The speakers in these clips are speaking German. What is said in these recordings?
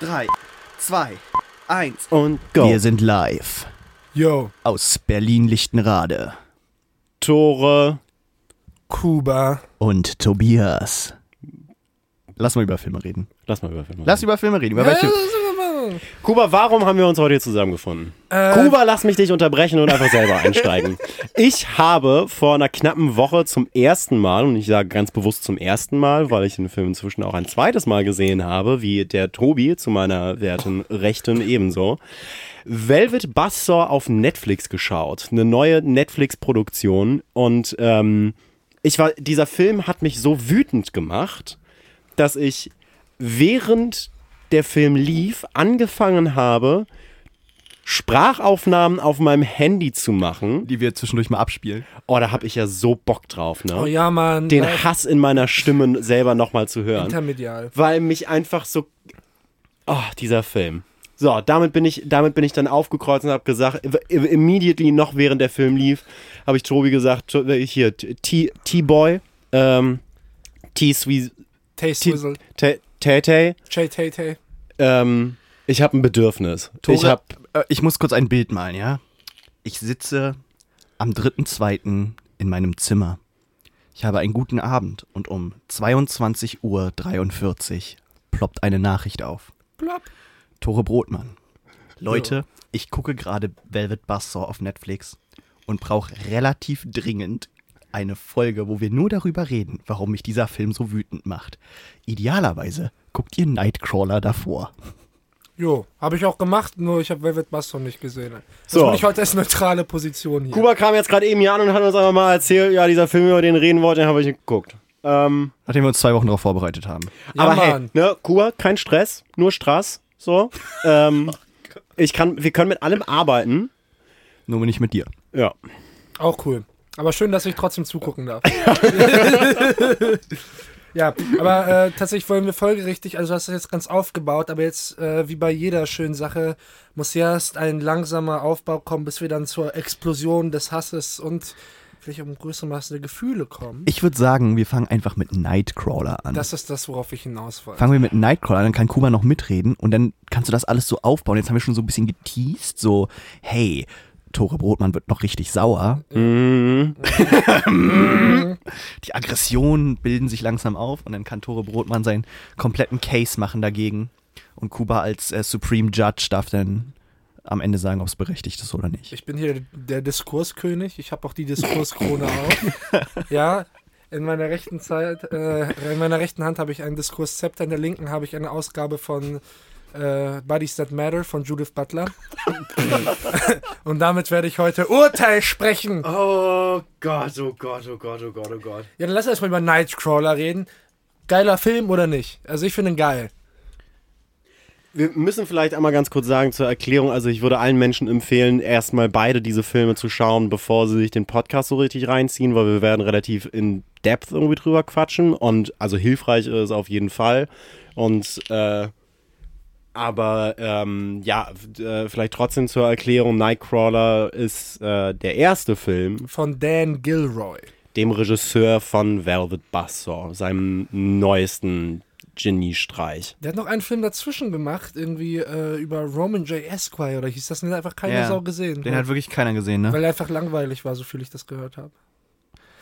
3, 2, 1. Und go. Wir sind live Yo, aus Berlin-Lichtenrade. Tore. Kuba. Und Tobias. Lass mal über Filme reden. Lass mal über Filme Lass über Filme reden. Über welche? Kuba, warum haben wir uns heute hier zusammengefunden? Äh, Kuba, lass mich dich unterbrechen und einfach selber einsteigen. Ich habe vor einer knappen Woche zum ersten Mal, und ich sage ganz bewusst zum ersten Mal, weil ich den Film inzwischen auch ein zweites Mal gesehen habe, wie der Tobi zu meiner werten Rechten ebenso, Velvet Buzzsaw auf Netflix geschaut. Eine neue Netflix-Produktion. Und ähm, ich war, dieser Film hat mich so wütend gemacht, dass ich während der Film lief, angefangen habe, Sprachaufnahmen auf meinem Handy zu machen. Die wir zwischendurch mal abspielen. Oh, da habe ich ja so Bock drauf, ne? Oh ja, Mann. Den äh, Hass in meiner Stimme selber nochmal zu hören. Intermedial. Weil mich einfach so. Oh, dieser Film. So, damit bin ich, damit bin ich dann aufgekreuzt und habe gesagt, immediately noch während der Film lief, habe ich Tobi gesagt, hier, T- T-Boy, ähm, T-Sweet, Taste Whistle. Tay-Tay, Tay Tay Tay. ähm, ich habe ein Bedürfnis. Tore, Ich habe äh, ich muss kurz ein Bild malen, ja? Ich sitze am 3.2. in meinem Zimmer. Ich habe einen guten Abend und um 22.43 Uhr ploppt eine Nachricht auf. Plopp. Tore Brotmann. Leute, ich gucke gerade Velvet Buzzsaw auf Netflix und brauche relativ dringend eine Folge, wo wir nur darüber reden, warum mich dieser Film so wütend macht. Idealerweise guckt ihr Nightcrawler davor. Jo, habe ich auch gemacht, nur ich habe Velvet Buzzsaw nicht gesehen. Das So. ich heute als neutrale Position hier. Kuba kam jetzt gerade eben hier an und hat uns einfach mal erzählt, ja, dieser Film, über den reden wollte, den habe ich nicht geguckt. Ähm, Nachdem wir uns zwei Wochen darauf vorbereitet haben. Ja, aber hey, Mann. ne, Kuba, kein Stress, nur Straß, so. ähm, ich kann, wir können mit allem arbeiten. Nur nicht mit dir. Ja. Auch cool. Aber schön, dass ich trotzdem zugucken darf. ja, aber äh, tatsächlich wollen wir folgerichtig, also du hast das jetzt ganz aufgebaut, aber jetzt, äh, wie bei jeder schönen Sache, muss erst ein langsamer Aufbau kommen, bis wir dann zur Explosion des Hasses und vielleicht um größere Maße der Gefühle kommen. Ich würde sagen, wir fangen einfach mit Nightcrawler an. Das ist das, worauf ich hinaus wollte. Fangen wir mit Nightcrawler an, dann kann Kuba noch mitreden und dann kannst du das alles so aufbauen. Jetzt haben wir schon so ein bisschen geteased, so, hey, Tore Brotmann wird noch richtig sauer. Mhm. Die Aggressionen bilden sich langsam auf und dann kann Tore Brotmann seinen kompletten Case machen dagegen. Und Kuba als äh, Supreme Judge darf dann am Ende sagen, ob es berechtigt ist oder nicht. Ich bin hier der Diskurskönig. Ich habe auch die Diskurskrone auf. Ja, in meiner rechten Zeit, äh, in meiner rechten Hand habe ich ein Diskurszepter, in der linken habe ich eine Ausgabe von äh, Bodies That Matter von Judith Butler. Und damit werde ich heute Urteil sprechen. Oh Gott, oh Gott, oh Gott, oh Gott, oh Gott. Ja, dann lass erstmal über Nightcrawler reden. Geiler Film oder nicht? Also ich finde ihn geil. Wir müssen vielleicht einmal ganz kurz sagen zur Erklärung. Also, ich würde allen Menschen empfehlen, erstmal beide diese Filme zu schauen, bevor sie sich den Podcast so richtig reinziehen, weil wir werden relativ in Depth irgendwie drüber quatschen. Und also hilfreich ist es auf jeden Fall. Und äh, aber ähm, ja, äh, vielleicht trotzdem zur Erklärung: Nightcrawler ist äh, der erste Film, Von Dan Gilroy. dem Regisseur von Velvet Buzzsaw, seinem neuesten Geniestreich. Der hat noch einen Film dazwischen gemacht, irgendwie äh, über Roman J. Esquire oder hieß das? Den hat einfach keine Ja, Sau gesehen. Den hat wirklich keiner gesehen, ne? Weil er einfach langweilig war, so viel ich das gehört habe.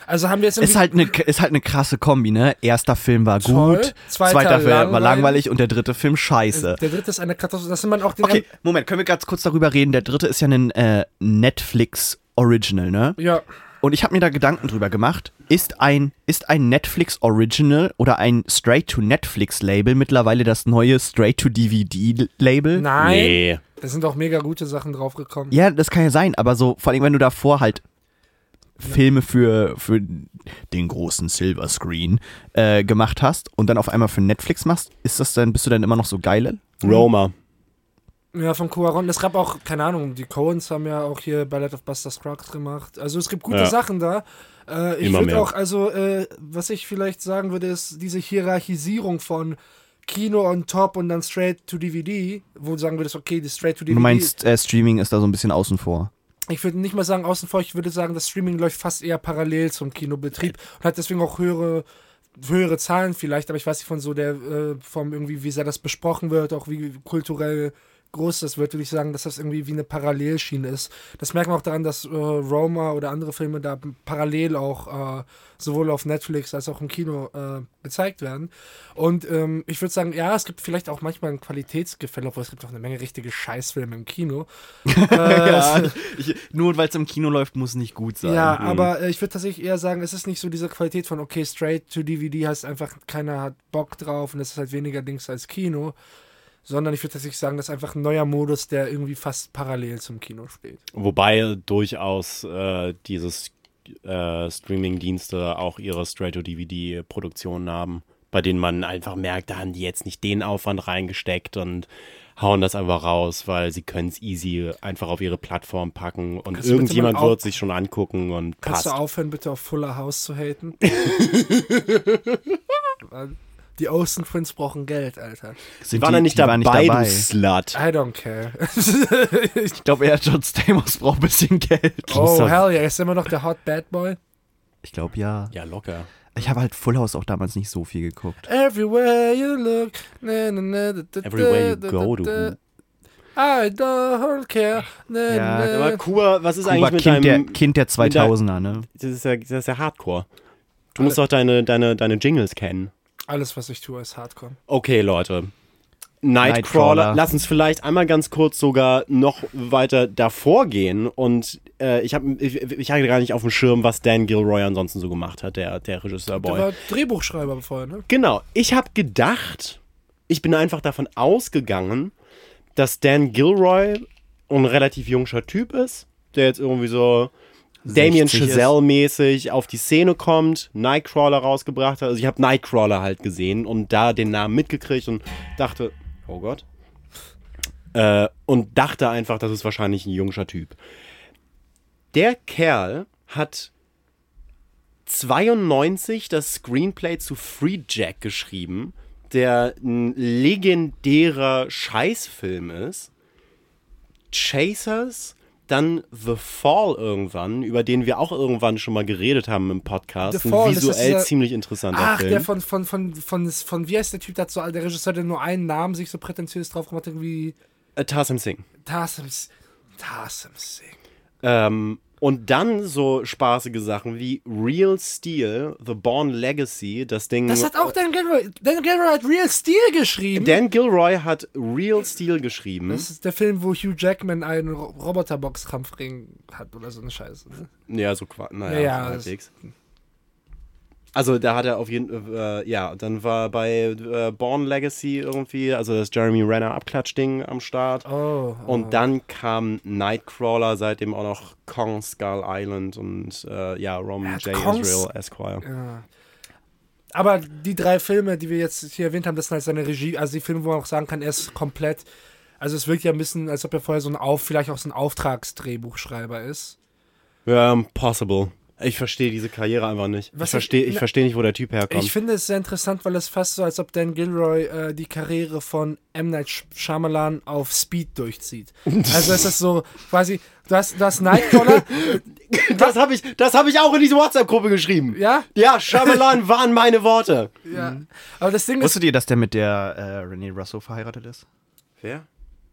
Also haben wir jetzt Ist halt, eine, ist halt eine krasse Kombi, ne? Erster Film war Toll, gut, zweiter zweiter Film war langweilig. langweilig und der dritte Film scheiße. der dritte ist eine Katastrophe. Das sind man auch den Okay, Moment, können wir ganz kurz darüber reden? Der dritte ist ja ein äh, Netflix Original, ne? Ja, Und ich habe mir da Gedanken drüber gemacht. Ist ein, ist ein Netflix Original oder ein Straight-to-Netflix-Label mittlerweile das neue Straight-to-DVD-Label? nein. Nee. Da sind auch mega gute Sachen draufgekommen. Ja, das kann ja sein, aber so, vor allem, wenn du davor halt Filme für, für den großen Silverscreen äh, gemacht hast und dann auf einmal für Netflix machst, ist das dann, bist du dann immer noch so geile? Roma. Ja, von Cuaron. Es gab auch, keine Ahnung, die Coens haben ja auch hier Ballad of Buster Scruggs gemacht. Also es gibt gute Ja. Sachen da. Äh, ich würde auch, also, äh, was ich vielleicht sagen würde, ist diese Hierarchisierung von Kino on top und dann straight to DVD, wo du sagen würdest, okay, die straight to DVD. Du meinst, äh, Streaming ist da so ein bisschen außen vor. Ich würde nicht mal sagen außen vor, ich würde sagen, das Streaming läuft fast eher parallel zum Kinobetrieb und hat deswegen auch höhere höhere Zahlen vielleicht, aber ich weiß nicht von so der, äh, vom irgendwie, wie sehr das besprochen wird, auch wie kulturell groß das wird, würde ich sagen, dass das irgendwie wie eine Parallelschiene ist. Das merkt man auch daran, dass äh, Roma oder andere Filme da parallel auch äh, sowohl auf Netflix als auch im Kino äh, gezeigt werden. Und ähm, ich würde sagen, ja, es gibt vielleicht auch manchmal ein Qualitätsgefälle, obwohl es gibt auch eine Menge richtige Scheißfilme im Kino. äh, ja, ich, nur weil es im Kino läuft, muss nicht gut sein. ja, aber äh, ich würde tatsächlich eher sagen, es ist nicht so diese Qualität von, okay, straight to DVD heißt einfach, keiner hat Bock drauf und es ist halt weniger Dings als Kino, sondern ich würde tatsächlich sagen, das ist einfach ein neuer Modus, der irgendwie fast parallel zum Kino steht. Wobei durchaus äh, dieses äh, Streaming-Dienste auch ihre Straight-to-DVD-Produktionen haben, bei denen man einfach merkt, da haben die jetzt nicht den Aufwand reingesteckt und hauen das einfach raus, weil sie können es easy einfach auf ihre Plattform packen und Kannst irgendjemand wird sich schon angucken und Kannst passt. du aufhören, bitte auf Fuller House zu haten? Die Twins brauchen Geld, Alter. Sind War die- da nicht waren dabei, nicht dabei. du Slut. I don't care. Ich glaube, er John Stamos braucht ein bisschen Geld. oh, hell yeah, ist immer noch der Hot Bad Boy. Ich glaube, ja. Ja, locker. Ich habe halt Full House auch damals nicht so viel geguckt. Everywhere you look. Na, na, na, da, da, Everywhere you da, go, da, du. I don't care. Na, Ja, na. Aber Kuba, was ist Kuba, eigentlich mit kind, der, deinem... kind der 2000er, ne? Das ist ja, das ist ja Hardcore. Du musst doch deine, deine, deine Jingles kennen. Alles, was ich tue, ist Hardcore. Okay, Leute. Nightcrawler. Nightcrawler. Lass uns vielleicht einmal ganz kurz sogar noch weiter davor gehen. Und äh, ich, hab, ich, ich hatte gar nicht auf dem Schirm, was Dan Gilroy ansonsten so gemacht hat, der, der Der Regisseur-Boy. war Drehbuchschreiber vorher, ne? Genau. Ich habe gedacht, ich bin einfach davon ausgegangen, dass Dan Gilroy ein relativ junger Typ ist, der jetzt irgendwie so Damien 60 ist. Chazelle-mäßig auf die Szene kommt, Nightcrawler rausgebracht hat. Also ich habe Nightcrawler halt gesehen und da den Namen mitgekriegt und dachte, oh Gott. Äh, und dachte einfach, das ist wahrscheinlich ein junger Typ. Der Kerl hat 92 das Screenplay zu Free Jack geschrieben, der ein legendärer Scheißfilm ist. Chasers, dann The Fall irgendwann, über den wir auch irgendwann schon mal geredet haben im Podcast. The Ein Fall, ist visuell dieser- ziemlich interessanter Ach, Film. der von, von, von, von, von, wie heißt der Typ dazu? Der Regisseur, der nur einen Namen sich so prätentiös drauf gemacht hat, irgendwie äh, Tarsem Singh. Tarsem Singh. Ähm, und dann so spaßige Sachen wie Real Steel, The Born Legacy, das Ding. Das hat auch Dan Gilroy. Dan Gilroy hat Real Steel geschrieben. Dan Gilroy hat Real Steel geschrieben. das ist der Film, wo Hugh Jackman einen Ro- Roboterboxkampfring hat oder so eine Scheiße. Ne? Ja, so quasi. Naja, Ja, ja, halbwegs. Also da hat er auf jeden äh, ja, dann war bei äh, Born Legacy irgendwie, also das Jeremy Renner Abklatschding am Start. Oh. oh. Und dann kam Nightcrawler, seitdem auch noch Kong Skull Island und äh, ja, Roman hat J. Kong Israel Esquire. Ja. Aber die drei Filme, die wir jetzt hier erwähnt haben, das sind halt seine Regie, also die Filme, wo man auch sagen kann, er ist komplett. Also es wirkt ja ein bisschen, als ob er vorher so ein Auf, vielleicht auch so ein Auftragsdrehbuchschreiber ist. Ja, possible. Ich verstehe diese Karriere einfach nicht. Was ich verstehe ich- ich versteh nicht, wo der Typ herkommt. Ich finde es sehr interessant, weil es fast so, als ob Dan Gilroy äh, die Karriere von M. Night Sh- Shyamalan auf Speed durchzieht. Also es ist so, quasi, du hast, du hast Nightcrawler, das habe ich, das hab ich auch in diese WhatsApp-Gruppe geschrieben. ja? Ja, Shyamalan waren meine Worte. Ja. Aber das Ding ist, Wusstet ihr, dass der mit der äh, Renee Russo verheiratet ist? Wer?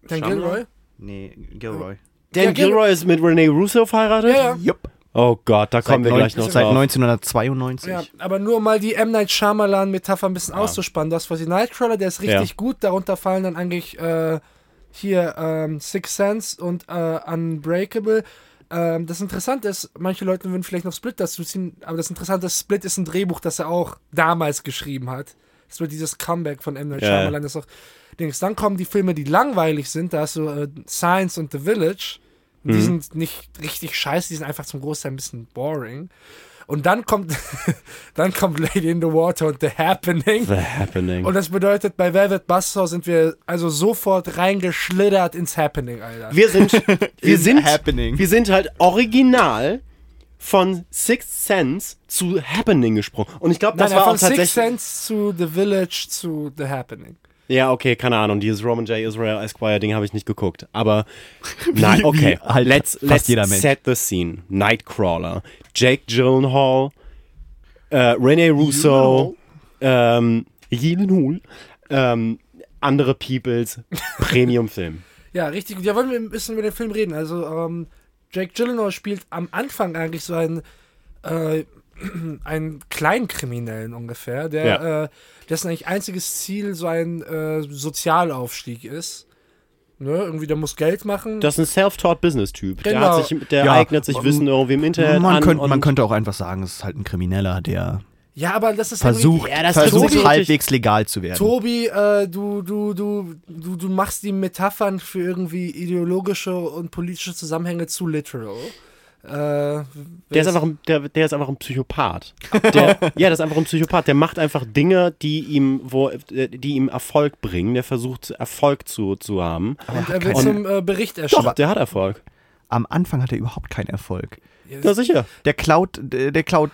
Dan Shyamalan? Gilroy? Nee, Gilroy. Dan Ja, Gil- Gilroy ist mit Renee Russo verheiratet? Ja, ja. Jupp. Oh Gott, da kommen wir neun- gleich noch Seit drauf. 1992. Ja, aber nur um mal die M. Night Shyamalan-Metapher ein bisschen auszuspannen. Du hast quasi Nightcrawler, der ist richtig Ja. gut. Darunter fallen dann eigentlich äh, hier ähm, Six Sense und äh, Unbreakable. Ähm, das Interessante ist, manche Leute würden vielleicht noch Split dazu ziehen, aber das Interessante ist, Split ist ein Drehbuch, das er auch damals geschrieben hat. Das wird dieses Comeback von M. Night Ja. Shyamalan. Das ist auch, Dings. Dann kommen die Filme, die langweilig sind. Da hast du äh, Science und The Village. Die Mhm. sind nicht richtig scheiße, die sind einfach zum Großteil ein bisschen boring. Und dann kommt, dann kommt Lady in the Water und The Happening. The Happening. Und das bedeutet, bei Velvet Buzzsaw sind wir also sofort reingeschlittert ins Happening, Alter. wir sind, wir In sind, Happening. wir sind halt original von Sixth Sense zu Happening gesprungen. Und ich glaube, das Nein, war von auch tatsächlich. Six Sense zu The Village zu The Happening. Ja, okay, keine Ahnung. Dieses Roman J. Israel Esquire Ding habe ich nicht geguckt. Aber nein, okay. wie halt let's fast let's jeder Mensch. set the scene. Nightcrawler, Jake Gyllenhaal, äh, Rene Russo, Ähm, jeden Hul. Ähm, andere Peoples Premium-Film. Ja, richtig. gut. Ja, wollen wir ein bisschen über den Film reden. Also, ähm, Jake Gyllenhaal spielt am Anfang eigentlich so einen, äh, einen Kleinkriminellen ungefähr, der, Ja. äh, dessen eigentlich einziges Ziel so ein äh, Sozialaufstieg ist. Ne? Irgendwie, der muss Geld machen. Das ist ein self-taught Business-Typ. Der, Genau. hat sich, der Ja, eignet sich Wissen irgendwie im Internet man, an. könnte, und man könnte auch einfach sagen, es ist halt ein Krimineller, der ja, aber das ist versucht, Ja, das versucht Tobi- halbwegs legal zu werden. Tobi, äh, du, du, du, du, du machst die Metaphern für irgendwie ideologische und politische Zusammenhänge zu literal. Äh, Der ist, einfach ein, der, der ist einfach ein Psychopath. Der, ja, das ist einfach ein Psychopath. Der macht einfach Dinge, die ihm, wo, äh, die ihm Erfolg bringen. Der versucht, Erfolg zu, zu haben. und er will zum äh, Bericht erstatten. Doch, der hat Erfolg. Am Anfang hat er überhaupt keinen Erfolg. Ja, sicher. Der klaut, der klaut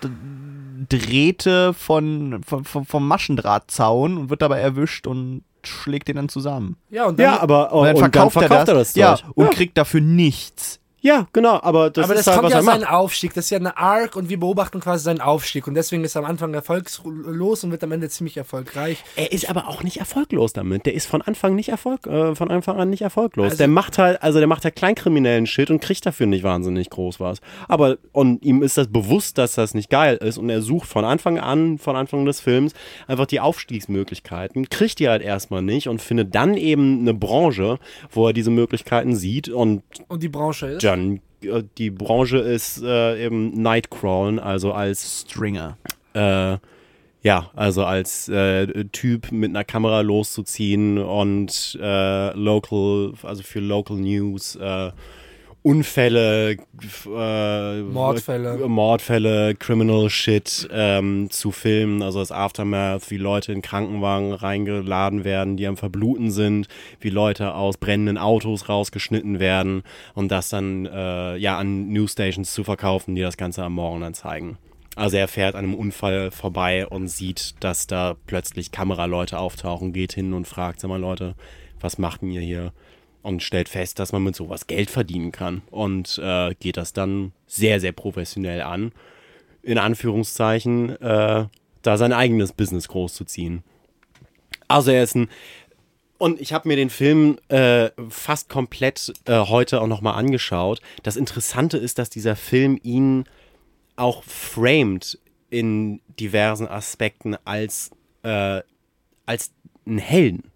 Drähte von, von, von, vom Maschendrahtzaun und wird dabei erwischt und schlägt den dann zusammen. Ja, und dann, Ja, aber Und dann verkauft, dann verkauft er das, ja, Zeug. und kriegt dafür nichts. Ja, genau, aber das aber ist das halt, kommt ja sein. Aufstieg. Das ist ja eine Arc und wir beobachten quasi seinen Aufstieg. Und deswegen ist er am Anfang erfolgslos und wird am Ende ziemlich erfolgreich. Er ist aber auch nicht erfolglos damit. Der ist von Anfang nicht Erfolg, äh, von Anfang an nicht erfolglos. Also- der macht halt, also der macht halt kleinkriminellen Shit und kriegt dafür nicht wahnsinnig groß was. Aber und ihm ist das bewusst, dass das nicht geil ist und er sucht von Anfang an, von Anfang des Films einfach die Aufstiegsmöglichkeiten, kriegt die halt erstmal nicht und findet dann eben eine Branche, wo er diese Möglichkeiten sieht und Und die Branche ist. Dann äh, die Branche ist äh, eben Nightcrawlen, also als Stringer. äh, ja, also als äh, Typ mit einer Kamera loszuziehen und äh, local, also für Local News, äh, Unfälle, äh, Mordfälle. Mordfälle, Criminal Shit ähm, zu filmen, also das Aftermath, wie Leute in Krankenwagen reingeladen werden, die am Verbluten sind, wie Leute aus brennenden Autos rausgeschnitten werden und das dann äh, ja an Newsstations zu verkaufen, die das Ganze am Morgen dann zeigen. Also er fährt an einem Unfall vorbei und sieht, dass da plötzlich Kameraleute auftauchen, geht hin und fragt, sag mal Leute, was macht denn ihr hier? Und stellt fest, dass man mit sowas Geld verdienen kann und äh, geht das dann sehr, sehr professionell an, in Anführungszeichen, äh, da sein eigenes Business großzuziehen. Also er ist ein und ich habe mir den Film äh, fast komplett äh, heute auch nochmal angeschaut. Das Interessante ist, dass dieser Film ihn auch framed in diversen Aspekten als, äh, als einen Helden.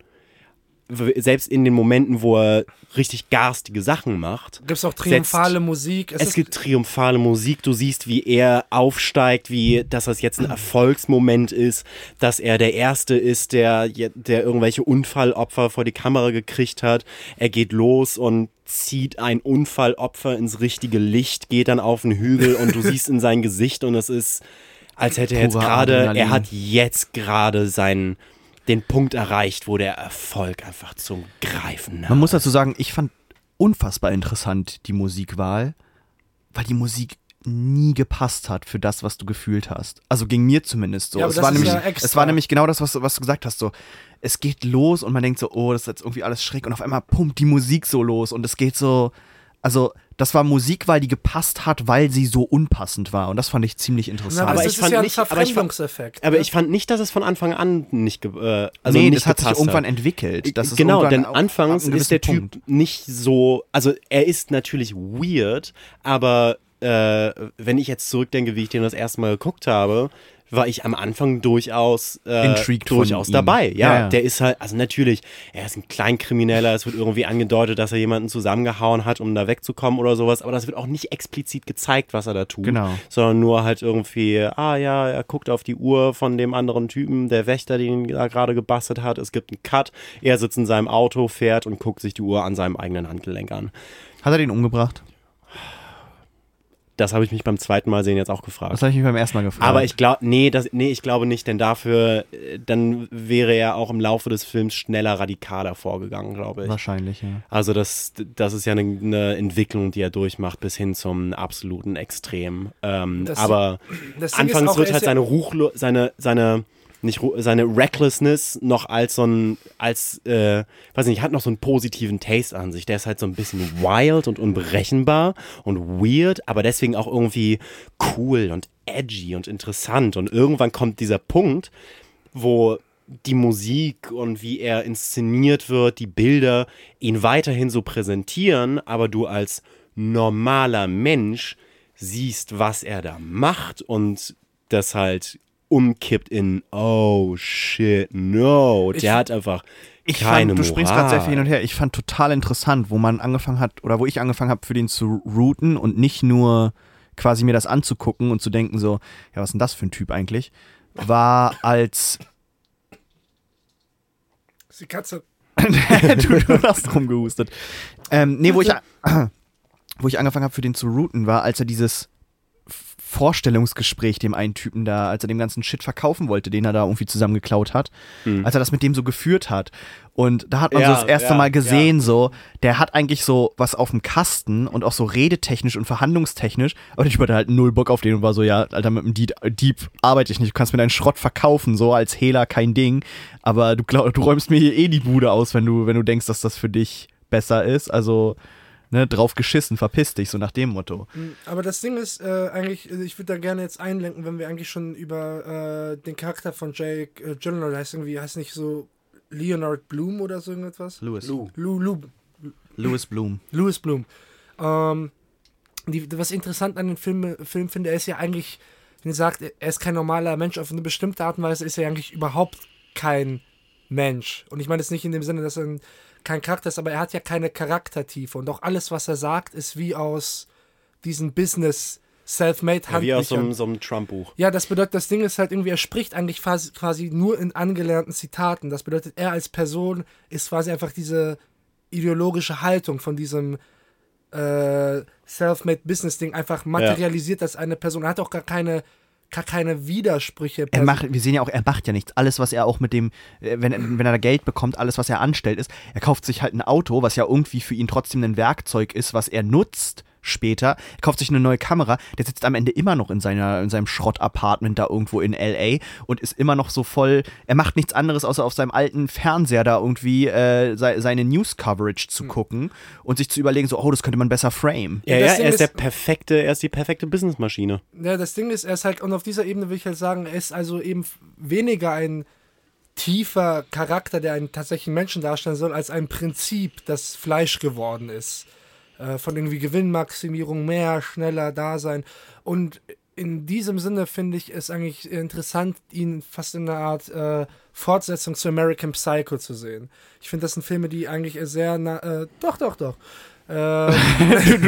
Selbst in den Momenten, wo er richtig garstige Sachen macht. Gibt es auch triumphale Musik. Es, ist- gibt triumphale Musik, du siehst, wie er aufsteigt, wie dass das jetzt ein Erfolgsmoment ist, dass er der Erste ist, der, der irgendwelche Unfallopfer vor die Kamera gekriegt hat. Er geht los und zieht ein Unfallopfer ins richtige Licht, geht dann auf den Hügel und du siehst in sein Gesicht und es ist, als hätte er jetzt gerade, er hat jetzt gerade seinen den Punkt erreicht, wo der Erfolg einfach zum Greifen naht. Man muss dazu sagen, ich fand unfassbar interessant die Musikwahl, weil die Musik nie gepasst hat für das, was du gefühlt hast. Also ging mir zumindest so. Ja, es, das war nämlich, ja es war nämlich genau das, was, du- was du gesagt hast. So, es geht los und man denkt so, oh, das ist jetzt irgendwie alles schräg und auf einmal pumpt die Musik so los und es geht so. Also, das war Musikwahl, die gepasst hat, weil sie so unpassend war. Und das fand ich ziemlich Na, interessant. aber Aber es ich ist fand ja ein nicht- aber ich fand- Verfremdungseffekt. Aber ne? ich fand nicht, dass es von Anfang an nicht, ge äh, also nee, nicht das hat sich irgendwann entwickelt. Das ist genau, irgendwann denn anfangs ist der Typ nicht so, also er ist natürlich weird, aber äh, wenn ich jetzt zurückdenke, wie ich den das erste Mal geguckt habe, war ich am Anfang durchaus äh, Intrigued durchaus dabei. Ja, Ja, ja. der ist halt, also natürlich, er ist ein Kleinkrimineller, es wird irgendwie angedeutet, dass er jemanden zusammengehauen hat, um da wegzukommen oder sowas, aber das wird auch nicht explizit gezeigt, was er da tut, Genau. sondern nur halt irgendwie, ah ja, er guckt auf die Uhr von dem anderen Typen, der Wächter, den ihn da gerade gebastelt hat, es gibt einen Cut, er sitzt in seinem Auto, fährt und guckt sich die Uhr an seinem eigenen Handgelenk an. Hat er den umgebracht? Das habe ich mich beim zweiten Mal sehen jetzt auch gefragt. Das habe ich mich beim ersten Mal gefragt. Aber ich glaube, nee, das, nee, ich glaube nicht, denn dafür, äh, dann wäre er auch im Laufe des Films schneller radikaler vorgegangen, glaube ich. Wahrscheinlich, ja. Also das, das ist ja eine, eine Entwicklung, die er durchmacht bis hin zum absoluten Extrem. Ähm, Das- aber das anfangs auch, wird er halt seine Ruchlo seine, seine, nicht, seine Recklessness noch als so ein, als, äh, weiß nicht, hat noch so einen positiven Taste an sich. Der ist halt so ein bisschen wild und unberechenbar und weird, aber deswegen auch irgendwie cool und edgy und interessant. Und irgendwann kommt dieser Punkt, wo die Musik und wie er inszeniert wird, die Bilder ihn weiterhin so präsentieren, aber du als normaler Mensch siehst, was er da macht und das halt umkippt in oh shit, no. Der Ich- hat einfach Ich keine fand, du springst gerade sehr viel hin und her. Ich fand total interessant, wo man angefangen hat, oder wo ich angefangen habe, für den zu routen und nicht nur quasi mir das anzugucken und zu denken so, ja, was ist denn das für ein Typ eigentlich? War als Ist die Katze. du, du hast rumgehustet. Ähm, nee, wo ich, wo ich angefangen habe, für den zu routen, war, als er dieses Vorstellungsgespräch dem einen Typen da, als er dem ganzen Shit verkaufen wollte, den er da irgendwie zusammengeklaut hat, als er das mit dem so geführt hat. Und da hat man Ja, so das erste ja, Mal gesehen, so, der hat eigentlich so was auf dem Kasten und auch so redetechnisch und verhandlungstechnisch, aber der Typ hatte halt null Bock auf den und war so, ja, Alter, mit dem Dieb, Dieb arbeite ich nicht, du kannst mir deinen Schrott verkaufen, so als Hehler kein Ding, aber du, glaub, du räumst mir hier eh die Bude aus, wenn du, wenn du denkst, dass das für dich besser ist, also, ne, drauf geschissen, verpiss dich, so nach dem Motto. Aber das Ding ist äh, eigentlich, äh, ich würde da gerne jetzt einlenken, wenn wir eigentlich schon über äh, den Charakter von Jake äh, Gyllenhaal heißt irgendwie, heißt nicht so Leonard Bloom oder so irgendetwas? Louis. Lou, Lou, Louis Bloom. Louis Bloom. Ähm, die, was interessant an dem Film, Film finde, er ist ja eigentlich, wenn ihr sagt, er ist kein normaler Mensch, auf eine bestimmte Art und Weise ist er eigentlich überhaupt kein Mensch. Und ich meine es nicht in dem Sinne, dass er ein, kein Charakter ist, aber er hat ja keine Charaktertiefe. Und auch alles, was er sagt, ist wie aus diesen Business Self-Made Ja, wie aus so Handbüchern. einem, so einem Trump-Buch. Ja, das bedeutet, das Ding ist halt irgendwie, er spricht eigentlich quasi, quasi nur in angelernten Zitaten. Das bedeutet, er als Person ist quasi einfach diese ideologische Haltung von diesem äh, Self-Made Business-Ding einfach materialisiert als eine Person. Er hat auch gar keine, gar keine Widersprüche. Er macht, wir sehen ja auch, er macht ja nichts. Alles, was er auch mit dem, äh, wenn, wenn er da Geld bekommt, alles, was er anstellt, ist, er kauft sich halt ein Auto, was ja irgendwie für ihn trotzdem ein Werkzeug ist, was er nutzt später. Er kauft sich eine neue Kamera. Der sitzt am Ende immer noch in, seiner, in seinem Schrott-Apartment da irgendwo in L.A. und ist immer noch so voll, er macht nichts anderes, außer auf seinem alten Fernseher da irgendwie äh, se, seine News-Coverage zu gucken und sich zu überlegen, so, oh, das könnte man besser frame. Ja, das ja, Ding er ist der ist- perfekte, er ist die perfekte Businessmaschine. Ja, das Ding ist, er ist halt, und auf dieser Ebene will ich halt sagen, er ist also eben weniger ein tiefer Charakter, der einen tatsächlichen Menschen darstellen soll, als ein Prinzip, das Fleisch geworden ist. Äh, von irgendwie Gewinnmaximierung, mehr, schneller, da sein. Und in diesem Sinne finde ich es eigentlich interessant, ihn fast in einer Art äh, Fortsetzung zu American Psycho zu sehen. Ich finde, das sind Filme, die eigentlich sehr, na, äh, doch, doch, doch. Äh,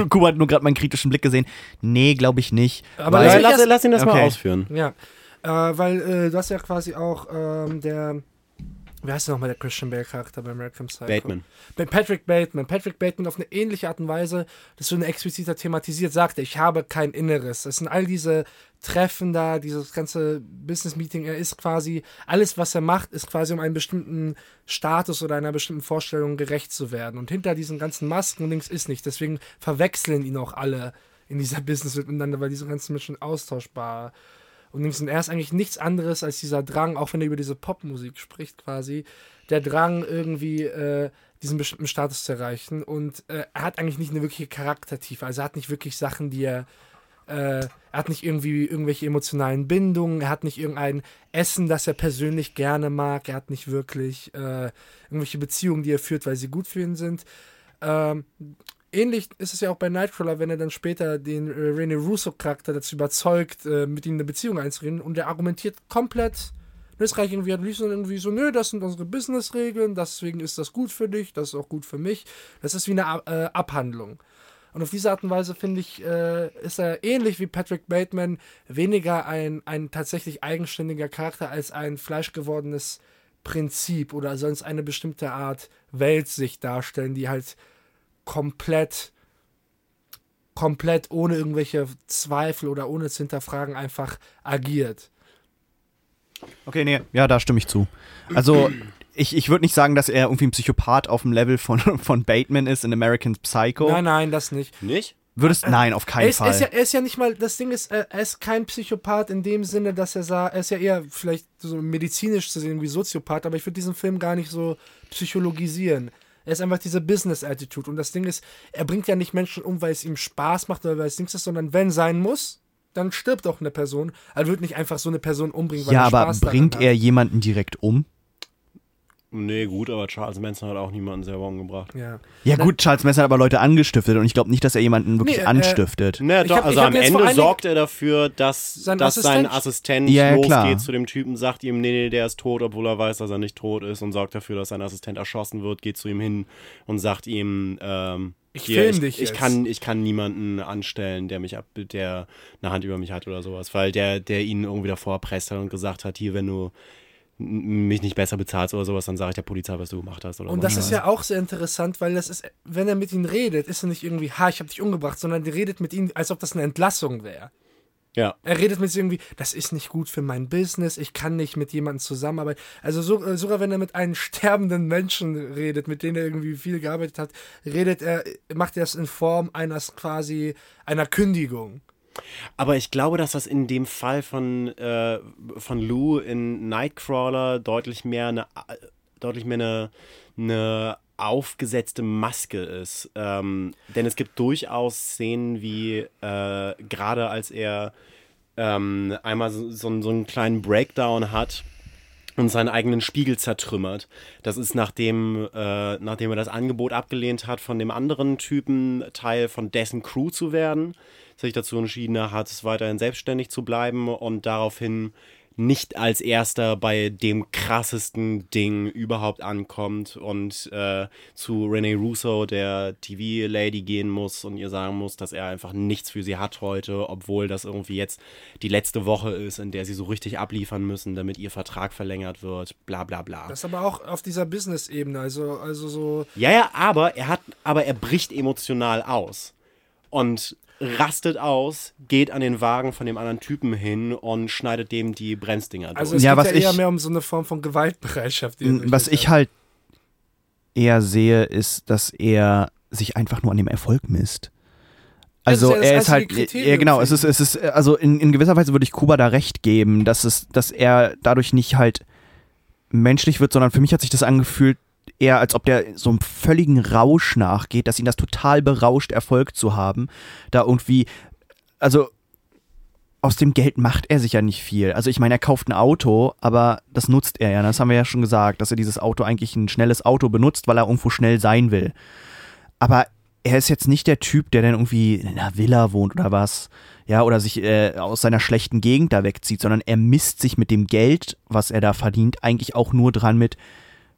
Kuba hat nur gerade meinen kritischen Blick gesehen. Nee, glaube ich nicht. Aber Lass, lass, lass ihn das mal Okay. ausführen. Ja, äh, weil äh, du hast ja quasi auch ähm, der, wie heißt nochmal der Christian Bale Charakter bei American Psycho? Bateman. Bei Patrick Bateman. Patrick Bateman auf eine ähnliche Art und Weise, das so expliziter thematisiert, sagte, ich habe kein Inneres. Es sind all diese Treffen da, dieses ganze Business-Meeting, er ist quasi, alles was er macht, ist quasi um einen bestimmten Status oder einer bestimmten Vorstellung gerecht zu werden. Und hinter diesen ganzen Masken links ist nicht. Deswegen verwechseln ihn auch alle in dieser Business miteinander, weil diese ganzen Menschen austauschbar und er ist eigentlich nichts anderes als dieser Drang, auch wenn er über diese Popmusik spricht quasi, der Drang irgendwie äh, diesen bestimmten Status zu erreichen. Und äh, er hat eigentlich nicht eine wirkliche Charaktertiefe, also er hat nicht wirklich Sachen, die er äh, er hat nicht irgendwie irgendwelche emotionalen Bindungen, er hat nicht irgendein Essen, das er persönlich gerne mag, er hat nicht wirklich äh, irgendwelche Beziehungen, die er führt, weil sie gut für ihn sind. Ähm, ähnlich ist es ja auch bei Nightcrawler, wenn er dann später den äh, Rene Russo-Charakter dazu überzeugt, äh, mit ihm eine Beziehung einzureden und er argumentiert komplett Österreich irgendwie hat liebsten irgendwie so, nö, das sind unsere Business-Regeln, deswegen ist das gut für dich, das ist auch gut für mich. Das ist wie eine äh, Abhandlung. Und auf diese Art und Weise finde ich, äh, ist er ähnlich wie Patrick Bateman weniger ein, ein tatsächlich eigenständiger Charakter als ein fleischgewordenes Prinzip oder sonst eine bestimmte Art Weltsicht darstellen, die halt komplett komplett ohne irgendwelche Zweifel oder ohne zu hinterfragen einfach agiert. Okay, nee, ja, da stimme ich zu. Also, ich, ich würde nicht sagen, dass er irgendwie ein Psychopath auf dem Level von, von Bateman ist in American Psycho. Nein, nein, das nicht. Nicht? Würdest, nein, auf Er keinen ist, er, Fall. ist ja, er ist ja nicht mal, das Ding ist, er er ist kein Psychopath in dem Sinne, dass er sagt, er ist ja eher vielleicht so medizinisch zu sehen wie Soziopath, aber ich würde diesen Film gar nicht so psychologisieren. Er ist einfach diese Business-Attitude und das Ding ist, er bringt ja nicht Menschen um, weil es ihm Spaß macht oder weil es nichts ist, sondern wenn sein muss, dann stirbt auch eine Person. Er wird nicht einfach so eine Person umbringen, weil Ja, er aber Spaß daran bringt hat. er jemanden direkt um? Nee, gut, aber Charles Manson hat auch niemanden selber umgebracht. Ja. Ja gut, Charles Manson hat aber Leute angestiftet und ich glaube nicht, dass er jemanden wirklich Nee, äh, anstiftet. Ne, Ich doch, hab- also am Ende sorgt er dafür, dass, Sein dass sein Assistent- Assistent Ja, losgeht klar. zu dem Typen, sagt ihm, nee, nee, der ist tot, obwohl er weiß, dass er nicht tot ist und sorgt dafür, dass sein Assistent erschossen wird, geht zu ihm hin und sagt ihm, ähm, Ich hier, film ich, dich ich kann, ich kann niemanden anstellen, der mich ab, der eine Hand über mich hat oder sowas, weil der, der ihn irgendwie davor erpresst hat und gesagt hat, hier, wenn du mich nicht besser bezahlst oder sowas, dann sage ich der Polizei, was du gemacht hast. Oder Und was. das ist ja auch sehr interessant, weil das ist, wenn er mit ihm redet, ist er nicht irgendwie, ha, ich habe dich umgebracht, sondern der redet mit ihm, als ob das eine Entlassung wäre. ja. Er redet mit sich irgendwie, das ist nicht gut für mein Business, ich kann nicht mit jemandem zusammenarbeiten. Also so, äh, sogar wenn er mit einem sterbenden Menschen redet, mit dem er irgendwie viel gearbeitet hat, redet er, macht er es in Form eines quasi einer Kündigung. Aber ich glaube, dass das in dem Fall von, äh, von Lou in Nightcrawler deutlich mehr eine, deutlich mehr eine, eine aufgesetzte Maske ist. Ähm, denn es gibt durchaus Szenen wie, äh, gerade als er ähm, einmal so, so, so einen kleinen Breakdown hat und seinen eigenen Spiegel zertrümmert. Das ist nachdem, äh, nachdem er das Angebot abgelehnt hat, von dem anderen Typen Teil von dessen Crew zu werden, sich dazu entschieden hat, weiterhin selbstständig zu bleiben und daraufhin nicht als erster bei dem krassesten Ding überhaupt ankommt und äh, zu Renee Russo, der TV-Lady, gehen muss und ihr sagen muss, dass er einfach nichts für sie hat heute, obwohl das irgendwie jetzt die letzte Woche ist, in der sie so richtig abliefern müssen, damit ihr Vertrag verlängert wird, bla bla bla. Das ist aber auch auf dieser Business-Ebene, also, also so, Ja, ja, aber er hat, aber er bricht emotional aus und rastet aus, geht an den Wagen von dem anderen Typen hin und schneidet dem die Bremsdinger durch. also es Ja, geht was ja eher ich- mehr um so eine Form von Gewaltbereitschaft. er Was ich halt eher sehe, ist, dass er sich einfach nur an dem Erfolg misst. Das ist Also ja er ist halt, Kriterium ja genau, es ist, es ist, also in, in gewisser Weise würde ich Kuba da recht geben, dass es, dass er dadurch nicht halt menschlich wird, sondern für mich hat sich das angefühlt, eher als ob der so einem völligen Rausch nachgeht, dass ihn das total berauscht, Erfolg zu haben. Da irgendwie, also aus dem Geld macht er sich ja nicht viel. Also ich meine, er kauft ein Auto, aber das nutzt er ja. Das haben wir ja schon gesagt, dass er dieses Auto eigentlich ein schnelles Auto benutzt, weil er irgendwo schnell sein will. Aber er ist jetzt nicht der Typ, der dann irgendwie in einer Villa wohnt oder was. Ja, oder sich äh, aus seiner schlechten Gegend da wegzieht, sondern er misst sich mit dem Geld, was er da verdient, eigentlich auch nur dran mit,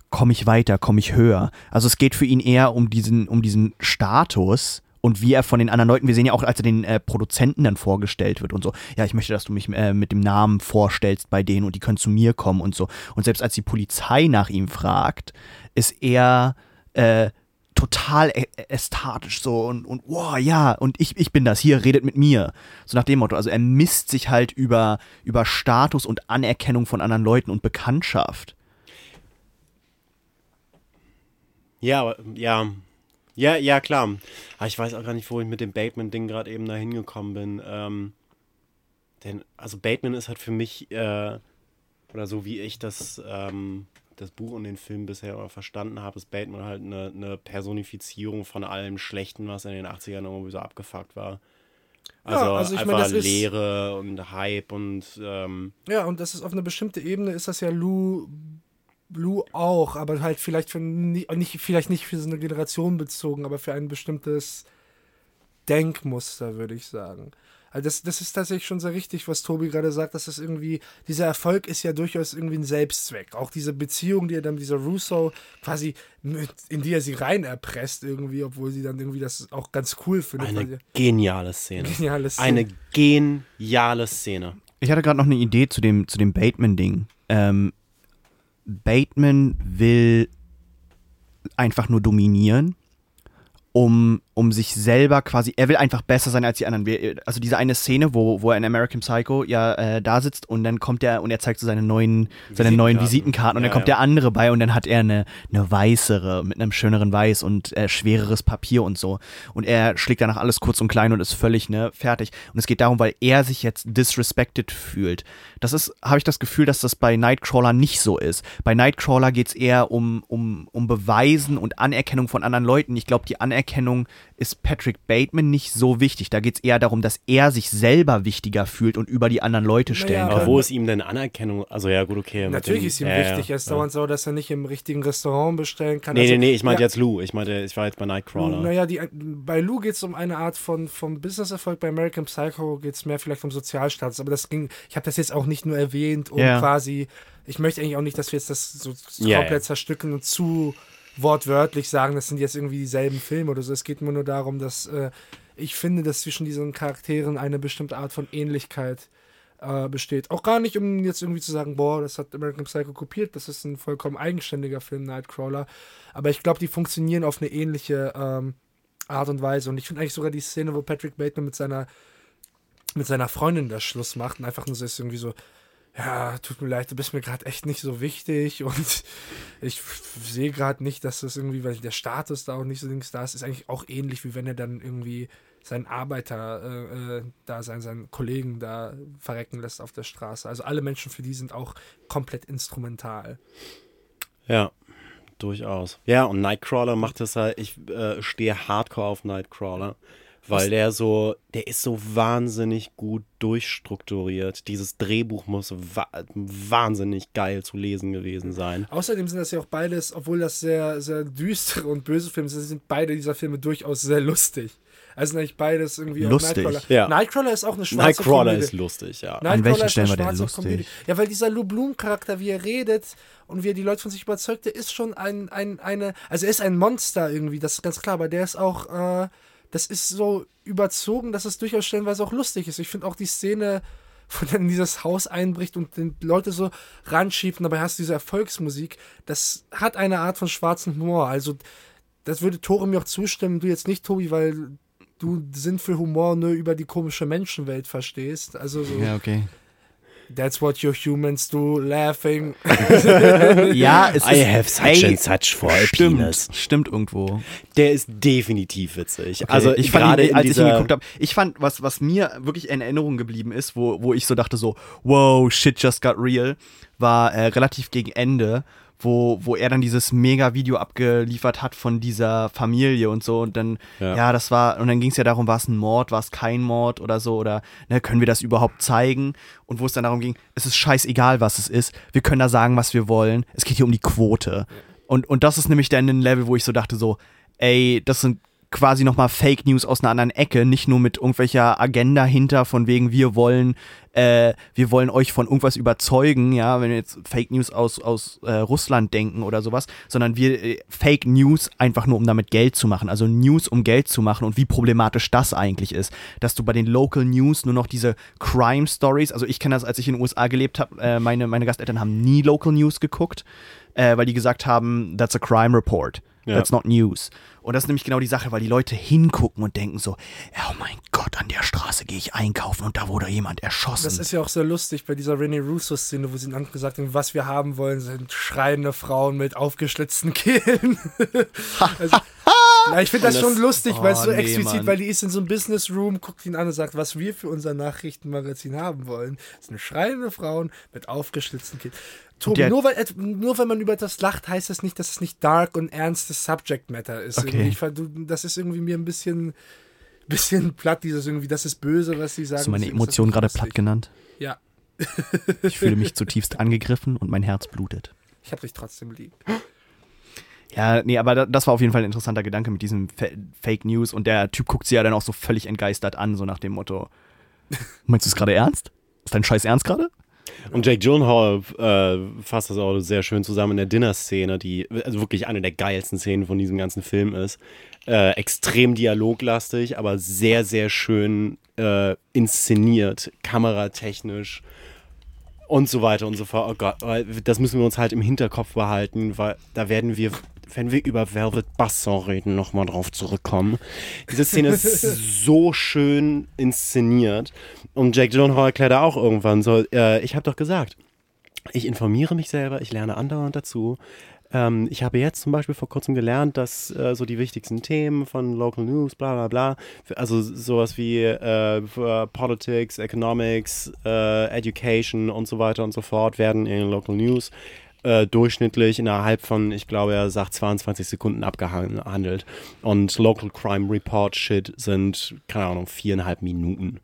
komme ich weiter, komme ich höher. Also es geht für ihn eher um diesen, um diesen Status und wie er von den anderen Leuten, wir sehen ja auch, als er den äh, Produzenten dann vorgestellt wird und so, ja, ich möchte, dass du mich äh, mit dem Namen vorstellst bei denen und die können zu mir kommen und so. Und selbst als die Polizei nach ihm fragt, ist er äh, total ästhetisch so und, und wow, ja, und ich, ich bin das, hier, redet mit mir. So nach dem Motto. Also er misst sich halt über, über Status und Anerkennung von anderen Leuten und Bekanntschaft. Ja, ja. Ja, ja, klar. Aber ich weiß auch gar nicht, wo ich mit dem Bateman-Ding gerade eben da hingekommen bin. Ähm, denn, also Bateman ist halt für mich, äh, oder so wie ich das, ähm, das Buch und den Film bisher verstanden habe, ist Bateman halt eine, eine Personifizierung von allem Schlechten, was in den 80ern irgendwie so abgefuckt war. Also, Ja, also ich einfach meine, Leere und Hype und ähm, Ja, und das ist auf eine bestimmte Ebene, ist das ja Lou, Lou auch, aber halt vielleicht für ni- nicht, vielleicht nicht für so eine Generation bezogen, aber für ein bestimmtes Denkmuster, würde ich sagen. Also das, das ist tatsächlich schon sehr richtig, was Tobi gerade sagt, dass es irgendwie, dieser Erfolg ist ja durchaus irgendwie ein Selbstzweck. Auch diese Beziehung, die er dann mit dieser Russo quasi, mit, in die er sie rein erpresst irgendwie, obwohl sie dann irgendwie das auch ganz cool findet. eine geniale Szene. Geniale Szene. Eine geniale Szene. Ich hatte gerade noch eine Idee zu dem, zu dem Bateman-Ding. Ähm, Bateman will einfach nur dominieren, um, um sich selber quasi, er will einfach besser sein als die anderen. Also diese eine Szene, wo, wo er in American Psycho ja äh, da sitzt und dann kommt er und er zeigt so seine neuen, seine neuen Visitenkarten. Visitenkarten und dann Ja, kommt ja. der andere bei und dann hat er eine, eine weißere mit einem schöneren Weiß und äh, schwereres Papier und so. Und er schlägt danach alles kurz und klein und ist völlig ne, fertig. Und es geht darum, weil er sich jetzt disrespected fühlt. Das ist, habe ich das Gefühl, dass das bei Nightcrawler nicht so ist. Bei Nightcrawler geht es eher um, um, um Beweisen und Anerkennung von anderen Leuten. Ich glaube, die Anerkennung ist Patrick Bateman nicht so wichtig. Da geht es eher darum, dass er sich selber wichtiger fühlt und über die anderen Leute stellen Naja, kann. Aber wo ist ihm denn Anerkennung? Also ja, gut, okay. Natürlich dem- ist ihm ja, wichtig. Er ist ja. dauernd so, dass er nicht im richtigen Restaurant bestellen kann. Nee, Also, nee, nee, ich meinte ja, jetzt Lou. Ich meinte, ich war jetzt bei Nightcrawler. Naja, die, bei Lou geht es um eine Art von vom Business-Erfolg. Bei American Psycho geht es mehr vielleicht um Sozialstatus. Aber das ging, ich habe das jetzt auch nicht nur erwähnt, um Ja. quasi, ich möchte eigentlich auch nicht, dass wir jetzt das so komplett ja. zerstückeln und zu wortwörtlich sagen, das sind jetzt irgendwie dieselben Filme oder so. Es geht mir nur darum, dass äh, ich finde, dass zwischen diesen Charakteren eine bestimmte Art von Ähnlichkeit äh, besteht. Auch gar nicht, um jetzt irgendwie zu sagen, boah, das hat American Psycho kopiert, das ist ein vollkommen eigenständiger Film, Nightcrawler. Aber ich glaube, die funktionieren auf eine ähnliche ähm, Art und Weise. Und ich finde eigentlich sogar die Szene, wo Patrick Bateman mit seiner mit seiner Freundin das Schluss macht und einfach nur so ist irgendwie so, ja, tut mir leid, du bist mir gerade echt nicht so wichtig und ich sehe gerade nicht, dass das irgendwie, weil der Status da auch nicht so links da ist, ist eigentlich auch ähnlich, wie wenn er dann irgendwie seinen Arbeiter äh, äh, da, seinen, seinen Kollegen da verrecken lässt auf der Straße. Also alle Menschen für die sind auch komplett instrumental. Ja, durchaus. Ja, und Nightcrawler macht das halt, ich äh, stehe hardcore auf Nightcrawler, weil der so, der ist so wahnsinnig gut durchstrukturiert. Dieses Drehbuch muss wa wahnsinnig geil zu lesen gewesen sein. Außerdem sind das ja auch beides, obwohl das sehr, sehr düstere und böse Filme sind, sind beide dieser Filme durchaus sehr lustig. Also sind eigentlich beides irgendwie auch Lustig? Nightcrawler. Ja. Nightcrawler ist auch eine schwarze Nightcrawler Komödie. ist lustig, ja. An welchen Stellen war der lustig? Komödie. Ja, weil dieser Lou Bloom-Charakter, wie er redet und wie er die Leute von sich überzeugt, der ist schon ein, ein, eine, also er ist ein Monster irgendwie, das ist ganz klar, aber der ist auch, äh, das ist so überzogen, dass es durchaus stellenweise auch lustig ist. Ich finde auch die Szene, wo in dieses Haus einbricht und den Leute so ranschiebt dabei hast du diese Erfolgsmusik, das hat eine Art von schwarzem Humor. Also, das würde Tore mir auch zustimmen, du jetzt nicht, Tobi, weil du Sinn für Humor nur über die komische Menschenwelt verstehst. Also so, Ja, okay. That's what you humans do, laughing. Ja, es I ist, have such ey, and such for a stimmt, penis. stimmt irgendwo. Der ist definitiv witzig. Okay, Also ich fand gerade ihn, als ich ihn geguckt habe, ich fand, was, was mir wirklich in Erinnerung geblieben ist, wo, wo ich so dachte so, wow, shit just got real, war äh, relativ gegen Ende, wo, wo er dann dieses Mega-Video abgeliefert hat von dieser Familie und so und dann, Ja. ja, das war, und dann ging es ja darum, war es ein Mord, war es kein Mord oder so oder ne, können wir das überhaupt zeigen? Und wo es dann darum ging, es ist scheißegal, was es ist, wir können da sagen, was wir wollen, es geht hier um die Quote. Und, und das ist nämlich dann ein Level, wo ich so dachte so, ey, das sind quasi nochmal Fake News aus einer anderen Ecke, nicht nur mit irgendwelcher Agenda hinter, von wegen wir wollen, äh, wir wollen euch von irgendwas überzeugen, ja, wenn wir jetzt Fake News aus, aus äh, Russland denken oder sowas, sondern wir äh, Fake News einfach nur, um damit Geld zu machen, also News, um Geld zu machen und wie problematisch das eigentlich ist, dass du bei den Local News nur noch diese Crime Stories, also ich kenne das, als ich in den USA gelebt habe, äh, meine, meine Gasteltern haben nie Local News geguckt, äh, weil die gesagt haben, that's a crime report. Ja. That's not news. Und das ist nämlich genau die Sache, weil die Leute hingucken und denken so, oh mein Gott, an der Straße gehe ich einkaufen und da wurde jemand erschossen. Das ist ja auch sehr lustig bei dieser René Russo-Szene, wo sie dann gesagt haben, was wir haben wollen, sind schreiende Frauen mit aufgeschlitzten Kehlen. also, na, ich finde das, das- schon lustig, weil es Oh, so nee, explizit, Mann. weil die ist in so einem Business Room, guckt ihn an und sagt, was wir für unser Nachrichtenmagazin haben wollen, sind schreiende Frauen mit aufgeschlitzten Kehlen. Tobi, nur, weil, nur wenn man über das lacht, heißt das nicht, dass es nicht dark und ernstes Subject Matter ist. Okay. Ich, das ist irgendwie mir ein bisschen, bisschen platt, dieses irgendwie, das ist böse, was sie sagen. Hast du meine das Emotionen gerade platt genannt? Ja, Ich fühle mich zutiefst angegriffen und mein Herz blutet. ich hab dich trotzdem lieb. Ja, nee, aber da- das war auf jeden Fall ein interessanter Gedanke mit diesem Fa Fake News und der Typ guckt sie ja dann auch so völlig entgeistert an, so nach dem Motto: Meinst du es gerade ernst? Ist dein Scheiß ernst gerade? Und Jake Gyllenhaal äh, fasst das auch sehr schön zusammen in der Dinner-Szene, die also wirklich eine der geilsten Szenen von diesem ganzen Film ist. Äh, extrem dialoglastig, aber sehr, sehr schön äh, inszeniert, kameratechnisch und so weiter und so fort. Oh Gott, das müssen wir uns halt im Hinterkopf behalten, weil da werden wir, wenn wir über Velvet Buzzsaw reden, nochmal drauf zurückkommen. Diese Szene ist so schön inszeniert. Und Jake Gyllenhaal erklärt da auch irgendwann so, äh, ich habe doch gesagt, ich informiere mich selber, ich lerne andauernd dazu. Ähm, ich habe jetzt zum Beispiel vor kurzem gelernt, dass äh, so die wichtigsten Themen von Local News, bla bla bla, also sowas wie äh, Politics, Economics, äh, Education und so weiter und so fort werden in Local News äh, durchschnittlich innerhalb von, ich glaube, er sagt 22 Sekunden abgehandelt. Und Local Crime Report Shit sind, keine Ahnung, viereinhalb Minuten.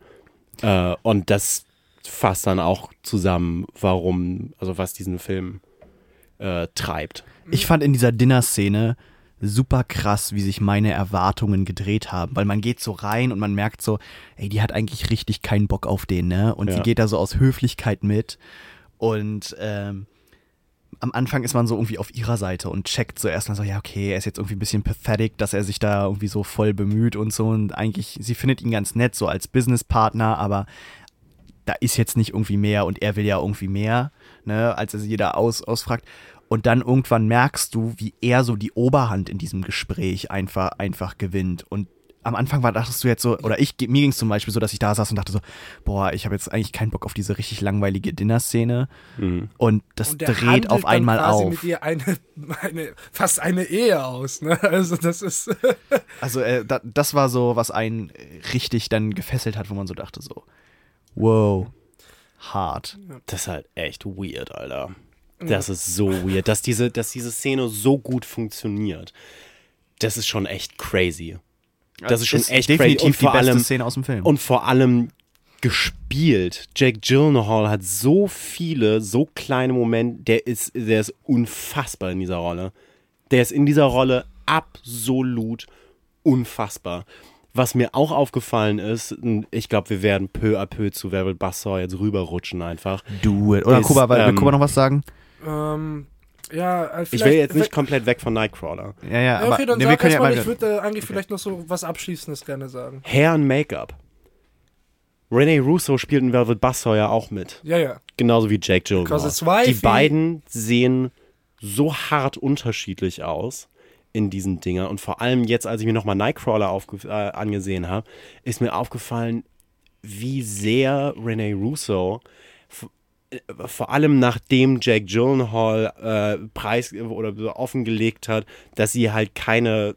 Äh, und das fasst dann auch zusammen, warum, also was diesen Film äh, treibt. Ich fand in dieser Dinner-Szene super krass, wie sich meine Erwartungen gedreht haben, weil man geht so rein und man merkt so, ey, die hat eigentlich richtig keinen Bock auf den, ne? Und Ja. sie geht da so aus Höflichkeit mit und ähm, am Anfang ist man so irgendwie auf ihrer Seite und checkt so erstmal so, ja, okay, er ist jetzt irgendwie ein bisschen pathetic, dass er sich da irgendwie so voll bemüht und so und eigentlich, sie findet ihn ganz nett so als Businesspartner, aber da ist jetzt nicht irgendwie mehr und er will ja irgendwie mehr, ne, als er sie da aus, ausfragt. Und dann irgendwann merkst du, wie er so die Oberhand in diesem Gespräch einfach, einfach gewinnt. Und am Anfang war, dachtest du jetzt so, oder ich, mir ging es zum Beispiel so, dass ich da saß und dachte so, boah, ich habe jetzt eigentlich keinen Bock auf diese richtig langweilige Dinner-Szene. Mhm. Und das Und der dreht auf dann einmal quasi auf. mit ihr eine, eine, fast eine Ehe aus. Ne? Also das ist Also äh, da, das war so, was einen richtig dann gefesselt hat, wo man so dachte so, wow, hart. Das ist halt echt weird, Alter. Das ist so weird, dass diese, dass diese Szene so gut funktioniert. Das ist schon echt crazy. Das ist schon echt crazy. definitiv Und vor die beste allem, Szene aus dem Film. Und vor allem gespielt. Jake Gyllenhaal hat so viele, so kleine Momente. Der ist, der ist unfassbar in dieser Rolle. Der ist in dieser Rolle absolut unfassbar. Was mir auch aufgefallen ist, und ich glaube, wir werden peu à peu zu Velvet Buzzsaw jetzt rüberrutschen einfach. Do it. Oder ist, Kuba, will ähm, Kuba noch was sagen? ähm, ja, äh, Ich will jetzt nicht komplett weg von Nightcrawler. Ja, ja, Ja, aber okay, dann nee, wir sag ja erstmal, mal. ich würde äh, eigentlich vielleicht noch so was Abschließendes gerne sagen. Hair und Make-up. Rene Russo spielt in Velvet Buzzsaw ja auch mit. Ja, ja. Genauso wie Jake Gyllenhaal. Die beiden sehen so hart unterschiedlich aus in diesen Dinger. Und vor allem jetzt, als ich mir nochmal Nightcrawler aufge- äh, angesehen habe, ist mir aufgefallen, wie sehr Rene Russo vor allem nachdem Jake Gyllenhaal äh, preis oder offengelegt hat, dass sie halt keine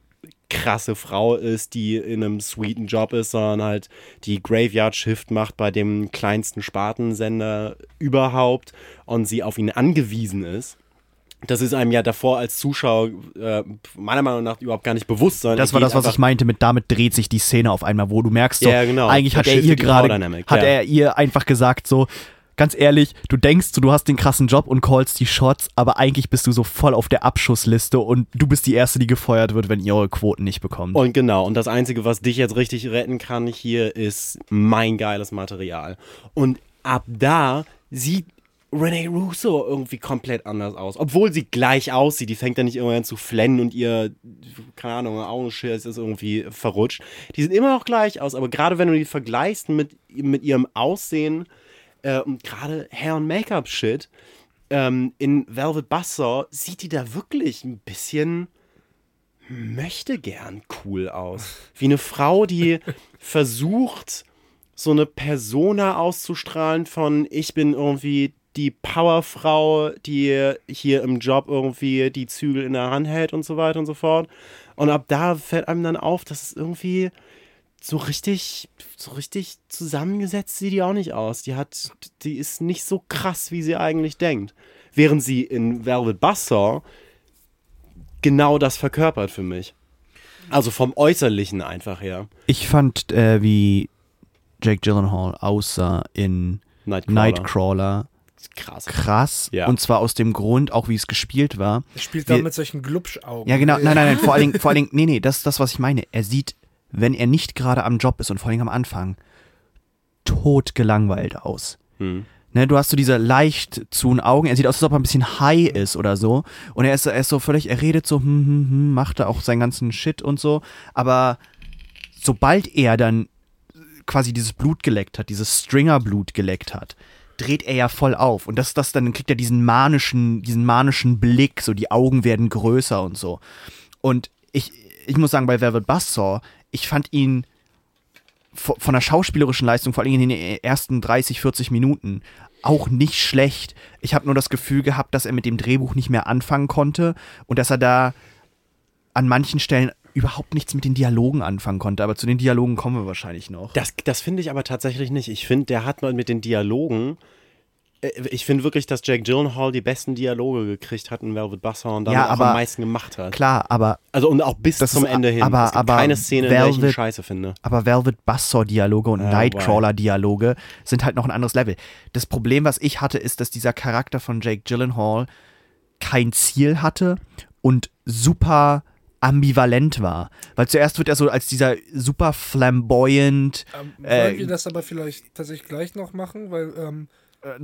krasse Frau ist, die in einem sweeten Job ist, sondern halt die Graveyard Shift macht bei dem kleinsten Spartensender überhaupt und sie auf ihn angewiesen ist. Das ist einem ja davor als Zuschauer äh, meiner Meinung nach überhaupt gar nicht bewusst, sondern Das war das, was ich meinte mit damit dreht sich die Szene auf einmal, wo du merkst, so, Ja, genau. eigentlich hat er ihr gerade, hat ja. er ihr einfach gesagt, so, ganz ehrlich, du denkst, du hast den krassen Job und callst die Shots, aber eigentlich bist du so voll auf der Abschussliste und du bist die Erste, die gefeuert wird, wenn ihr eure Quoten nicht bekommt. Und genau, und das Einzige, was dich jetzt richtig retten kann hier, ist mein geiles Material. Und ab da sieht Rene Russo irgendwie komplett anders aus. Obwohl sie gleich aussieht. Die fängt dann nicht irgendwann an zu flennen und ihr, keine Ahnung, Augenschirr ist irgendwie verrutscht. Die sieht immer noch gleich aus, aber gerade wenn du die vergleichst mit, mit ihrem Aussehen äh, und gerade Hair- und Make-up-Shit, ähm, in Velvet Buzzsaw sieht die da wirklich ein bisschen möchte gern cool aus. Wie eine Frau, die versucht, so eine Persona auszustrahlen von ich bin irgendwie die Powerfrau, die hier im Job irgendwie die Zügel in der Hand hält und so weiter und so fort. Und ab da fällt einem dann auf, dass es irgendwie so richtig, so richtig zusammengesetzt sieht die auch nicht aus. Die hat, die ist nicht so krass, wie sie eigentlich denkt. Während sie in Velvet Buzzsaw genau das verkörpert für mich. Also vom Äußerlichen einfach her. Ich fand, äh, wie Jake Gyllenhaal aussah in Nightcrawler. Nightcrawler Krass. krass. Ja. Und zwar aus dem Grund, auch wie es gespielt war. Er spielt da mit solchen Glubschaugen. Ja, genau. Nein, nein, nein. Vor allen Dingen, vor allen Dingen, nee, nee, das ist das, was ich meine. Er sieht, wenn er nicht gerade am Job ist und vor Dingen am Anfang, tot gelangweilt aus. Hm. Ne, du hast so diese leicht zuen Augen. Er sieht aus, als ob er ein bisschen high ist oder so. Und er ist, er ist so völlig, er redet so, hm, hm, hm, macht da auch seinen ganzen Shit und so. Aber sobald er dann quasi dieses Blut geleckt hat, dieses Stringer-Blut geleckt hat, dreht er ja voll auf. Und das, das dann kriegt er diesen manischen, diesen manischen Blick, so die Augen werden größer und so. Und ich, ich muss sagen, bei Velvet Buzzsaw, ich fand ihn vo- von der schauspielerischen Leistung, vor allem in den ersten 30, 40 Minuten, auch nicht schlecht. Ich habe nur das Gefühl gehabt, dass er mit dem Drehbuch nicht mehr anfangen konnte und dass er da an manchen Stellen überhaupt nichts mit den Dialogen anfangen konnte. Aber zu den Dialogen kommen wir wahrscheinlich noch. Das, das finde ich aber tatsächlich nicht. Ich finde, der hat mal mit den Dialogen Ich finde wirklich, dass Jack Gyllenhaal die besten Dialoge gekriegt hat in Velvet Buzzsaw und damit Ja, auch aber- am meisten gemacht hat. Klar, aber, Also und auch bis Das zum ist- Ende hin. aber- es gibt aber keine Szene, in der ich ihn Velvet- scheiße finde. aber Velvet Buzzsaw-Dialoge und Ja, Nightcrawler-Dialoge sind halt noch ein anderes Level. Das Problem, was ich hatte, ist, dass dieser Charakter von Jake Gyllenhaal kein Ziel hatte und super ambivalent war. Weil zuerst wird er so als dieser super flamboyant. Ähm, Äh, wollen wir das aber vielleicht tatsächlich gleich noch machen? Weil, ähm, Äh,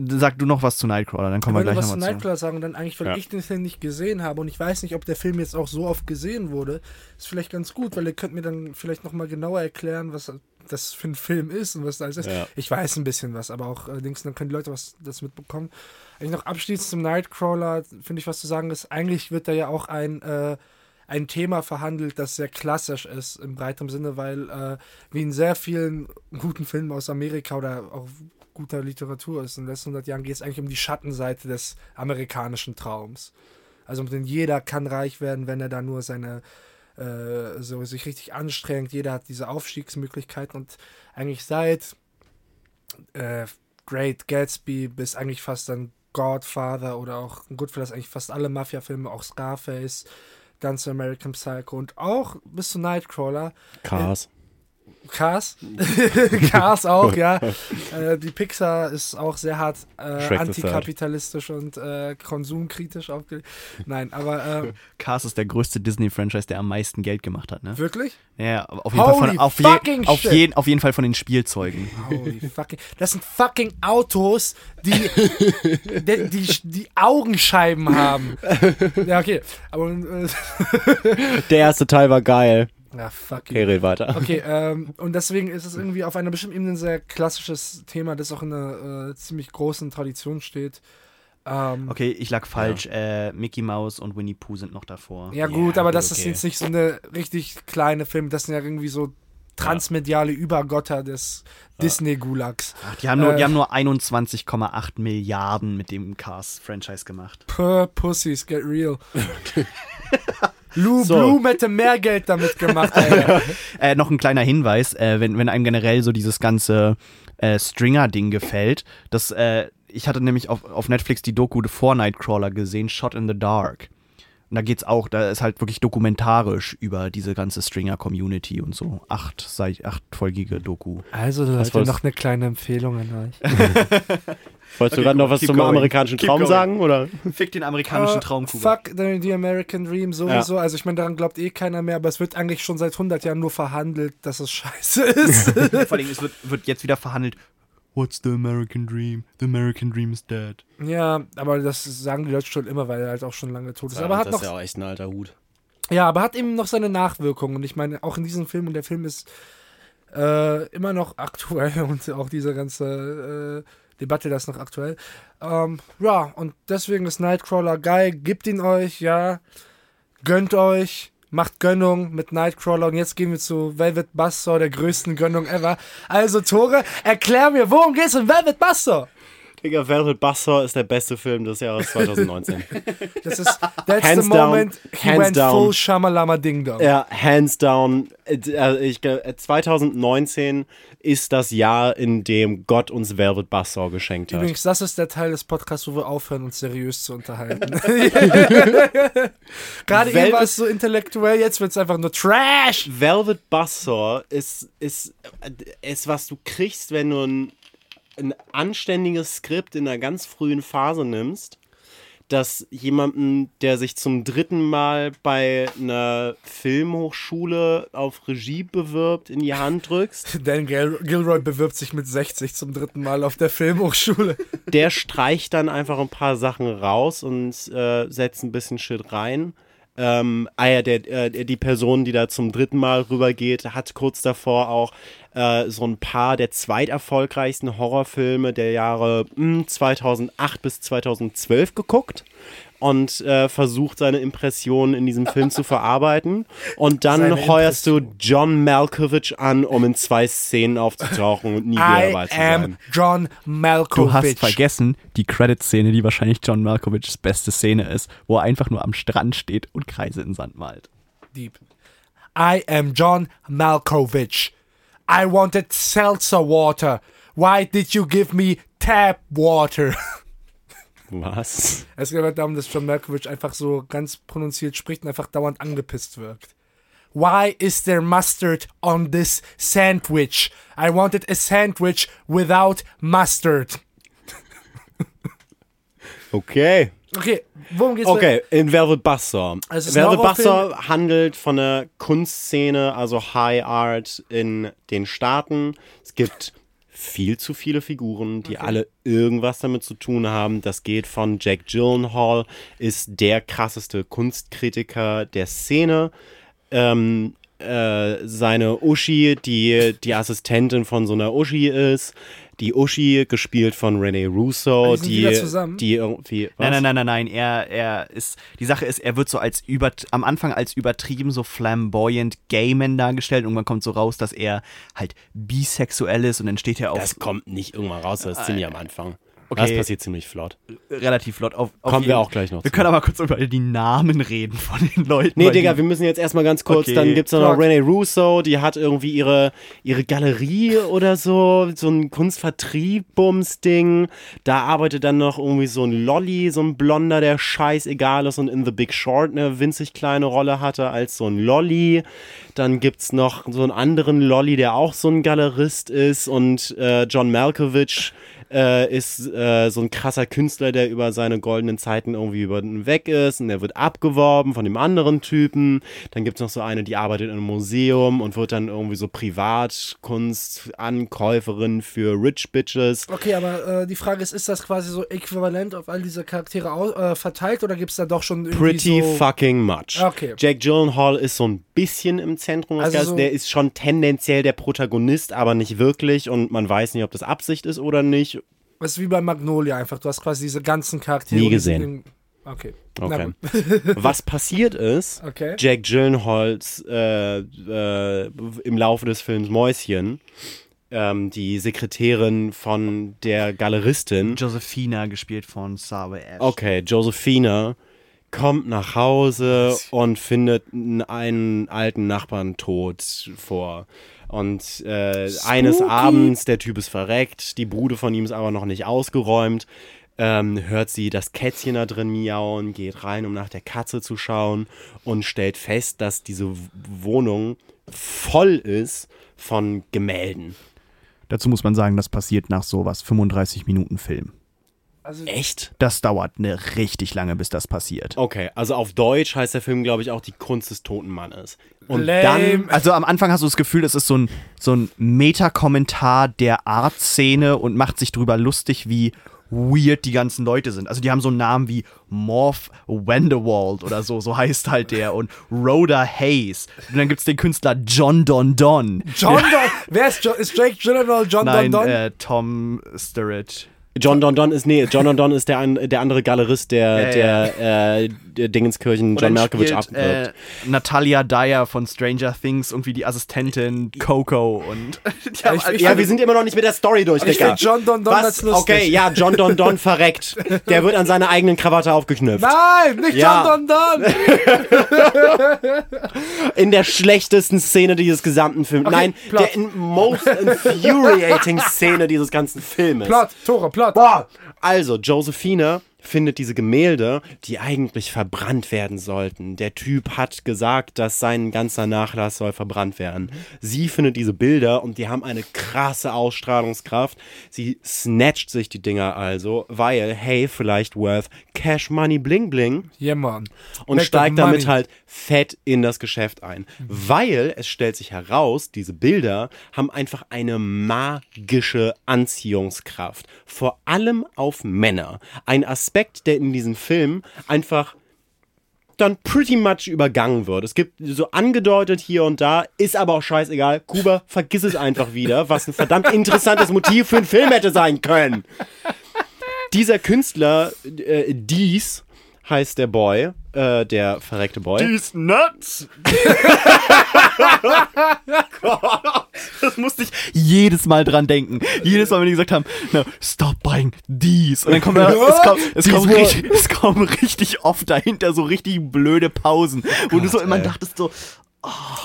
sag du noch was zu Nightcrawler, dann kommen wir ich wollte gleich was zu nochmal zu. Nightcrawler sagen und dann eigentlich, weil Ja. ich den Film nicht gesehen habe und ich weiß nicht, ob der Film jetzt auch so oft gesehen wurde, ist vielleicht ganz gut, weil ihr könnt mir dann vielleicht nochmal genauer erklären, was das für ein Film ist und was da alles ist. Ja. Ich weiß ein bisschen was, aber auch allerdings, dann können die Leute was das mitbekommen. Eigentlich noch abschließend zum Nightcrawler, finde ich, was zu sagen ist, eigentlich wird da ja auch ein, äh, ein Thema verhandelt, das sehr klassisch ist im breiteren Sinne, weil äh, wie in sehr vielen guten Filmen aus Amerika oder auch guter Literatur ist, in den letzten 100 Jahren geht es eigentlich um die Schattenseite des amerikanischen Traums. Also denn jeder kann reich werden, wenn er da nur seine äh, so sich richtig anstrengt. Jeder hat diese Aufstiegsmöglichkeiten und eigentlich seit äh, Great Gatsby bis eigentlich fast dann Godfather oder auch Goodfellas eigentlich fast alle Mafia-Filme, auch Scarface, dann zu American Psycho und auch bis zu Nightcrawler. Cars. Cars. Cars auch, ja. Äh, die Pixar ist auch sehr hart äh, antikapitalistisch und äh, konsumkritisch aufgelegt. Nein, aber äh, Cars ist der größte Disney-Franchise, der am meisten Geld gemacht hat, ne? wirklich? Ja, auf jeden, Fall Holy von, auf, fucking je, auf, jeden, auf jeden Fall von den Spielzeugen. Holy fucking. Das sind fucking Autos, die, die, die, die Augenscheiben haben. Ja, okay. Aber. Äh, Der erste Teil war geil. Ja, fuck Okay, you. red weiter. Okay, ähm, und deswegen ist es irgendwie auf einer bestimmten Ebene ein sehr klassisches Thema, das auch in einer äh, ziemlich großen Tradition steht. Ähm, Okay, ich lag falsch. Äh, Mickey Mouse und Winnie Pooh sind noch davor. Ja, gut, Ja, aber gut, das ist okay. jetzt nicht so eine richtig kleine Film. Das sind ja irgendwie so transmediale Übergötter des Disney-Gulags. Ach, die haben nur, Äh. die haben nur 21,8 Milliarden mit dem Cars-Franchise gemacht. Puh, Pussies, get real. Lou So. Bloom hätte mehr Geld damit gemacht. Äh, noch ein kleiner Hinweis, äh, wenn, wenn einem generell so dieses ganze äh, Stringer-Ding gefällt, das, äh, ich hatte nämlich auf, auf Netflix die Doku The Four Nightcrawler gesehen, Shot in the Dark. Und da geht's auch, da ist halt wirklich dokumentarisch über diese ganze Stringer-Community und so. Acht, sei, achtfolgige Doku. Also, Leute, noch eine kleine Empfehlung an euch. Wolltest du Okay, gerade noch was zum going. amerikanischen Keep Traum going. sagen? Oder? Fick den amerikanischen Äh, Traum, Kuba. Fuck the, the American Dream sowieso. Also ich meine, daran glaubt eh keiner mehr, aber es wird eigentlich schon seit 100 Jahren nur verhandelt, dass es scheiße ist. Vor allem, es wird, wird jetzt wieder verhandelt. What's the American Dream? The American Dream is dead. ja, aber das sagen die Leute schon immer, weil er halt auch schon lange tot ist. aber hat das noch ist ja auch echt ein alter Hut. Ja, aber hat eben noch seine Nachwirkungen. Und ich meine, auch in diesem Film, und der Film ist äh, immer noch aktuell und auch diese ganze äh, Debatte, das ist noch aktuell. Ähm, ja, und deswegen ist Nightcrawler geil. Gebt ihn euch, ja. Gönnt euch. Macht Gönnung mit Nightcrawler. Und jetzt gehen wir zu Velvet Buzzsaw, der größten Gönnung ever. Also, Tore, erklär mir, worum geht's in Velvet Buzzsaw? Digga, Velvet Buzzsaw ist der beste Film des Jahres 2019. Das ist, that's Hands the down, moment he hands went down. full Shamalama Ding Dong. ja, hands down. Äh, Ich, glaub, äh, 2019 ist das Jahr, in dem Gott uns Velvet Buzzsaw geschenkt hat. Übrigens, das ist der Teil des Podcasts, wo wir aufhören, uns seriös zu unterhalten. Gerade eben Velvet- war es so intellektuell, jetzt wird es einfach nur Trash. Velvet Buzzsaw ist, ist, äh, ist, was du kriegst, wenn du ein, ein anständiges Skript in einer ganz frühen Phase nimmst, das jemanden, der sich zum dritten Mal bei einer Filmhochschule auf Regie bewirbt, in die Hand drückst. Dan Gil Gilroy bewirbt sich mit 60 zum dritten Mal auf der Filmhochschule. Der streicht dann einfach ein paar Sachen raus und äh, setzt ein bisschen Shit rein. Ähm, ah ja, der, äh, die Person, die da zum dritten Mal rübergeht, hat kurz davor auch äh, so ein paar der zweiterfolgreichsten Horrorfilme der Jahre mh, 2008 bis 2012 geguckt und äh, versucht seine Impressionen in diesem Film zu verarbeiten. Und dann heuerst du John Malkovich an, um in zwei Szenen aufzutauchen und nie wieder dabei zu am sein. John Malkovich. Du hast vergessen, die Credit-Szene, die wahrscheinlich John Malkovichs beste Szene ist, wo er einfach nur am Strand steht und Kreise in Sand malt. Deep. I am John Malkovich. I wanted seltzer water. Why did you give me tap water? Was? Es geht darum, dass John Malkovich einfach so ganz pronunziert spricht und einfach dauernd angepisst wirkt. Why is there mustard on this sandwich? I wanted a sandwich without mustard. Okay. Okay, worum geht's? Okay, in Velvet Buzzsaw. Also Velvet. Buzzsaw handelt von einer Kunstszene, also High Art in den Staaten. Es gibt viel zu viele Figuren, die alle irgendwas damit zu tun haben. Das geht von Jack Gyllenhaal, ist der krasseste Kunstkritiker der Szene. Ähm, äh, seine Uschi, die die Assistentin von so einer Uschi ist. Die Uschi, gespielt von Rene Russo, Die sind die, wieder zusammen? die irgendwie. Nein, was? nein, nein, nein, nein. Er, er ist. Die Sache ist, er wird so als über, am Anfang als übertrieben, so flamboyant Gayman dargestellt. Und irgendwann kommt so raus, dass er halt bisexuell ist und dann steht er auf Das kommt nicht irgendwann raus, das ist ziemlich am Anfang. Okay. Das passiert ziemlich flott. relativ flott. Auf, auf Kommen wir auch gleich noch Wir zu. können aber kurz über die Namen reden von den Leuten. Nee, Digga, die, wir müssen jetzt erstmal ganz kurz, Okay. dann gibt's noch Plot. Rene Russo, die hat irgendwie ihre, ihre Galerie oder so, so ein Kunstvertrieb-Bums-Ding. Da arbeitet dann noch irgendwie so ein Lolly, so ein Blonder, der scheißegal ist und in The Big Short eine winzig kleine Rolle hatte als so ein Lolly. Dann gibt's noch so einen anderen Lolly, der auch so ein Galerist ist und äh, John Malkovich äh, ist äh, so ein krasser Künstler, der über seine goldenen Zeiten irgendwie über weg ist und der wird abgeworben von dem anderen Typen. Dann gibt's noch so eine, die arbeitet in einem Museum und wird dann irgendwie so Privatkunstankäuferin für Rich Bitches. Okay, aber äh, die Frage ist, ist das quasi so äquivalent auf all diese Charaktere äh, verteilt oder gibt es da doch schon irgendwie Pretty so... fucking much. Okay. Jack Gyllenhaal ist so ein bisschen im Zentrum des Also Ganzen. so- Der ist schon tendenziell der Protagonist, aber nicht wirklich. Und man weiß nicht, ob das Absicht ist oder nicht. Das ist wie bei Magnolia einfach. Du hast quasi diese ganzen Charaktere. Nie gesehen. Okay. Na Okay. gut. Was passiert ist, Okay. Jack Gyllenhaals äh, äh, im Laufe des Films Mäuschen, ähm, die Sekretärin von der Galeristin, Josephina, gespielt von Save Ash. okay, Josephina, kommt nach Hause und findet einen alten Nachbarn tot vor. Und äh, eines. Abends, der Typ ist verreckt, die Bude von ihm ist aber noch nicht ausgeräumt. Ähm, hört sie das Kätzchen da drin miauen, geht rein, um nach der Katze zu schauen und stellt fest, dass diese Wohnung voll ist von Gemälden. Dazu muss man sagen, das passiert nach sowas 35 Minuten Film. Also, Echt? Das dauert eine richtig lange, bis das passiert. Okay, also auf Deutsch heißt der Film, glaube ich, auch die Kunst des toten Mannes. Und Lame. dann Also am Anfang hast du das Gefühl, das ist so ein, so ein Metakommentar der Art-Szene und macht sich drüber lustig, wie weird die ganzen Leute sind. Also die haben so einen Namen wie Morph Vanderwald oder so, so heißt halt der. Und Rhoda Hayes. Und dann gibt es den Künstler John Don Don. John Don... Wer ist, jo ist Jake Gyllenhaal John Nein, Don Don? Äh, Tom Sturridge. John Don Don ist, nee, John Don Don ist der, ein, der andere Galerist, der, Ja, der, Äh, der Dingenskirchen John Malkovich abwirbt. Äh, Natalia Dyer von Stranger Things, irgendwie die Assistentin Coco und haben Ich- ich- ja, wir sind immer noch nicht mit der Story durch, Ich Digga. John Don Don Was? lustig. Okay, ja, John Don Don verreckt. Der wird an seiner eigenen Krawatte aufgeknüpft. Nein, nicht Ja. John Don Don! In der schlechtesten Szene dieses gesamten Films. Okay, Nein, Plot. der most infuriating Szene dieses ganzen Filmes. Plot, Tore, Plot. Boah. Also, Josephine findet diese Gemälde, die eigentlich verbrannt werden sollten. Der Typ hat gesagt, dass sein ganzer Nachlass soll verbrannt werden. Sie findet diese Bilder und die haben eine krasse Ausstrahlungskraft. Sie snatcht sich die Dinger also, weil, hey, vielleicht worth Cash Money Bling Bling Yeah, man. und Make steigt damit halt fett in das Geschäft ein. Weil es stellt sich heraus, diese Bilder haben einfach eine magische Anziehungskraft. Vor allem auf Männer. Ein Aspekt, der in diesem Film einfach dann pretty much übergangen wird. Es gibt so angedeutet hier und da, ist aber auch scheißegal. Kuba, vergiss es einfach wieder, was ein verdammt interessantes Motiv für einen Film hätte sein können. Dieser Künstler, äh, Dies heißt der Boy, äh, der verreckte Boy. These nuts. das musste ich jedes Mal dran denken. Jedes Mal, wenn die gesagt haben, no, stop buying these. Und dann kommt, da, es kommt, es kommt, richtig, es kommen richtig oft dahinter so richtig blöde Pausen, wo du so immer dachtest so,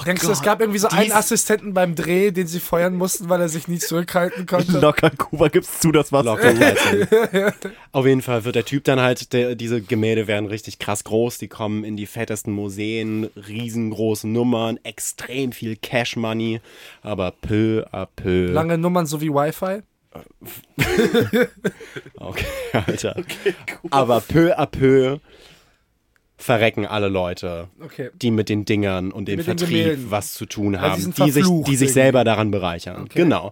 Denkst du, es gab irgendwie so einen Assistenten beim Dreh, den sie feuern mussten, weil er sich nie zurückhalten konnte? Locker Kuba gibt's zu, das war's. Locker. Auf jeden Fall wird der Typ dann halt, der, diese Gemälde werden richtig krass groß, die kommen in die fettesten Museen, riesengroße Nummern, extrem viel Cash Money, aber peu à peu. Lange Nummern so wie Wi-Fi? Okay, Alter. aber peu à peu verrecken alle Leute, Okay. die mit den Dingern und dem Mit Vertrieb was zu tun haben, sind die sich, die sich selber daran bereichern. Genau.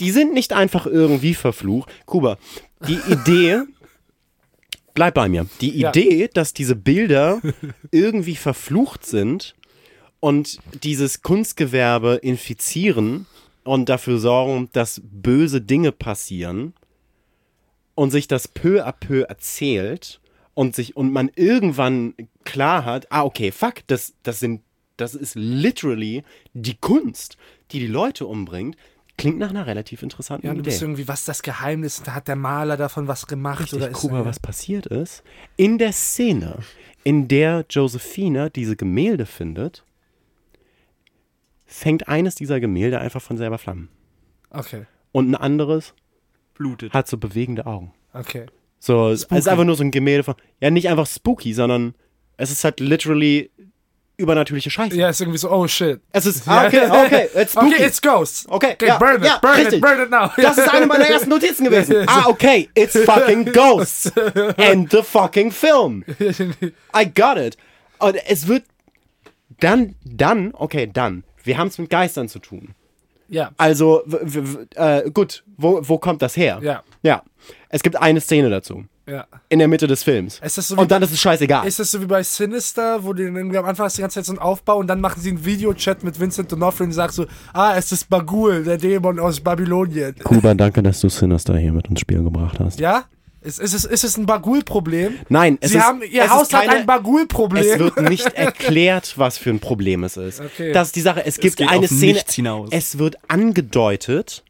Die sind nicht einfach irgendwie verflucht. Kuba, die Idee, bleib bei mir, die Ja. Idee, dass diese Bilder irgendwie verflucht sind und dieses Kunstgewerbe infizieren und dafür sorgen, dass böse Dinge passieren und sich das peu à peu erzählt und sich und man irgendwann klar hat, ah okay, fuck, das das sind das ist literally die Kunst, die die Leute umbringt, klingt nach einer relativ interessanten Ja, du bist Idee. irgendwie, was das Geheimnis? Da hat der Maler davon was gemacht oder ist Kuba, was passiert ist, in der Szene, in der Josephina diese Gemälde findet, fängt eines dieser Gemälde einfach von selber Flammen. Okay, Und ein anderes Blutet. hat so bewegende Augen. okay. So, es ist einfach nur so ein Gemälde von, ja, nicht einfach spooky, sondern es ist halt literally übernatürliche Scheiße. Ja, ist irgendwie so, oh shit. Es ist, ah, okay, okay, it's spooky. Okay, it's Ghosts. Okay, okay ja, burn it, ja, burn richtig. it, burn it now. Das ist eine meiner ersten Notizen gewesen. Ah, okay, it's fucking Ghosts. And the fucking film. I got it. Und es wird dann, dann, okay, dann. Wir haben es mit Geistern zu tun. Ja, Also, w- w- w- äh, gut, wo, wo kommt das her? Ja. Ja. Es gibt eine Szene dazu. ja. In der Mitte des Films. Ist das so Und dann ist es scheißegal. Ist das so wie bei Sinister, wo die irgendwie am Anfang ist die ganze Zeit so ein Aufbau und dann machen sie einen Videochat mit Vincent D'Onofrio und sagt so, ah, es ist Bagul, der Dämon aus Babylonien. Kuba, danke, dass du Sinister hier mit ins Spiel gebracht hast. Ja? Ist, ist, es, ist es ein Bagul-Problem? Nein, es Sie ist, haben, ihr es Haus ist keine, hat ein Bagul-Problem. Es wird nicht erklärt, was für ein Problem es ist. Okay. Das ist die Sache. Es gibt geht eine auf Szene. nichts hinaus. Es wird angedeutet,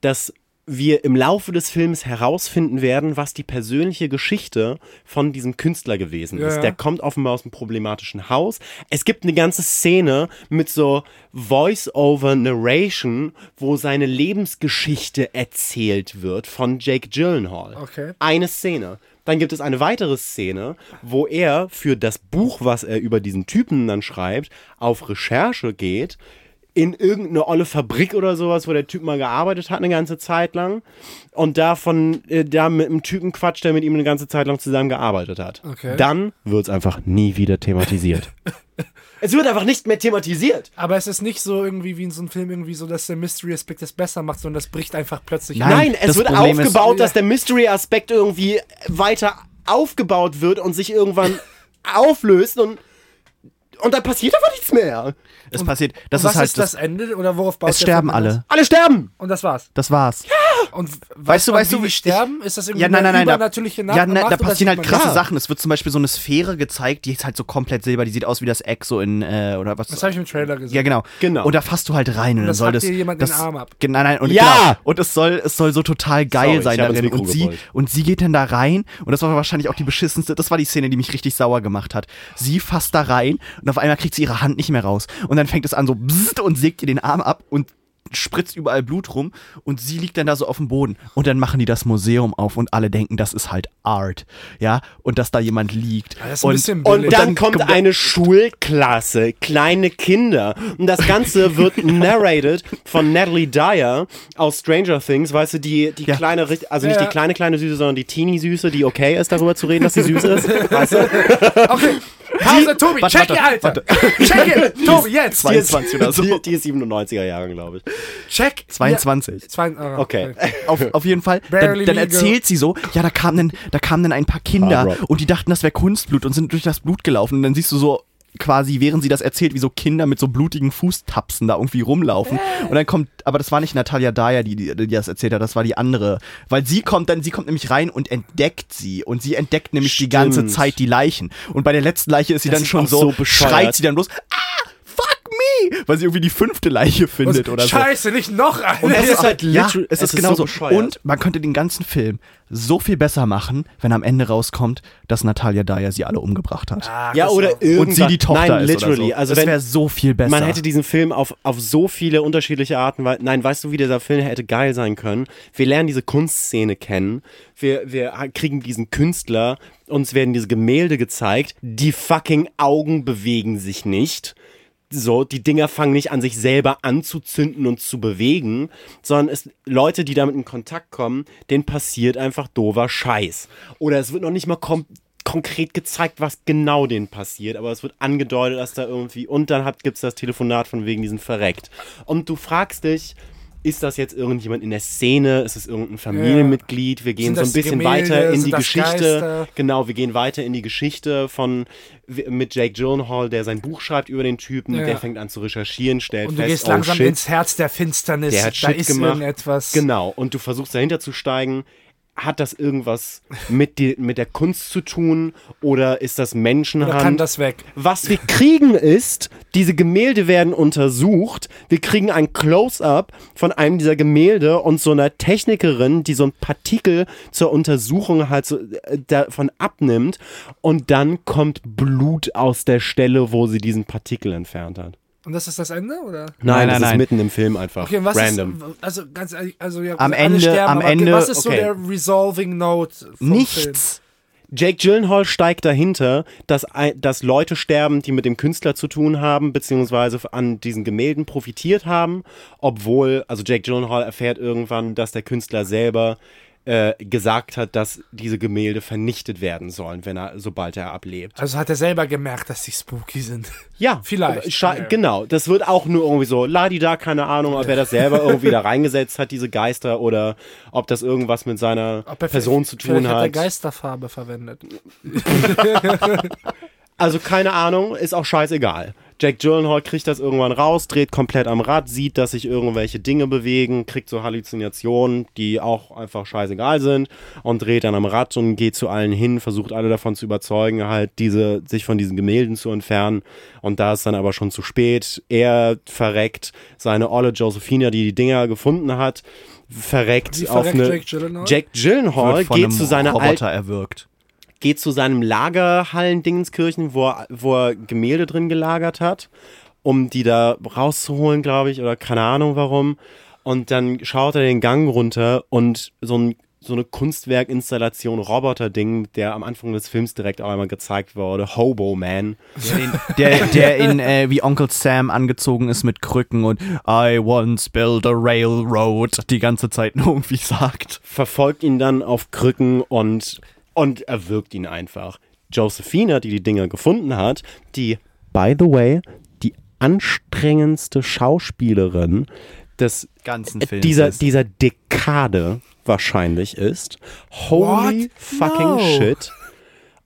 dass wir im Laufe des Films herausfinden werden, was die persönliche Geschichte von diesem Künstler gewesen ist. Ja. Der kommt offenbar aus einem problematischen Haus. Es gibt eine ganze Szene mit so Voice-over-Narration, wo seine Lebensgeschichte erzählt wird von Jake Gyllenhaal. Okay. Eine Szene. Dann gibt es eine weitere Szene, wo er für das Buch, was er über diesen Typen dann schreibt, auf Recherche geht, in irgendeine olle Fabrik oder sowas, wo der Typ mal gearbeitet hat eine ganze Zeit lang und davon äh, da mit einem Typen quatscht, der mit ihm eine ganze Zeit lang zusammen gearbeitet hat. Okay. Dann wird es einfach nie wieder thematisiert. es wird einfach nicht mehr thematisiert. Aber es ist nicht so irgendwie wie in so einem Film irgendwie so, dass der Mystery-Aspekt das besser macht, sondern das bricht einfach plötzlich Nein. ab. Nein, es wird Problem ist- aufgebaut, dass der Mystery-Aspekt irgendwie weiter aufgebaut wird und sich irgendwann auflöst und, und dann passiert einfach nichts mehr. Es passiert, das und was ist halt ist das Ende oder worauf baut Es sterben alle. Alle sterben! Und das war's. Das war's. Und Weißt du, weißt wie du, ich- sterben? Ist das irgendwie Ja, nein, nein, nein. Da, übernatürliche ja, ne, Macht da passieren halt krasse das? Sachen. Es wird zum Beispiel so eine Sphäre gezeigt, die ist halt so komplett silber. Die sieht aus wie das Eck so in, äh, oder was. Das habe ich im Trailer gesehen. ja, genau. Genau. Und da fasst du halt rein und, dann das soll hackt das. dir jemand das den Arm ab. Nein, nein, und, Ja! genau. und es soll, es soll so total geil Sorry, sein darin. Und sie, und sie geht dann da rein und das war wahrscheinlich auch die beschissenste. Das war die Szene, die mich richtig sauer gemacht hat. Sie fasst da rein und auf einmal kriegt sie ihre Hand nicht mehr raus. Und dann fängt es an so und sägt ihr den Arm ab und spritzt überall Blut rum und sie liegt dann da so auf dem Boden und dann machen die das Museum auf und alle denken, das ist halt Art, ja, und dass da jemand liegt. das ist ein und, bisschen Und dann kommt eine Schulklasse, kleine Kinder. Und das Ganze wird narrated von Natalie Dyer aus Stranger Things, weißt du, die, die Ja. kleine, also nicht Ja. die kleine, kleine Süße, sondern die Teenie-Süße, die okay ist, darüber zu reden, dass sie süß ist. Weißt du? Okay, Pause, Tobi, warte, check warte, ihr Alter. Check it, Tobi, jetzt. 22 oder so. Die, die ist 97er Jahre, glaube ich. Check. 22. Ja, zwei, ah, Okay. Auf, auf jeden Fall. Dann, Barely dann erzählt sie so, ja, da kamen dann, da kamen dann ein paar Kinder Rock. und die dachten, das wäre Kunstblut und sind durch das Blut gelaufen. Und dann siehst du so quasi, während sie das erzählt, wie so Kinder mit so blutigen Fußtapsen da irgendwie rumlaufen. Und dann kommt, aber das war nicht Natalia Dyer, die, die, die das erzählt hat, das war die andere. Weil sie kommt dann, sie kommt nämlich rein und entdeckt sie. Und sie entdeckt nämlich die ganze Stimmt. Zeit die Leichen. Und bei der letzten Leiche ist sie Das dann ist schon so, so schreit sie dann bloß, ah, fuck weil sie irgendwie die fünfte Leiche findet oder so. Scheiße, nicht noch eine. Und es ist halt Ja, es, ist so genauso. bescheuert. und man könnte den ganzen Film so viel besser machen, wenn am Ende rauskommt, dass Natalia Dyer sie alle umgebracht hat. Ah, Ja, das oder irgendwann. und sie die Tochter Nein, ist literally. oder so. Also das wäre so viel besser. Man hätte diesen Film auf, auf so viele unterschiedliche Arten, weil, nein, weißt du, wie dieser Film hätte geil sein können? Wir lernen diese Kunstszene kennen, wir, wir kriegen diesen Künstler, uns werden diese Gemälde gezeigt, die fucking Augen bewegen sich nicht. So, die Dinger fangen nicht an, sich selber anzuzünden und zu bewegen, sondern es Leute, die damit in Kontakt kommen, denen passiert einfach doofer Scheiß. Oder es wird noch nicht mal kom konkret gezeigt, was genau denen passiert, aber es wird angedeutet, dass da irgendwie, und dann gibt es das Telefonat von wegen diesen verreckt. Und du fragst dich, ist das jetzt irgendjemand in der Szene? Ist es irgendein Familienmitglied? Wir gehen so ein bisschen Gemälde? weiter in die Geschichte. Geister? Genau, wir gehen weiter in die Geschichte von mit Jake Gyllenhaal, der sein Buch schreibt über den Typen, Ja. der fängt an zu recherchieren, stellt Und du fest, gehst oh langsam shit, ins Herz der Finsternis. der hat da Shit ist gemacht. irgendetwas. Genau, und du versuchst dahinter zu steigen. Hat das irgendwas mit, die, mit der Kunst zu tun oder ist das Oder Menschenhand? kann das weg? Was wir kriegen ist, diese Gemälde werden untersucht. Wir kriegen ein Close-up von einem dieser Gemälde und so einer Technikerin, die so ein Partikel zur Untersuchung halt so äh, davon abnimmt. Und dann kommt Blut aus der Stelle, wo sie diesen Partikel entfernt hat. Und das ist das Ende, oder? Nein, das nein, ist nein. mitten im Film einfach. Okay, was Random. ist, also ganz ehrlich, also ja, Am Ende- sterben, am Ende- was ist so okay. der Resolving Note vom Film? Nichts. Jake Gyllenhaal steigt dahinter, dass, dass Leute sterben, die mit dem Künstler zu tun haben, beziehungsweise an diesen Gemälden profitiert haben, obwohl, also Jake Gyllenhaal erfährt irgendwann, dass der Künstler selber äh, gesagt hat, dass diese Gemälde vernichtet werden sollen, wenn er, sobald er ablebt. Also hat er selber gemerkt, dass die spooky sind. Ja, Vielleicht. Scha- Ja. Genau, das wird auch nur irgendwie so, ladi da, keine Ahnung, ob er das selber irgendwie da reingesetzt hat, diese Geister, oder ob das irgendwas mit seiner er Person zu tun hat er hat. Geisterfarbe verwendet. Also keine Ahnung, ist auch scheißegal. Jack Gyllenhaal kriegt das irgendwann raus, dreht komplett am Rad, sieht, dass sich irgendwelche Dinge bewegen, kriegt so Halluzinationen, die auch einfach scheißegal sind und dreht dann am Rad und geht zu allen hin, versucht alle davon zu überzeugen, halt diese, sich von diesen Gemälden zu entfernen. Und da ist dann aber schon zu spät. Er verreckt, seine Olle Josephina, die die Dinger gefunden hat, verreckt Wie auf verreckt eine... Jake Gyllenhaal? Jack Gyllenhaal geht zu seiner Roboter erwürgt. Geht zu seinem Lagerhallen-Dingenskirchen, wo er, wo er Gemälde drin gelagert hat, um die da rauszuholen, glaube ich, oder keine Ahnung warum. Und dann schaut er den Gang runter und so, ein, so eine Kunstwerkinstallation, Roboter-Ding, der am Anfang des Films direkt auch einmal gezeigt wurde, Hobo Man. Der, der in äh, wie Onkel Sam angezogen ist mit Krücken und I once built a railroad die ganze Zeit nur irgendwie sagt. verfolgt ihn dann auf Krücken und, und erwürgt ihn einfach. Josephina, die die Dinger gefunden hat, die, by the way, die anstrengendste Schauspielerin des Ganzen Films dieser, ist. dieser Dekade wahrscheinlich ist. Holy What? fucking No. shit.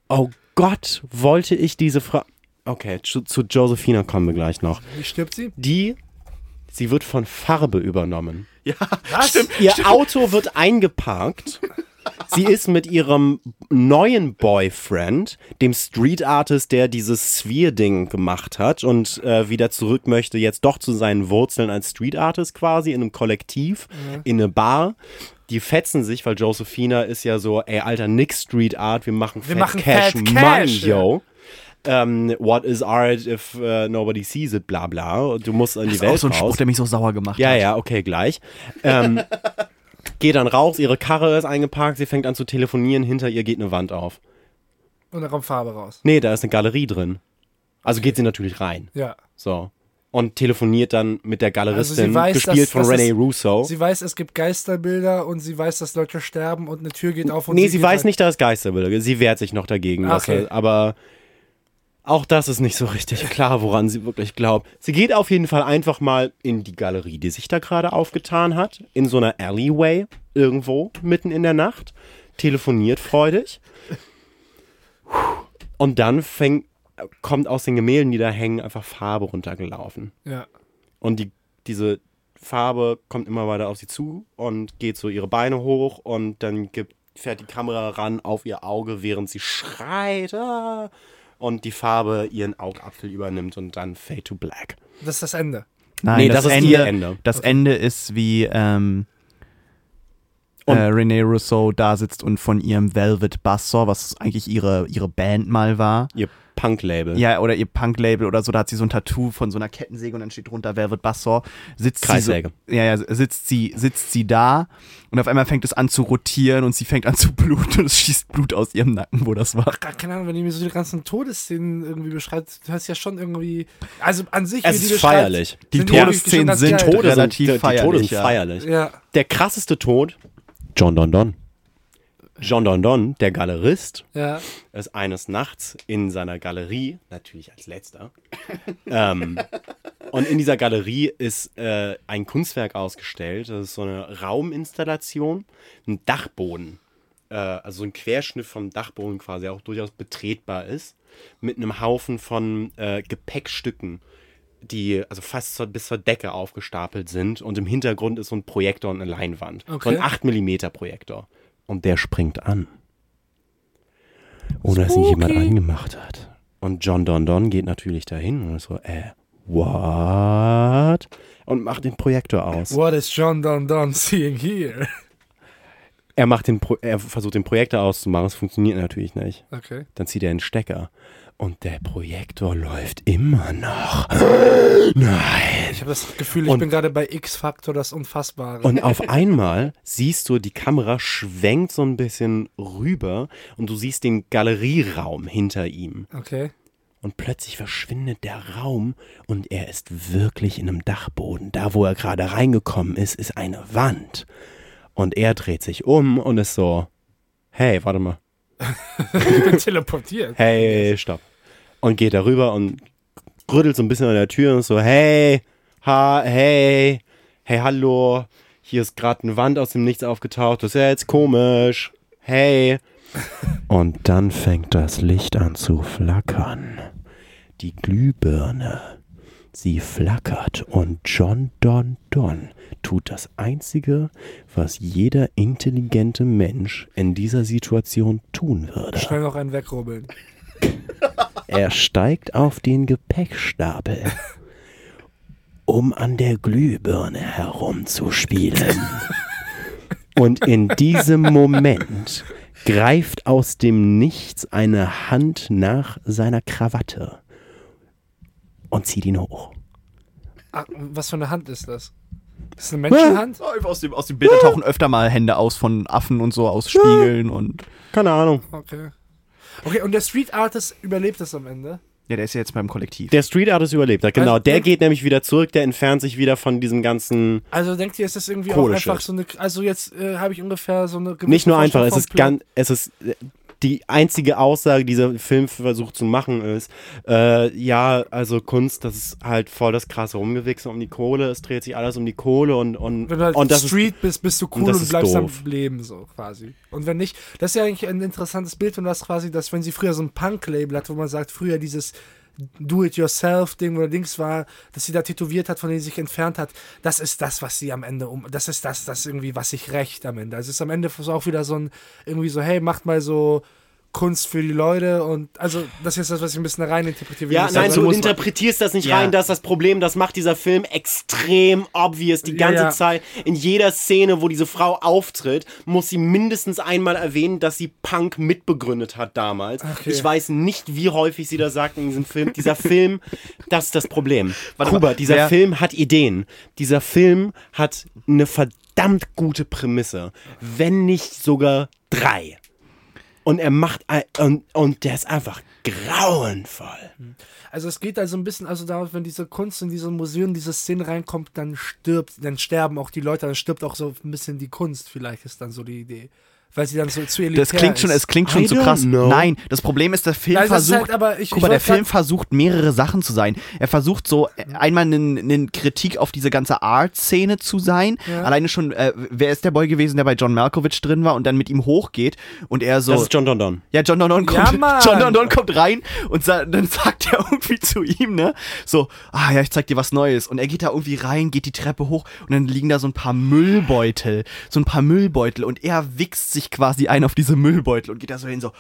Oh Gott, wollte ich diese Frau. Okay, zu, zu Josephina kommen wir gleich noch. Wie stirbt sie? Die, sie wird von Farbe übernommen. Ja, Was? Ihr Auto wird eingeparkt. Sie ist mit ihrem neuen Boyfriend, dem Street Artist, der dieses Sphere-Ding gemacht hat und äh, wieder zurück möchte, jetzt doch zu seinen Wurzeln als Street Artist quasi in einem Kollektiv, in eine Bar. Die fetzen sich, weil Josephina ist ja so, ey, alter, nix Street Art, wir machen Wir Fat machen Cash, Fat Money, Cash, yo. Ähm, what is art if uh, nobody sees it, bla bla. Du musst in die das ist Welt auch so ein raus. Spruch, der mich so sauer gemacht Ja, hat. ja, okay, gleich. Ähm, geht dann raus, ihre Karre ist eingeparkt, sie fängt an zu telefonieren, hinter ihr geht eine Wand auf. Und da kommt Farbe raus. Nee, da ist eine Galerie drin. Also geht sie natürlich rein. Ja. So. Und telefoniert dann mit der Galeristin, Also weiß, gespielt dass- von dass Rene es- Russo. Sie weiß, es gibt Geisterbilder und sie weiß, dass Leute sterben und eine Tür geht auf und nee, sie geht weiß halt- nicht, dass es Geisterbilder gibt. Sie wehrt sich noch dagegen. dass Okay. er- aber auch das ist nicht so richtig klar, woran sie wirklich glaubt. Sie geht auf jeden Fall einfach mal in die Galerie, die sich da gerade aufgetan hat, in so einer Alleyway irgendwo mitten in der Nacht, telefoniert freudig. Und dann fängt, kommt aus den Gemälden, die da hängen, einfach Farbe runtergelaufen. Ja. Und die, diese Farbe kommt immer weiter auf sie zu und geht so ihre Beine hoch und dann gibt, fährt die Kamera ran auf ihr Auge, während sie schreit. Ah! Und die Farbe ihren Augapfel übernimmt und dann Fade to Black. Das ist das Ende. Nein, Nee, das, das ist Ende, ihr Ende. Das Ende ist wie ähm, Und- äh, Renee Rousseau da sitzt und von ihrem Velvet Buzzsaw, was eigentlich ihre, ihre Band mal war, Ihr Punk-Label. ja, oder ihr Punk-Label oder so, da hat sie so ein Tattoo von so einer Kettensäge und dann steht drunter Velvet Buzzsaw, sitzt Kreissäge. sie so, ja, ja, sitzt sie, sitzt sie da und auf einmal fängt es an zu rotieren und sie fängt an zu bluten und es schießt Blut aus ihrem Nacken, wo das war. Ach, keine Ahnung, wenn die mir so die ganzen Todesszenen irgendwie beschreibt, hörst ja schon irgendwie. Also an sich, Es ist feierlich. Die sind Todesszenen sind geil. Tode relativ sind, die Tode feierlich, sind ja. feierlich. Ja. Der krasseste Tod, John Don Don. John Don Don, der Galerist, Ja. ist eines Nachts in seiner Galerie, natürlich als letzter. ähm, und in dieser Galerie ist äh, ein Kunstwerk ausgestellt. Das ist so eine Rauminstallation, ein Dachboden. Äh, also ein Querschnitt vom Dachboden quasi auch durchaus betretbar ist. Mit einem Haufen von äh, Gepäckstücken, die also fast zur, bis zur Decke aufgestapelt sind. Und im Hintergrund ist so ein Projektor und eine Leinwand. So Okay. ein 8 mm Projektor. Und der springt an. Ohne dass ihn jemand angemacht hat. Und John Don Don geht natürlich dahin und ist so, äh, what? Und macht den Projektor aus. What is John Don Don seeing here? Er macht den Pro er versucht den Projektor auszumachen, es funktioniert natürlich nicht. Okay. Dann zieht er den Stecker. Und der Projektor läuft immer noch. Nein. Ich habe das Gefühl, ich Und- bin gerade bei X-Factor, das Unfassbare. Und auf einmal siehst du, die Kamera schwenkt so ein bisschen rüber und du siehst den Galerieraum hinter ihm. okay. Und plötzlich verschwindet der Raum und er ist wirklich in einem Dachboden. Da, wo er gerade reingekommen ist, ist eine Wand. Und er dreht sich um und ist so, hey, warte mal. Ich bin teleportiert. Hey, stopp. Und geht darüber und rüttelt so ein bisschen an der Tür und so, hey, ha, hey, hey, hallo. Hier ist gerade eine Wand aus dem Nichts aufgetaucht. Das ist ja jetzt komisch. Hey. Und dann fängt das Licht an zu flackern. Die Glühbirne. Sie flackert und John Don Don tut das Einzige, was jeder intelligente Mensch in dieser Situation tun würde. Schnell noch einen wegrubbeln. Er steigt auf den Gepäckstapel, um an der Glühbirne herumzuspielen. Und in diesem Moment greift aus dem Nichts eine Hand nach seiner Krawatte und zieht ihn hoch. Ah, was für eine Hand ist das? Das ist eine Menschenhand? Aus dem, aus dem Bild tauchen öfter mal Hände aus von Affen und so aus Spiegeln und. Keine Ahnung. Okay. Okay, und der Street Artist überlebt das am Ende? Ja, der ist ja jetzt beim Kollektiv. Der Street Artist überlebt hat, genau. Also, Der geht nämlich wieder zurück, der entfernt sich wieder von diesem ganzen. Also denkt ihr, ist das irgendwie auch einfach so eine. Also jetzt äh, habe ich ungefähr so eine gewisse Nicht nur einfach, es ist ganz, es ist äh, die einzige Aussage, die dieser Film versucht zu machen, ist, äh, ja, also Kunst, das ist halt voll das krasse Rumgewichse um die Kohle, es dreht sich alles um die Kohle und, und, Wenn du halt und das ist, Street bist, bist du cool und, ist bleibst doof. am Leben, so quasi. Und wenn nicht, das ist ja eigentlich ein interessantes Bild und das quasi, dass wenn sie früher so ein Punk-Label hat, wo man sagt, früher dieses Do-it-yourself-Ding oder Dings war, dass sie da tätowiert hat, von denen sie sich entfernt hat, das ist das, was sie am Ende um, das ist das, das irgendwie, was sich rächt am Ende. Also es ist am Ende auch wieder so ein, irgendwie so, hey, macht mal so Kunst für die Leute und, also das ist das, was ich ein bisschen rein interpretiere. ja, nein, aber- du interpretierst das nicht Ja. rein, das ist das Problem, das macht dieser Film extrem obvious. Die Ja, ganze ja. Zeit, in jeder Szene, wo diese Frau auftritt, muss sie mindestens einmal erwähnen, dass sie Punk mitbegründet hat damals. Okay. Ich weiß nicht, wie häufig sie das sagt in diesem Film. Dieser Film, das ist das Problem. Warte Kuba, mal, dieser wer- Film hat Ideen. Dieser Film hat eine verdammt gute Prämisse. Wenn nicht sogar drei. Und er macht ein, und, und der ist einfach grauenvoll. Also es geht also ein bisschen also darauf, wenn diese Kunst in diese Museum, diese Szene reinkommt, dann stirbt, dann sterben auch die Leute, dann stirbt auch so ein bisschen die Kunst, vielleicht ist dann so die Idee. Weil sie dann so zu elitär Das klingt schon, ist. es klingt schon I zu krass. know. Nein, das Problem ist, der Film ist versucht. halt, aber ich- guck ich mal, der Film versucht mehrere Sachen zu sein. Er versucht so äh, einmal eine Kritik auf diese ganze Art-Szene zu sein. Ja. Alleine schon, äh, wer ist der Boy gewesen, der bei John Malkovich drin war und dann mit ihm hochgeht und er so. Das ist John Don Don. Ja, John Don Don Ja, kommt, Mann. John Don Don kommt rein und sa dann sagt er irgendwie zu ihm, ne, so, ah ja, ich zeig dir was Neues. Und er geht da irgendwie rein, geht die Treppe hoch und dann liegen da so ein paar Müllbeutel, so ein paar Müllbeutel und er wichst sich quasi ein auf diese Müllbeutel und geht da so hin, so,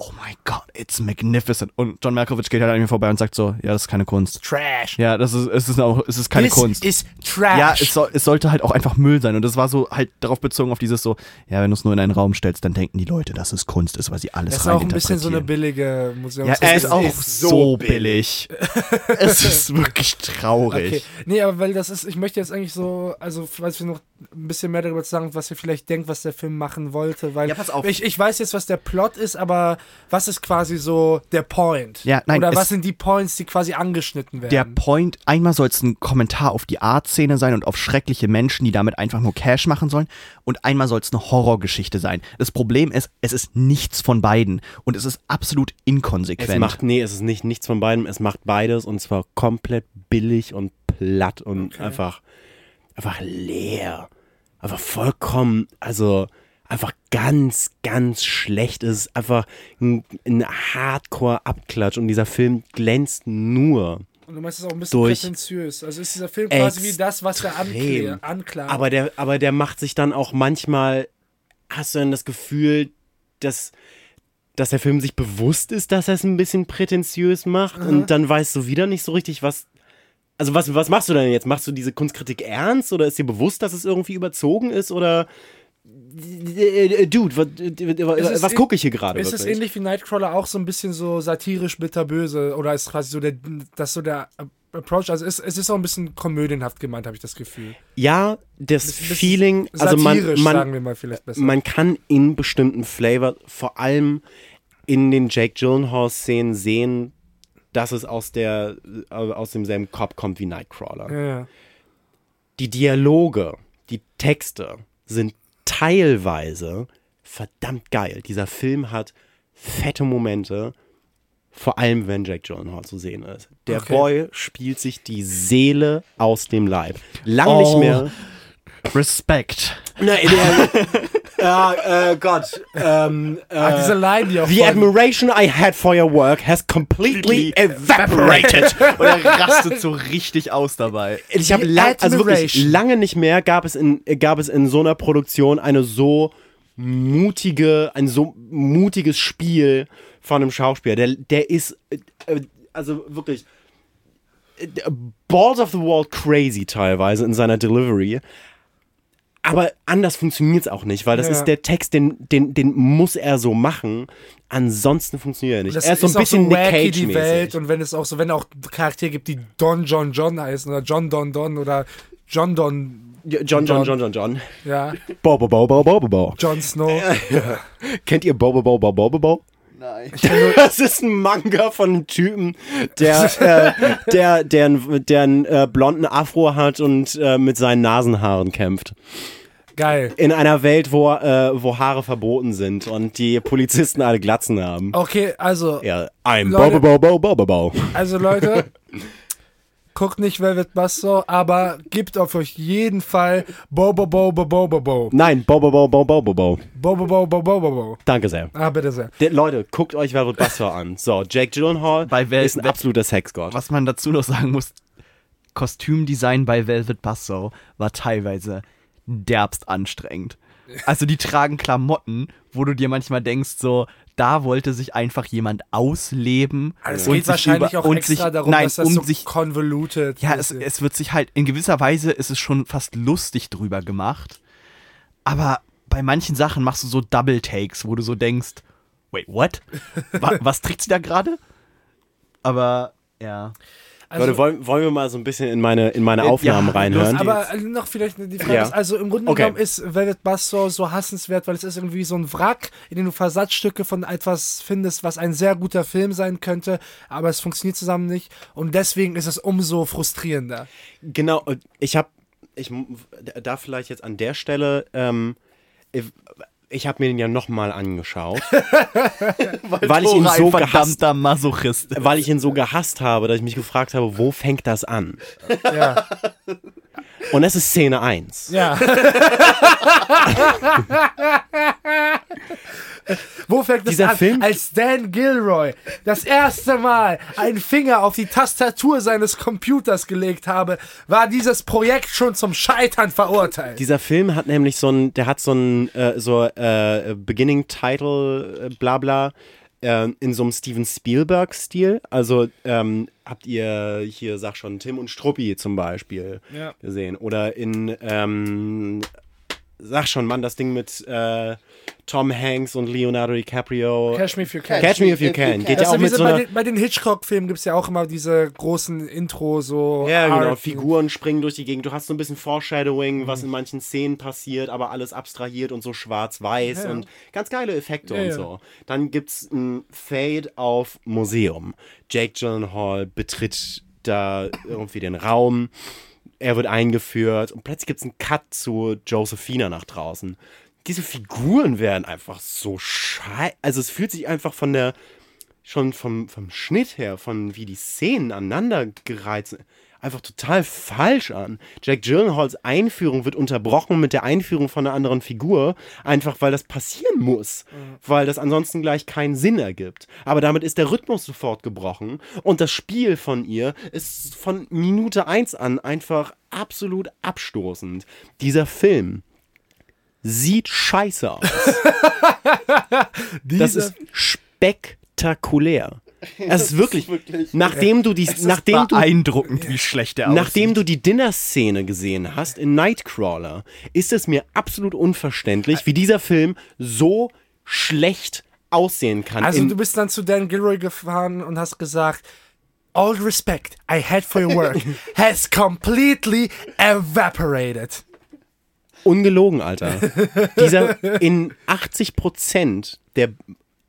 oh my God, it's magnificent. Und John Malkovich geht halt an mir vorbei und sagt so, ja, das ist keine Kunst. Trash. Ja, das ist, es ist auch, es ist keine This Kunst. is trash. Ja, es, soll, es sollte halt auch einfach Müll sein. Und das war so halt darauf bezogen auf dieses so, ja, wenn du es nur in einen Raum stellst, dann denken die Leute, dass es Kunst ist, weil sie alles das ist auch ein bisschen so eine billige Museum. Ja, es ist auch ist so so billig. es ist wirklich traurig. Okay. Nee, aber weil das ist, ich möchte jetzt eigentlich so, also falls wir noch ein bisschen mehr darüber sagen, was ihr vielleicht denkt, was der Film machen wollte, weil Ja, pass auf. Ich, ich weiß jetzt, was der Plot ist, aber was ist quasi so der Point? Ja, nein, Oder was sind die Points, die quasi angeschnitten werden? Der Point, einmal soll es ein Kommentar auf die Art-Szene sein und auf schreckliche Menschen, die damit einfach nur Cash machen sollen. Und einmal soll es eine Horrorgeschichte sein. Das Problem ist, es ist nichts von beiden. Und es ist absolut inkonsequent. Es macht, nee, es ist nicht nichts von beidem. Es macht beides und zwar komplett billig und platt und einfach, einfach leer. Einfach vollkommen, also einfach ganz, ganz schlecht. Ist einfach ein, ein Hardcore-Abklatsch und dieser Film glänzt nur. Und du meinst es auch ein bisschen prätentiös. Also ist dieser Film quasi wie das, was er anklärt. anklagt. Aber der, aber der macht sich dann auch manchmal, hast du dann das Gefühl, dass, dass der Film sich bewusst ist, dass er es ein bisschen prätentiös macht und dann weißt du wieder nicht so richtig, was. Also was, was machst du denn jetzt? Machst du diese Kunstkritik ernst oder ist dir bewusst, dass es irgendwie überzogen ist oder Dude, was, Es ist was in- gucke ich hier gerade? ist es wirklich? ähnlich wie Nightcrawler auch so ein bisschen so satirisch bitterböse oder ist quasi so der, das so der Approach, also es, es ist auch ein bisschen komödienhaft gemeint, habe ich das Gefühl. Ja, das Feeling, also man, man, sagen wir mal vielleicht besser. man kann in bestimmten Flavor, vor allem in den Jake Gyllenhaal-Szenen sehen, dass es aus, der, äh, aus demselben Kopf kommt wie Nightcrawler. ja. Die Dialoge, die Texte sind teilweise verdammt geil. Dieser Film hat fette Momente, vor allem wenn Jake Gyllenhaal zu sehen ist. Der Okay. Boy spielt sich die Seele aus dem Leib. Lang nicht Oh. mehr. Respekt. Nein, der, ja, äh, Gott. Ähm, äh, Ach, diese Line, die auch The admiration I had for your work has completely evaporated. Und er rastet so richtig aus dabei. Ich habe lang, also wirklich lange nicht mehr gab es in gab es in so einer Produktion eine so mutige, ein so mutiges Spiel von einem Schauspieler. Der, der ist äh, äh, also wirklich äh, balls of the wall crazy teilweise in seiner Delivery. Aber anders funktioniert es auch nicht, weil das Ja. ist der Text, den, den, den muss er so machen. Ansonsten funktioniert er nicht. Das er ist so ein auch bisschen Nick wacky, die Welt und wenn es auch so, wenn auch Charaktere gibt, die Don John John heißen oder John Don Don oder John Don, John, John, John, John, John. ja, Bo, bo, bo, bo, bo, bo, bo. John Snow. Kennt ihr Bo, bo, bo, bo, bo, bo, bo? Nein. Das ist ein Manga von einem Typen, der, äh, der, der, einen- der einen äh, blonden Afro hat und äh, mit seinen Nasenhaaren kämpft. Geil. In einer Welt, wo, äh, wo Haare verboten sind und die Polizisten alle Glatzen haben. Okay, also, Ja, I'm Leute- Bo, bo, bo, bo, bo, bo. also Leute, guckt nicht Velvet Buzzsaw, aber gebt auf euch jeden Fall Bo Bo Bo Bo Bo Bo Bo. Nein, Bo, bo, bo, bo, bo, bo, bo. Bo Bo Bo Bo Bo Bo Bo. Danke sehr. Ah, bitte sehr. Der, Leute, guckt euch Velvet Buzzsaw an. So, Jake Gyllenhaal Bei Vel- ist ein absoluter Sexgott. Was man dazu noch sagen muss, Kostümdesign bei Velvet Buzzsaw war teilweise derbst anstrengend. Also die tragen Klamotten, wo du dir manchmal denkst, so, da wollte sich einfach jemand ausleben. Also es geht sich wahrscheinlich über- auch und extra sich, darum, nein, dass das um so sich, convoluted ja, es, es wird sich halt, in gewisser Weise ist es schon fast lustig drüber gemacht. Aber bei manchen Sachen machst du so Double Takes, wo du so denkst, wait, what? Wa was trägt sie da gerade? Aber, ja. Also, Leute, wollen, wollen wir mal so ein bisschen in meine, in meine Ja, Aufnahmen los, reinhören? aber äh, noch vielleicht die Frage Ja. ist, also im Grunde Okay. genommen ist Velvet Buzzsaw so hassenswert, weil es ist irgendwie so ein Wrack, in dem du Versatzstücke von etwas findest, was ein sehr guter Film sein könnte, aber es funktioniert zusammen nicht und deswegen ist es umso frustrierender. Genau, ich habe, ich darf vielleicht jetzt an der Stelle, ähm, ich, habe mir den ja nochmal angeschaut, weil ich ihn so gehasst, verdammter Masochist. weil ich ihn so gehasst habe, dass ich mich gefragt habe, wo fängt das an? Ja. Und es ist Szene 1. ja. Wo fängt es Dieser an? Film- Als Dan Gilroy das erste Mal einen Finger auf die Tastatur seines Computers gelegt habe, war dieses Projekt schon zum Scheitern verurteilt. Dieser Film hat nämlich so ein, der hat so ein, äh, so, äh, Beginning Title, äh, bla bla, ähm, in so einem Steven Spielberg-Stil. Also ähm, habt ihr hier, sag schon, Tim und Struppi zum Beispiel Ja. gesehen. Oder in, ähm, sag schon, Mann, das Ding mit äh, Tom Hanks und Leonardo DiCaprio. Catch me if you can. Catch Me If You Can. Geht Das ja auch ist wie mit so bei, den, bei den Hitchcock-Filmen gibt es ja auch immer diese großen Intro, so. Ja, genau. Art- Figuren springen durch die Gegend. Du hast so ein bisschen Foreshadowing, was in manchen Szenen passiert, aber alles abstrahiert und so schwarz-weiß Ja. und ganz geile Effekte Ja, und ja. so. Dann gibt's ein Fade auf Museum. Jake Gyllenhaal betritt da irgendwie den Raum. Er wird eingeführt und plötzlich gibt's einen Cut zu Josephina nach draußen. Diese Figuren werden einfach so schei... Also es fühlt sich einfach von der schon vom, vom Schnitt her, von wie die Szenen aneinander gereizt sind, einfach total falsch an. Jack Gyllenhaals Einführung wird unterbrochen mit der Einführung von einer anderen Figur, einfach weil das passieren muss, weil das ansonsten gleich keinen Sinn ergibt. Aber damit ist der Rhythmus sofort gebrochen und das Spiel von ihr ist von Minute 1 an einfach absolut abstoßend. Dieser Film sieht scheiße aus. Das ist spektakulär. Es ist wirklich, nachdem du die, nachdem du, beeindruckend, wie schlecht der nachdem aussieht. du die Dinner-Szene gesehen hast in Nightcrawler, ist es mir absolut unverständlich, wie dieser Film so schlecht aussehen kann. Also, du bist dann zu Dan Gilroy gefahren und hast gesagt. All respect I had for your work has completely evaporated. Ungelogen, Alter. Dieser in 80 der,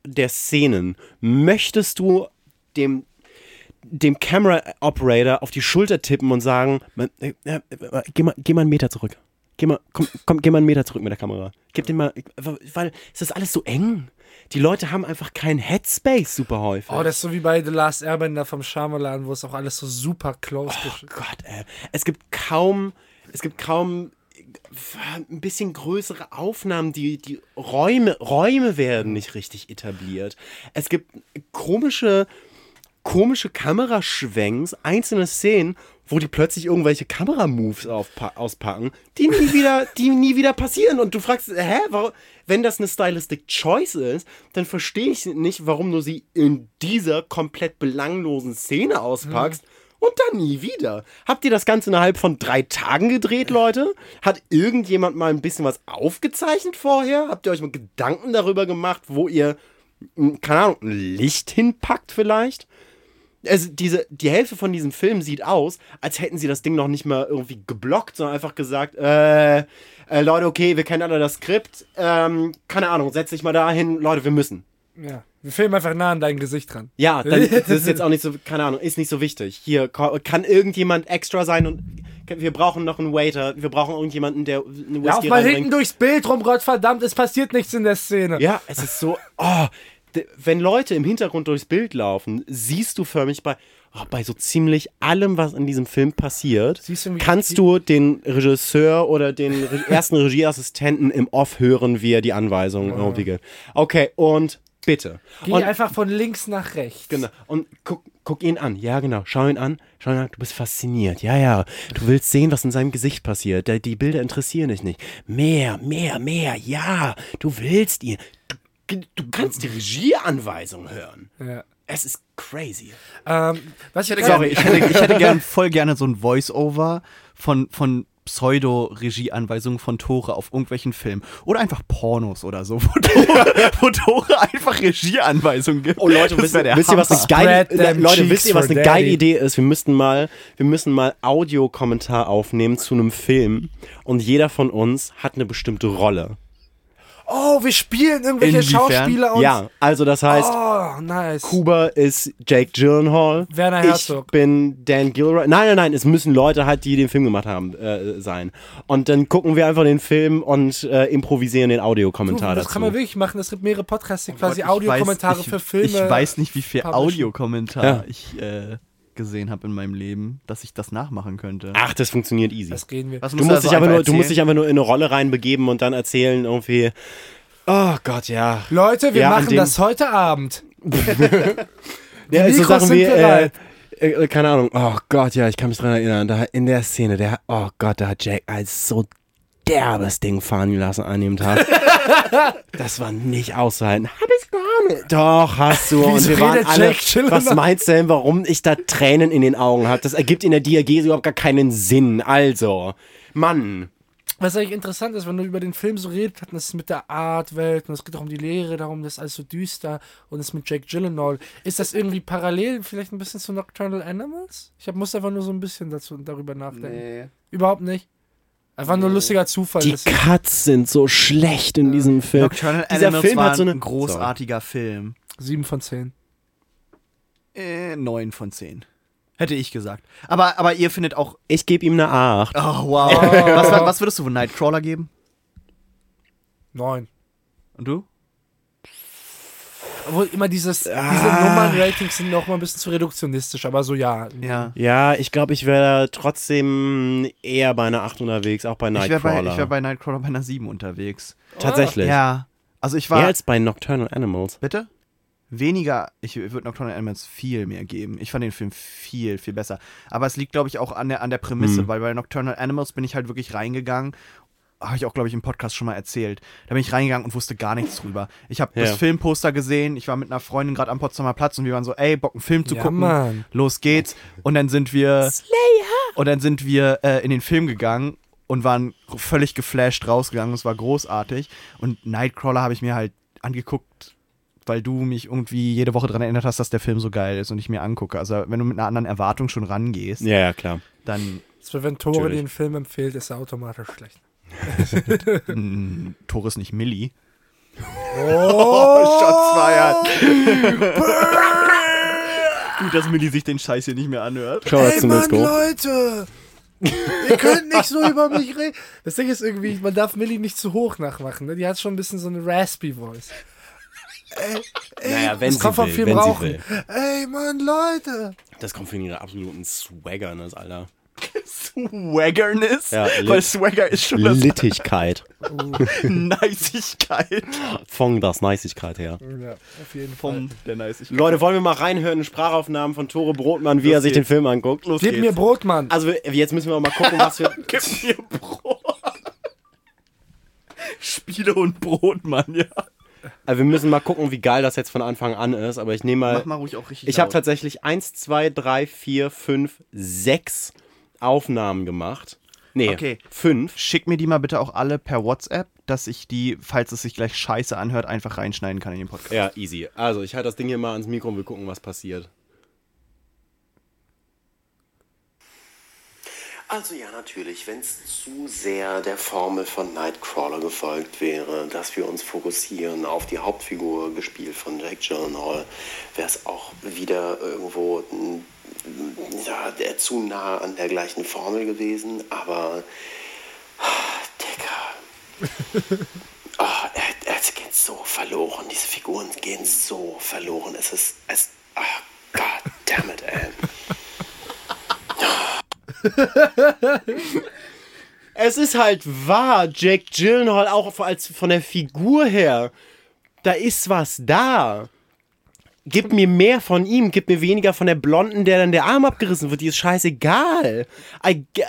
der Szenen möchtest du dem dem Camera Operator auf die Schulter tippen und sagen, äh, äh, äh, geh, mal, geh mal einen Meter zurück. Geh mal, komm, komm, geh mal einen Meter zurück mit der Kamera. Gib den mal, weil es ist alles so eng. Die Leute haben einfach keinen Headspace super häufig. Oh, das ist so wie bei The Last Airbender vom Shyamalan, wo es auch alles so super close Oh ist. Gott, ey. Es gibt kaum, es gibt kaum ein bisschen größere Aufnahmen, die, die Räume, Räume werden nicht richtig etabliert. Es gibt komische, komische Kameraschwenks, einzelne Szenen, wo die plötzlich irgendwelche Kameramoves auspacken, die nie wieder, die nie wieder passieren. Und du fragst, hä, warum, wenn das eine Stylistic Choice ist, dann verstehe ich nicht, warum du sie in dieser komplett belanglosen Szene auspackst. Und dann nie wieder. Habt ihr das Ganze innerhalb von drei Tagen gedreht, Leute? Hat irgendjemand mal ein bisschen was aufgezeichnet vorher? Habt ihr euch mal Gedanken darüber gemacht, wo ihr, m, keine Ahnung, ein Licht hinpackt vielleicht? Also diese, die Hälfte von diesem Film sieht aus, als hätten sie das Ding noch nicht mal irgendwie geblockt, sondern einfach gesagt, äh, äh Leute, okay, wir kennen alle das Skript, ähm, keine Ahnung, setz dich mal dahin, Leute, wir müssen. Ja. Wir filmen einfach nah an dein Gesicht dran. Ja, dann das ist jetzt auch nicht so, keine Ahnung, ist nicht so wichtig. Hier kann irgendjemand extra sein und wir brauchen noch einen Waiter, wir brauchen irgendjemanden, der eine Lauf Whisky mal hinten durchs Bild rum, Gottverdammt, es passiert nichts in der Szene. Ja, es ist so, oh, wenn Leute im Hintergrund durchs Bild laufen, siehst du förmlich bei, oh, bei so ziemlich allem, was in diesem Film passiert, du, kannst du den Regisseur oder den ersten Regieassistenten im Off hören, wie er die Anweisungen irgendwie gibt. Okay, und bitte. Geh und, einfach von links nach rechts. Genau. Und guck, guck ihn an. Ja, genau. Schau ihn an. Schau ihn an. Du bist fasziniert. Ja, ja. Du willst sehen, was in seinem Gesicht passiert. Die, Bilder interessieren dich nicht. Mehr, mehr, mehr. Ja. Du willst ihn. Du, du kannst die Regieanweisung hören. Ja. Es ist crazy. Ähm, was ich Sorry, ich hätte, ich hätte gern, voll gerne so ein Voice-Over von, von Pseudo-Regie-Anweisungen von Tore auf irgendwelchen Filmen. Oder einfach Pornos oder so, wo Tore, wo Tore einfach Regieanweisungen gibt. Oh Leute, wisst, wär der wisst ihr, was eine geile, Leute, wisst ihr, was eine geile. Idee ist? Wir müssten mal, wir müssen mal Audiokommentar aufnehmen zu einem Film und jeder von uns hat eine bestimmte Rolle. Oh, wir spielen irgendwelche Inwiefern? Schauspieler und. Ja, also das heißt, Oh, nice. Kuba ist Jake Gyllenhaal. Werner Ich Herzog. bin Dan Gilroy. Nein, nein, nein, es müssen Leute halt, die den Film gemacht haben, äh, sein. Und dann gucken wir einfach den Film und äh, improvisieren den Audiokommentar das dazu. kann man wirklich machen. Es gibt mehrere Podcasts, die quasi Ich Audiokommentare ich, für Filme. Ich weiß nicht, wie viel. Audiokommentar Ja. ich äh, gesehen habe in meinem Leben, dass ich das nachmachen könnte. Ach, das funktioniert easy. Das gehen wir. Was Du musst musst, also dich einfach nur, du musst dich einfach nur in eine Rolle reinbegeben und dann erzählen irgendwie, oh Gott, ja. Leute, wir Ja, machen dem- das heute Abend. Ja, so Sachen sind wie, äh, bereit. äh, keine Ahnung, oh Gott, ja, ich kann mich dran erinnern, da in der Szene, der, oh Gott, da hat Jack als so derbes Ding fahren gelassen an dem Tag. Das war nicht auszuhalten. Hab ich gar nicht. Doch, hast du. Und wir waren redet alle. Was meinst du denn, warum ich da Tränen in den Augen habe? Das ergibt in der Diagese überhaupt gar keinen Sinn. Also, Mann. Was eigentlich interessant ist, wenn du über den Film so redest, das ist mit der Artwelt und es geht auch um die Lehre, darum, das ist alles so düster und es ist mit Jake Gyllenhaal. Ist das irgendwie parallel vielleicht ein bisschen zu Nocturnal Animals? Ich hab, muss einfach nur so ein bisschen dazu, darüber nachdenken. Überhaupt nicht. Einfach nur lustiger Zufall. Die Cuts sind so schlecht in diesem Film. Nocturnal Dieser Animals Film war hat so eine ein großartiger Film. Sieben von zehn. Äh, 9 von 10. Hätte ich gesagt. Aber, aber ihr findet auch. Ich gebe ihm eine 8. Oh, wow. was, was würdest du von Nightcrawler geben? Neun. Und du? Obwohl immer dieses, diese Ah. Nummern-Ratings sind noch mal ein bisschen zu reduktionistisch, aber so ja. Ja. Ja, ich glaube, ich wäre trotzdem eher bei einer 8 unterwegs, auch bei Ich wäre bei, Nightcrawler. ich wär bei Nightcrawler bei einer 7 unterwegs. Tatsächlich. Ja. Also ich Mehr war. als bei Nocturnal Animals. Bitte? Weniger, ich würde Nocturnal Animals viel mehr geben. Ich fand den Film viel, viel besser. Aber es liegt, glaube ich, auch an der, an der Prämisse, Hm. weil bei Nocturnal Animals bin ich halt wirklich reingegangen. Habe ich auch, glaube ich, im Podcast schon mal erzählt. Da bin ich reingegangen und wusste gar nichts drüber. Ich habe Ja. das Filmposter gesehen. Ich war mit einer Freundin gerade am Potsdamer Platz und wir waren so, ey, Bock, einen Film zu Ja, gucken. Mann. Los geht's. Und dann sind wir. Und dann sind wir äh, in den Film gegangen und waren völlig geflasht rausgegangen. Es war großartig. Und Nightcrawler habe ich mir halt angeguckt, weil du mich irgendwie jede Woche daran erinnert hast, dass der Film so geil ist und ich mir angucke. Also wenn du mit einer anderen Erwartung schon rangehst, Ja, ja, klar. dann So, wenn Tore den Film empfiehlt, ist er automatisch schlecht. Tor ist nicht Millie. Oh, Shots feiern. Gut, dass Millie sich den Scheiß hier nicht mehr anhört. Schau Ey, Mann. Leute! Ihr könnt nicht so über mich reden. Das Ding ist irgendwie, man darf Millie nicht zu hoch nachmachen. Ne? Die hat schon ein bisschen so eine raspy Voice. Naja, wenn das kommt sie vom will, viel wenn sie Rauchen. will. Ey, Mann, Leute! Das kommt von ihrer absoluten Swaggerness, Alter. Swaggerness? Ja, Weil Swagger ist schon das Littigkeit. Neisigkeit Von das Neisigkeit her. Ja, auf jeden Fall. vom der Neisigkeit. Leute, wollen wir mal reinhören in Sprachaufnahmen von Tore Brotmann, wie er sich den. Film anguckt? Los Gib geht's. mir Brot, Mann. Also jetzt müssen wir mal gucken, was wir... Gib mir Brot. Spiele und Brot, Mann, ja. Also wir müssen mal gucken, wie geil das jetzt von Anfang an ist, aber ich nehme mal... Mach mal ruhig auch richtig Ich habe tatsächlich 1, 2, 3, 4, 5, 6 Aufnahmen gemacht. Nee, Okay. 5. Schick mir die mal bitte auch alle per WhatsApp, dass ich die, falls es sich gleich scheiße anhört, einfach reinschneiden kann in den Podcast. Ja, easy. Also ich halte das Ding hier mal ans Mikro und wir gucken, was passiert. Also ja, natürlich, wenn es zu sehr der Formel von Nightcrawler gefolgt wäre, dass wir uns fokussieren auf die Hauptfigur, gespielt von Jake Gyllenhaal, wäre es auch wieder irgendwo n- ja, der, zu nah an der gleichen Formel gewesen, aber Digga. Ah, er, er geht so verloren, diese Figuren gehen so verloren. Es ist, es, ah, God damn it, ey. Es ist halt wahr, Jake Gyllenhaal auch als von der Figur her, da ist was da. Gib mir mehr von ihm, gib mir weniger von der Blonden, der dann der Arm abgerissen wird. Die ist scheißegal.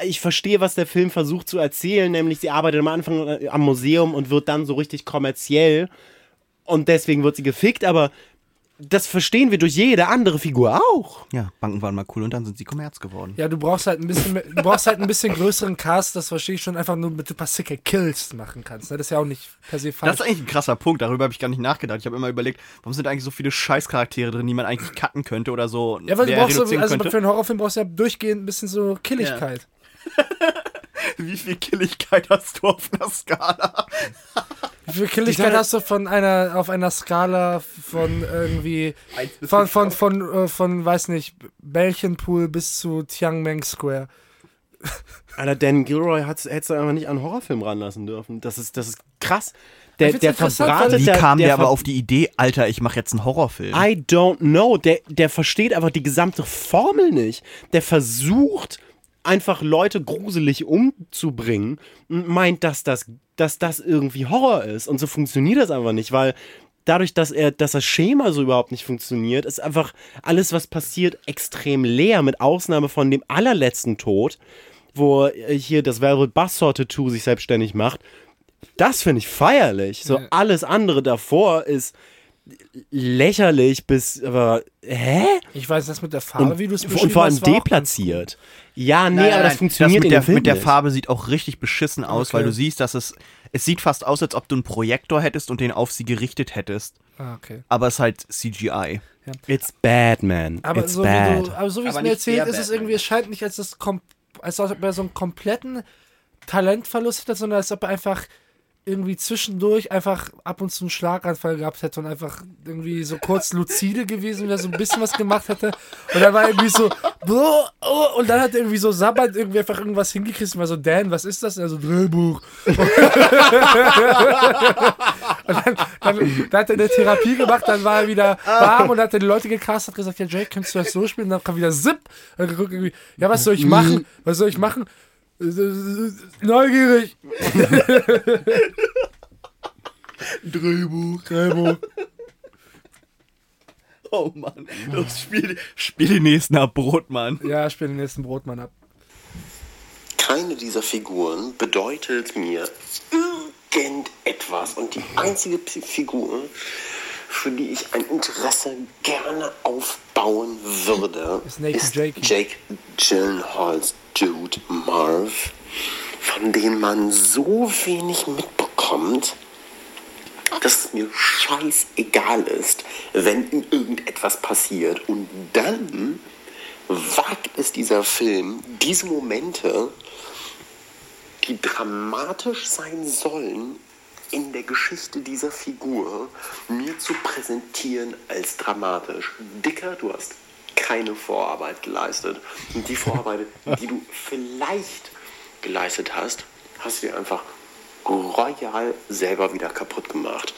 Ich verstehe, was der Film versucht zu erzählen, nämlich sie arbeitet am Anfang äh, am Museum und wird dann so richtig kommerziell und deswegen wird sie gefickt, aber das verstehen wir durch jede andere Figur auch. Ja, Banken waren mal cool und dann sind sie Kommerz geworden. Ja, du brauchst halt ein bisschen, mehr- du brauchst halt ein bisschen größeren Cast, das verstehe ich schon, einfach nur mit ein paar sicke Kills machen kannst. Ne? Das ist ja auch nicht per se Das falsch. ist eigentlich ein krasser Punkt, darüber habe ich gar nicht nachgedacht. Ich habe immer überlegt, warum sind eigentlich so viele Scheißcharaktere drin, die man eigentlich cutten könnte oder so. ja, weil du brauchst so, also könnte. für einen Horrorfilm brauchst du ja durchgehend ein bisschen so Killigkeit. Wie viel Killigkeit hast du auf einer Skala? Wie viel Killigkeit Sache- hast du von einer, auf einer Skala von irgendwie, von, fünf. von, von, äh, von, weiß nicht, Bällchenpool bis zu Tiananmen Square. Alter, Dan Gilroy hättest du einfach nicht an einen Horrorfilm ranlassen dürfen. Das ist, das ist krass. Der, der verbratet Wie der, kam der, der aber auf die Idee, Alter, ich mache jetzt einen Horrorfilm? I don't know. Der, der versteht einfach die gesamte Formel nicht. Der versucht einfach Leute gruselig umzubringen und meint, dass das, dass das irgendwie Horror ist. Und so funktioniert das einfach nicht, weil dadurch, dass er, dass das Schema so überhaupt nicht funktioniert, ist einfach alles, was passiert, extrem leer, mit Ausnahme von dem allerletzten Tod, wo äh, hier das Velvet Buzzsaw Tattoo sich selbstständig macht. Das finde ich feierlich. So alles andere davor ist lächerlich bis, aber, hä? Ich weiß das mit der Farbe, Und, wie du es und vor allem deplatziert. Ja, nee, Nein, nein, aber das nein, funktioniert mit in der, Film mit der. Farbe sieht auch richtig beschissen aus, Okay. weil du siehst, dass es es sieht fast aus, als ob du einen Projektor hättest und den auf sie gerichtet hättest. Ah, okay. aber es ist halt CGI. It's bad, man. Aber It's so, wie bad. du, aber so wie es mir erzählt, ist es Batman. irgendwie, es scheint nicht als das als ob er so einen kompletten Talentverlust hätte, sondern als ob er einfach irgendwie zwischendurch einfach ab und zu einen Schlaganfall gehabt hätte und einfach irgendwie so kurz lucide gewesen wäre, so ein bisschen was gemacht hätte. Und dann war irgendwie so, "Boah, oh", und dann hat er irgendwie so sabbat irgendwie einfach irgendwas hingekriegt und war so, Dan, was ist das? Und er so, Drehbuch. Und dann, dann, dann hat er eine Therapie gemacht, dann war er wieder warm und hat dann die Leute gecastet, hat gesagt, ja Jake, kannst du das so spielen? Und dann kam wieder Zip. Und dann geguckt irgendwie, ja, was soll ich machen? Was soll ich machen? Neugierig. Drehbuch, Drehbuch. Oh Mann, los, spiel, spiel den nächsten ab, Brotmann. Ja, ich spiele den nächsten Brotmann ab. Keine dieser Figuren bedeutet mir irgendetwas. Und die einzige Figur, für die ich ein Interesse gerne aufbauen würde, Ist ist Jakey. Jake Gyllenhaals Dude Marv, von dem man so wenig mitbekommt, dass es mir scheißegal ist, wenn ihm irgendetwas passiert. Und dann wagt es dieser Film, diese Momente, die dramatisch sein sollen, in der Geschichte dieser Figur mir zu präsentieren als dramatisch. Dicker, du hast keine Vorarbeit geleistet. Und die Vorarbeit, die du vielleicht geleistet hast, hast du dir einfach royal selber wieder kaputt gemacht.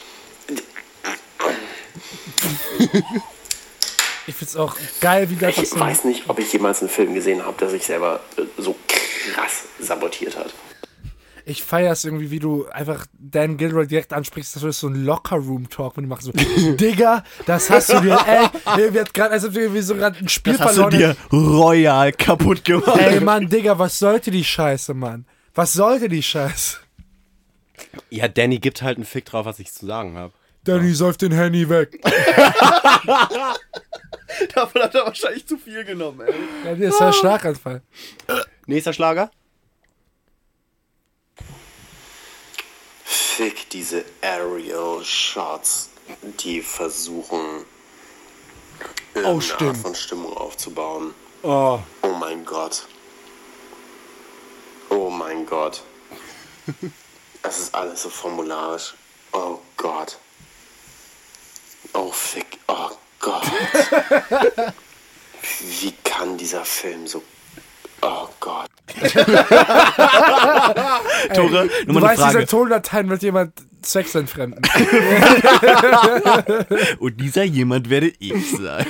Ich find's auch geil, wie das Ich weiß nicht, ob ich jemals einen Film gesehen habe, der sich selber äh, so krass sabotiert hat. Ich feier's irgendwie, wie du einfach Dan Gilroy direkt ansprichst, das ist so ein Locker-Room-Talk, wenn du machst so, Digga, das hast du dir, ey, ihr wird gerade, als ob du irgendwie so gerade ein Spiel Das hast du verloren dir royal kaputt gemacht. Ey, Mann, Digga, was sollte die Scheiße, Mann? Was sollte die Scheiße? Ja, Danny gibt halt einen Fick drauf, was ich zu sagen habe. Danny säuft den Handy weg. Davon hat er wahrscheinlich zu viel genommen, ey. Ja, das ist ja Schlaganfall. Nächster Schlager? Fick diese Aerial-Shots, die versuchen, irgendeine stimmt. Art von Stimmung aufzubauen. Oh. Oh mein Gott. Oh mein Gott. Es ist alles so formularisch. Oh Gott. Oh fick. Oh Gott. Wie kann dieser Film so. Oh Gott. Tore, Du nur mal eine weißt, diese Frage. Tondateien wird jemand Sex entfremden. Und dieser jemand werde ich sein.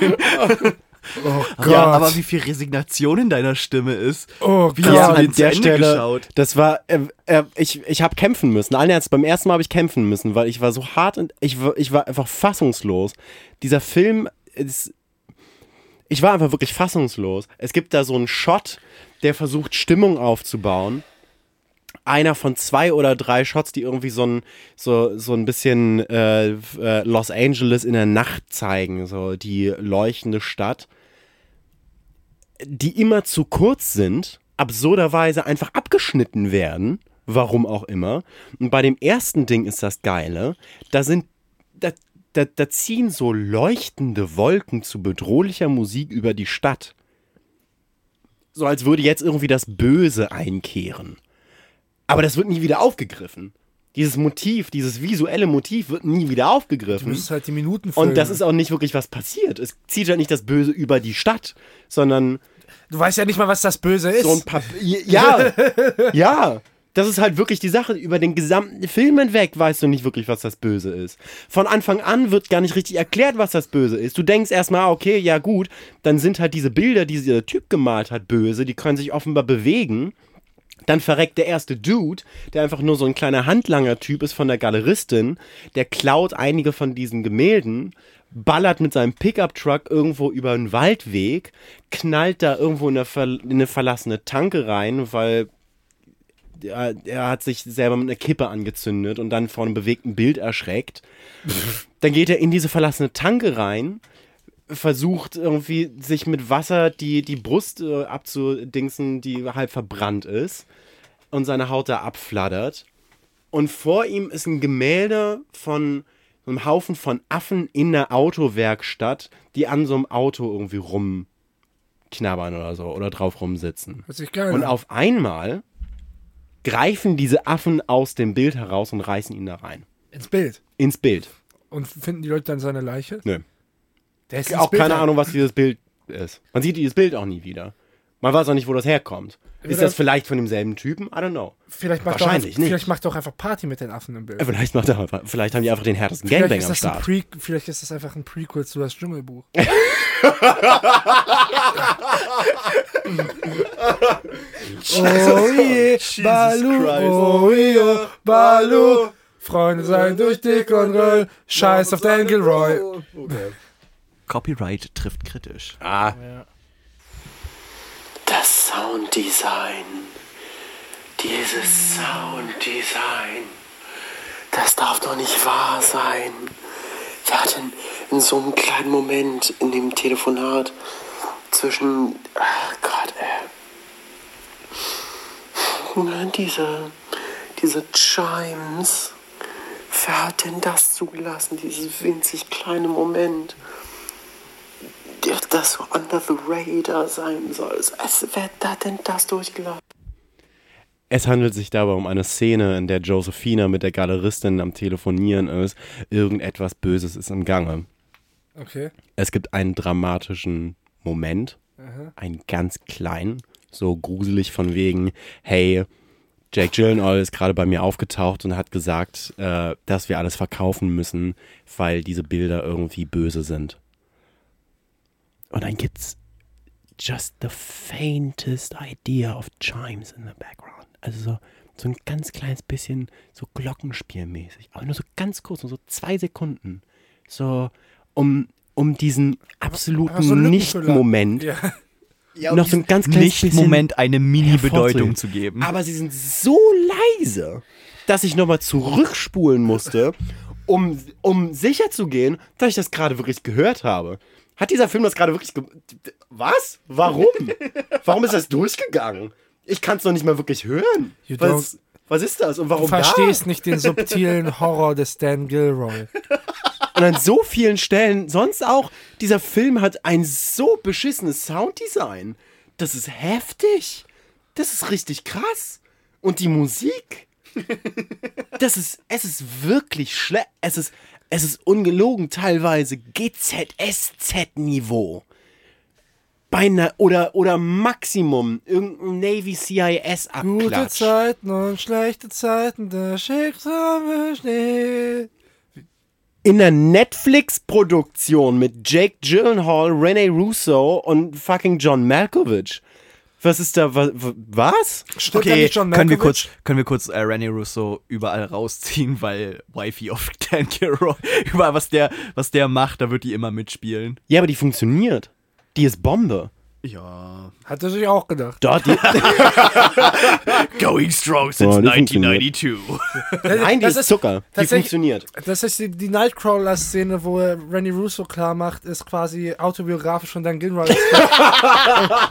Oh Gott. Ja, aber wie viel Resignation in deiner Stimme ist. oh Wie Gott. hast Ja, du an der Ende Stelle, geschaut? das war, äh, äh, ich, ich habe kämpfen müssen. Allen Ernst, beim ersten Mal habe ich kämpfen müssen, weil ich war so hart und ich, war- ich war einfach fassungslos. Dieser Film ist, ich war einfach wirklich fassungslos. Es gibt da so einen Shot, der versucht Stimmung aufzubauen. Einer von zwei oder drei Shots, die irgendwie so ein, so, so ein bisschen äh, äh, Los Angeles in der Nacht zeigen, so die leuchtende Stadt die immer zu kurz sind, absurderweise einfach abgeschnitten werden, warum auch immer. Und bei dem ersten Ding ist das Geile, da sind, da, da, da ziehen so leuchtende Wolken zu bedrohlicher Musik über die Stadt. So als würde jetzt irgendwie das Böse einkehren. Aber das wird nie wieder aufgegriffen. Dieses Motiv, dieses visuelle Motiv wird nie wieder Du aufgegriffen. müsstest halt die Minuten. Und das ist auch nicht wirklich was passiert. Es zieht ja nicht das Böse über die Stadt, sondern Du weißt ja nicht mal, was das Böse ist. so ein Papier. Ja, ja. Das ist halt wirklich die Sache. Über den gesamten Film hinweg weißt du nicht wirklich, was das Böse ist. Von Anfang an wird gar nicht richtig erklärt, was das Böse ist. Du denkst erstmal, okay, ja gut, dann sind halt diese Bilder, die dieser Typ gemalt hat, böse. Die können sich offenbar bewegen. Dann verreckt der erste Dude, der einfach nur so ein kleiner Handlanger-Typ ist von der Galeristin, der klaut einige von diesen Gemälden, ballert mit seinem Pickup-Truck irgendwo über einen Waldweg, knallt da irgendwo in eine, ver in eine verlassene Tanke rein, weil er, er hat sich selber mit einer Kippe angezündet und dann vor einem bewegten Bild erschreckt. dann geht er in diese verlassene Tanke rein, versucht irgendwie sich mit Wasser die, die Brust äh, abzudingsen, die halb verbrannt ist und seine Haut da abflattert. Und vor ihm ist ein Gemälde von einem Haufen von Affen in der Autowerkstatt, die an so einem Auto irgendwie rumknabbern oder so oder drauf rumsitzen. Und auf einmal greifen diese Affen aus dem Bild heraus und reißen ihn da rein. Ins Bild. Ins Bild. Und finden die Leute dann seine Leiche? Nö. Der ist Auch Bild keine. Ahnung, was dieses Bild ist. Man sieht dieses Bild auch nie wieder. Man weiß auch nicht, wo das herkommt. Ist das vielleicht von demselben Typen? I don't know. Vielleicht macht Wahrscheinlich auch, nicht. Vielleicht macht er auch einfach Party mit den Affen im Bild. Äh, Vielleicht, macht er, einfach- vielleicht haben die einfach den härtesten Vielleicht Gangbang am Start. Pre vielleicht ist das einfach ein Prequel zu das Dschungelbuch. oh je, Balu, oh je, Balu. Freunde sein durch dick und Röll, scheiß auf Dan Gilroy. Copyright trifft kritisch. Ah, Das Sounddesign. Dieses Sounddesign. Das darf doch nicht wahr sein. Wer hat denn in so einem kleinen Moment in dem Telefonat zwischen. Ach Gott, ey. Diese. Diese Chimes. Wer hat denn das zugelassen, dieses winzig kleine Moment? das so under the radar sein soll. Also, wer hat denn das durchgelassen? Es handelt sich dabei um eine Szene, in der Josephina mit der Galeristin am Telefonieren ist. Irgendetwas Böses ist im Gange. Okay. Es gibt einen dramatischen Moment, einen ganz kleinen, so gruselig von wegen, hey, Jake Gyllenhaal ist gerade bei mir aufgetaucht und hat gesagt, äh, dass wir alles verkaufen müssen, weil diese Bilder irgendwie böse sind. Und dann gibt's just the faintest idea of chimes in the background. Also so, so ein ganz kleines bisschen so Glockenspielmäßig. Aber nur so ganz kurz, nur so zwei Sekunden. So, um, um diesen absoluten so. Nicht-Moment Ja. Noch so ein ganz kleines Nicht bisschen Moment eine Mini-Bedeutung zu geben. Aber sie sind so leise, dass ich nochmal zurückspulen musste, um, um sicher zu gehen, dass ich das gerade wirklich gehört habe. Hat dieser Film das gerade wirklich ge Was? Warum? Warum ist das durchgegangen? Ich kann es noch nicht mal wirklich hören. You Was, was ist das und Du warum verstehst nicht den subtilen Horror des Dan Gilroy. Und an so vielen Stellen, sonst auch, dieser Film hat ein so beschissenes Sounddesign. Das ist heftig. Das ist richtig krass. Und die Musik. Das ist, es ist wirklich schlecht. Es ist, es ist ungelogen teilweise GZSZ-Niveau. Beinahe, oder, oder Maximum, irgendein Navy CIS Gute Abklatsch. Zeiten und schlechte Zeiten, der Schicksal Schnee. In der Netflix-Produktion mit Jake Gyllenhaal, Rene Russo und fucking John Malkovich. Was ist da, wa- wa- was? Da Okay, können wir kurz, können wir kurz äh, Rene Russo überall rausziehen, weil Wifey of Dan Gilroy, überall was der, was der macht, da wird die immer mitspielen. Ja, aber die funktioniert. Die ist Bombe. Ja. Hat er sich auch gedacht. Dort, die, Going strong since Oh, die funktioniert. 1992. nein, die Das ist Zucker. Die funktioniert. Das ist die, die Nightcrawler-Szene, wo Rennie Russo klar macht, ist quasi autobiografisch von Dan Gilroy. und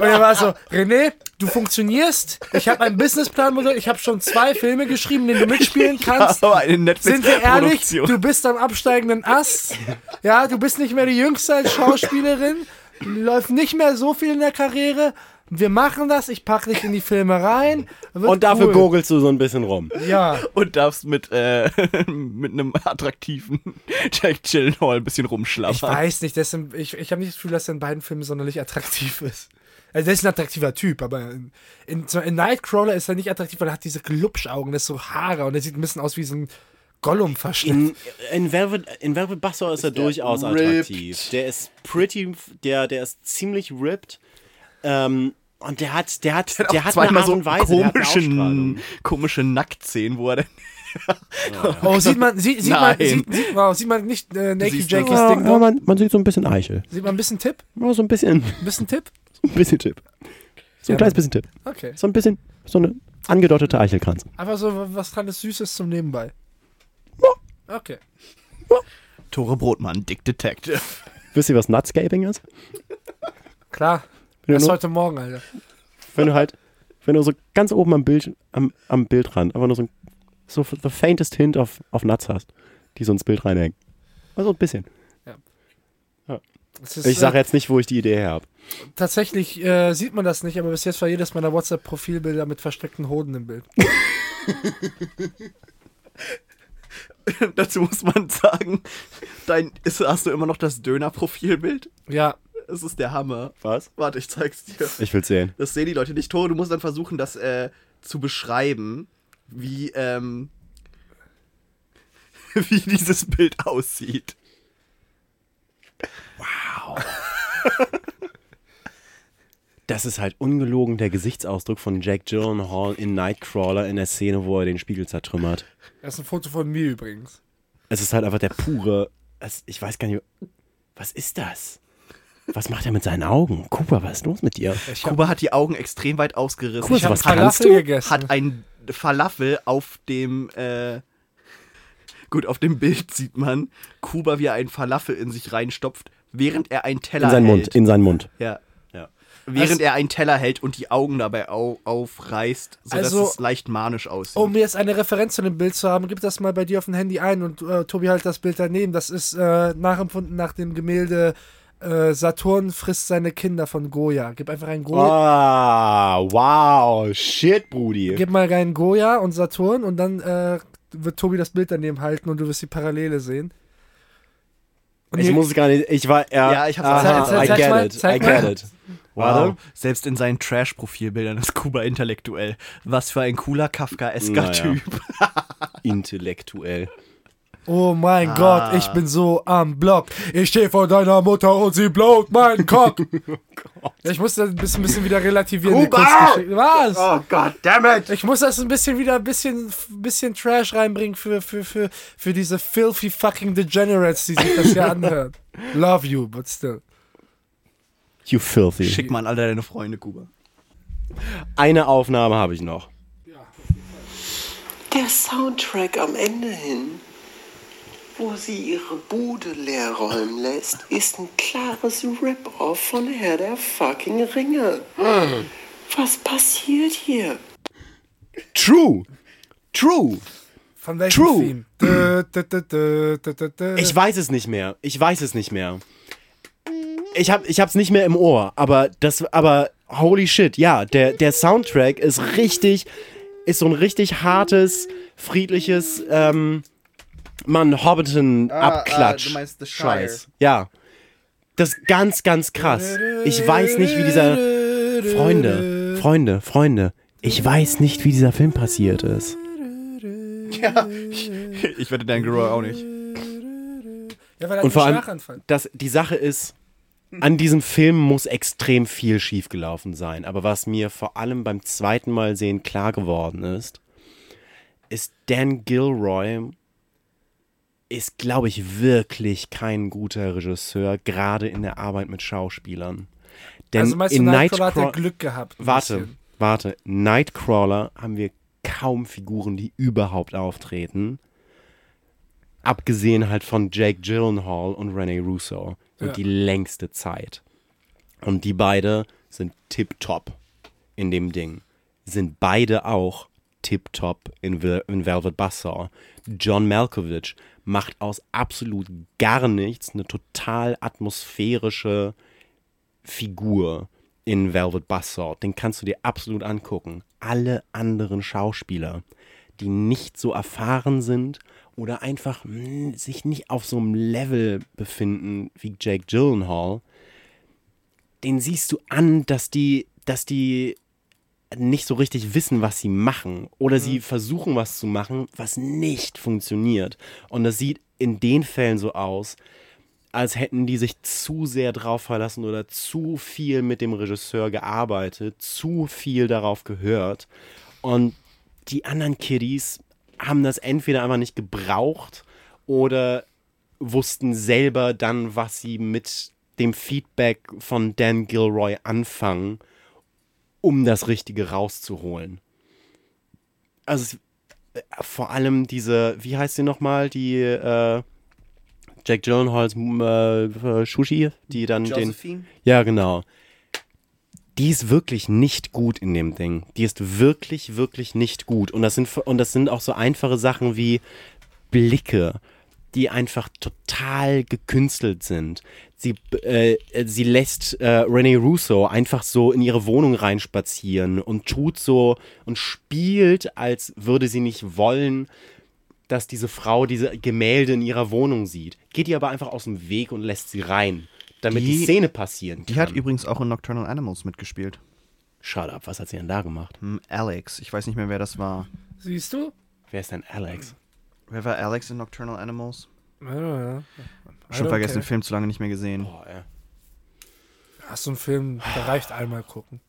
er war so, René, du funktionierst. Ich habe ein Businessplan-Modell. Ich habe schon zwei Filme geschrieben, in denen du mitspielen kannst. Aber eine Sind wir ehrlich, du bist am absteigenden Ast. Ja, du bist nicht mehr die Jüngste als Schauspielerin. Läuft nicht mehr so viel in der Karriere. Wir machen das. Ich packe dich in die Filme rein. Und dafür cool. gurgelst du so ein bisschen rum. Ja. Und darfst mit, äh, mit einem attraktiven Jack Gyllenhaal ein bisschen rumschlappern. Ich weiß nicht, das sind, ich, ich habe nicht das Gefühl, dass er in beiden Filmen sonderlich attraktiv ist. Also, der ist ein attraktiver Typ, aber in, in, in Nightcrawler ist er nicht attraktiv, weil er hat diese Glubschaugen, das ist so Haare und er sieht ein bisschen aus wie so ein Gollum-Verschnitt. In, in, Velvet, in Velvet Buzzsaw ist er durchaus ripped. attraktiv. Der ist pretty, der, der ist ziemlich ripped. Ähm, und der hat, der hat, der hat, eine zweimal Art so und Weise, der hat komischen, komische Nacktszenen, wo er dann Oh, sieht man, sieht, sieht man, sieht, sieht, wow, sieht man nicht äh, Naked siehst Jakies Ja, Ding aber Dong? man, man sieht so ein bisschen Eichel. Sieht man ein bisschen Tipp? Ja, so ein bisschen, Ein bisschen Tipp? so ein bisschen Tipp. So ein Ja, kleines bisschen Tipp. Okay. So ein bisschen, so eine, Angedeutete Eichelkranz. Einfach so was kleines Süßes zum Nebenbei. Okay. Tore Brotmann, Dick Detective. Wisst ihr, was Nutscaping ist? Klar. Wenn ist nur, heute Morgen, Alter. wenn du halt, wenn du so ganz oben am Bild, am, am Bildrand, einfach nur so, ein- so the faintest hint auf, auf Nuts hast, die so ins Bild reinhängen. Also ein bisschen. Ist, Ich sage äh, jetzt nicht, wo ich die Idee her habe. tatsächlich äh, sieht man das nicht, aber bis jetzt war jedes meiner WhatsApp-Profilbilder mit versteckten Hoden im Bild. Dazu muss man sagen, dein, ist, hast du immer noch das Döner-Profilbild? Ja, Das ist der Hammer. Was? Warte, ich zeig's dir. Ich will sehen. Das sehen die Leute nicht. Tore, du musst dann versuchen, das äh, zu beschreiben, wie, ähm, wie dieses Bild aussieht. Das ist halt ungelogen der Gesichtsausdruck von Jack Gyllenhaal in Nightcrawler in der Szene, wo er den Spiegel zertrümmert. Das ist ein Foto von mir übrigens. Es ist halt einfach der pure. Es, ich weiß gar nicht. Was ist das? Was macht er mit seinen Augen? Cooper, was ist los mit dir? Kuba hat die Augen extrem weit ausgerissen. Kuba, ich was kannst Falafel du? gegessen. hat ein Falafel auf dem, äh, gut, auf dem Bild sieht man Kuba, wie er einen Falafel in sich reinstopft, während er einen Teller In seinen hält. Mund, in seinen Mund. ja. Während Also- er einen Teller hält und die Augen dabei au aufreißt, sodass Also- es leicht manisch aussieht. um jetzt eine Referenz zu dem Bild zu haben, gib das mal bei dir auf dem Handy ein und äh, Tobi halt das Bild daneben. Das ist äh, nachempfunden nach dem Gemälde äh, Saturn frisst seine Kinder von Goya. Gib einfach ein Goya. Ah, wow. Shit, Brudi. Gib mal rein Goya und Saturn und dann äh, wird Tobi das Bild daneben halten und du wirst die Parallele sehen. Und Ich hier- muss es gar nicht. Ich war. Ja, Ja, ich hab's aha, I zeig get mal, it. I mal. get it. Wow. Warte. Selbst in seinen Trash-Profilbildern ist Kuba intellektuell. Was für ein cooler Kafka-esker Naja. Typ. Intellektuell. Oh mein Ah. Gott, ich bin so am Block. Ich stehe vor deiner Mutter und sie blowt meinen Cock. Ja, ich muss das ein bisschen, bisschen wieder relativieren. Kuba! Was? Oh God damn it! Ich muss das ein bisschen wieder ein bisschen, bisschen Trash reinbringen für, für, für, für diese filthy fucking Degenerates, die sich das hier anhören. Love you, but still. You filthy. Schick mal an alle deine Freunde, Kuba. Eine Aufnahme habe ich noch. Der Soundtrack am Ende hin, wo sie ihre Bude leer räumen lässt, ist ein klares Rip-Off von Herr der fucking Ringe. Was passiert hier? True. True. Von welchem True. Dö. Ich weiß es nicht mehr. Ich weiß es nicht mehr. Ich hab, ich hab's nicht mehr im Ohr, aber das, aber holy shit, ja, der, der Soundtrack ist richtig, ist so ein richtig hartes, friedliches, ähm, Mann, Hobbiton Abklatsch. ah, du meinst The Shire. Scheiß. Ja. Das ist ganz, ganz krass. Ich weiß nicht, wie dieser, Freunde, Freunde, Freunde, ich weiß nicht, wie dieser Film passiert ist. Ich wette, Dan Gilroy auch nicht. Ja, weil er Und vor allem, Schlaganfall. das, die Sache ist, an diesem Film muss extrem viel schiefgelaufen sein. Aber was mir vor allem beim zweiten Mal sehen klar geworden ist, ist Dan Gilroy ist, glaube ich, wirklich kein guter Regisseur, gerade in der Arbeit mit Schauspielern. Denn Also meinst du, in Nightcrawler hat er Glück gehabt? Warte, bisschen. warte. Nightcrawler haben wir kaum Figuren, die überhaupt auftreten. Abgesehen halt von Jake Gyllenhaal und Rene Russo. Und Ja. die längste Zeit. Und die beide sind tipptopp in dem Ding. Sind beide auch tipptopp in, Vel- in Velvet Buzzsaw. John Malkovich macht aus absolut gar nichts eine total atmosphärische Figur in Velvet Buzzsaw. Den kannst du dir absolut angucken. Alle anderen Schauspieler, die nicht so erfahren sind oder einfach mh, sich nicht auf so einem Level befinden wie Jake Gyllenhaal, den siehst du an, dass die, dass die nicht so richtig wissen, was sie machen. Oder sie versuchen, was zu machen, was nicht funktioniert. Und das sieht in den Fällen so aus, als hätten die sich zu sehr drauf verlassen oder zu viel mit dem Regisseur gearbeitet, zu viel darauf gehört. Und die anderen Kiddies haben das entweder einfach nicht gebraucht oder wussten selber dann, was sie mit dem Feedback von Dan Gilroy anfangen, um das Richtige rauszuholen. also es, äh, vor allem diese, wie heißt sie nochmal, die äh, Jack Gyllenhaals äh, Shushi, die dann den, Josephine? ja genau, die ist wirklich nicht gut in dem Ding. Die ist wirklich, wirklich nicht gut. Und das sind, und das sind auch so einfache Sachen wie Blicke, die einfach total gekünstelt sind. Sie, äh, sie lässt äh, Rene Russo einfach so in ihre Wohnung reinspazieren und tut so und spielt, als würde sie nicht wollen, dass diese Frau diese Gemälde in ihrer Wohnung sieht. Geht ihr aber einfach aus dem Weg und lässt sie rein, damit die, Die- Szene passieren kann. Die hat übrigens auch in Nocturnal Animals mitgespielt. Shut up, was hat sie denn da gemacht? Hm, Alex, ich weiß nicht mehr, wer das war. Siehst du? Wer ist denn Alex? Wer war Alex in Nocturnal Animals? Ja, ja. Schon I vergessen, den Film zu lange nicht mehr gesehen. Boah, ey. Hast du einen Film, der reicht einmal gucken.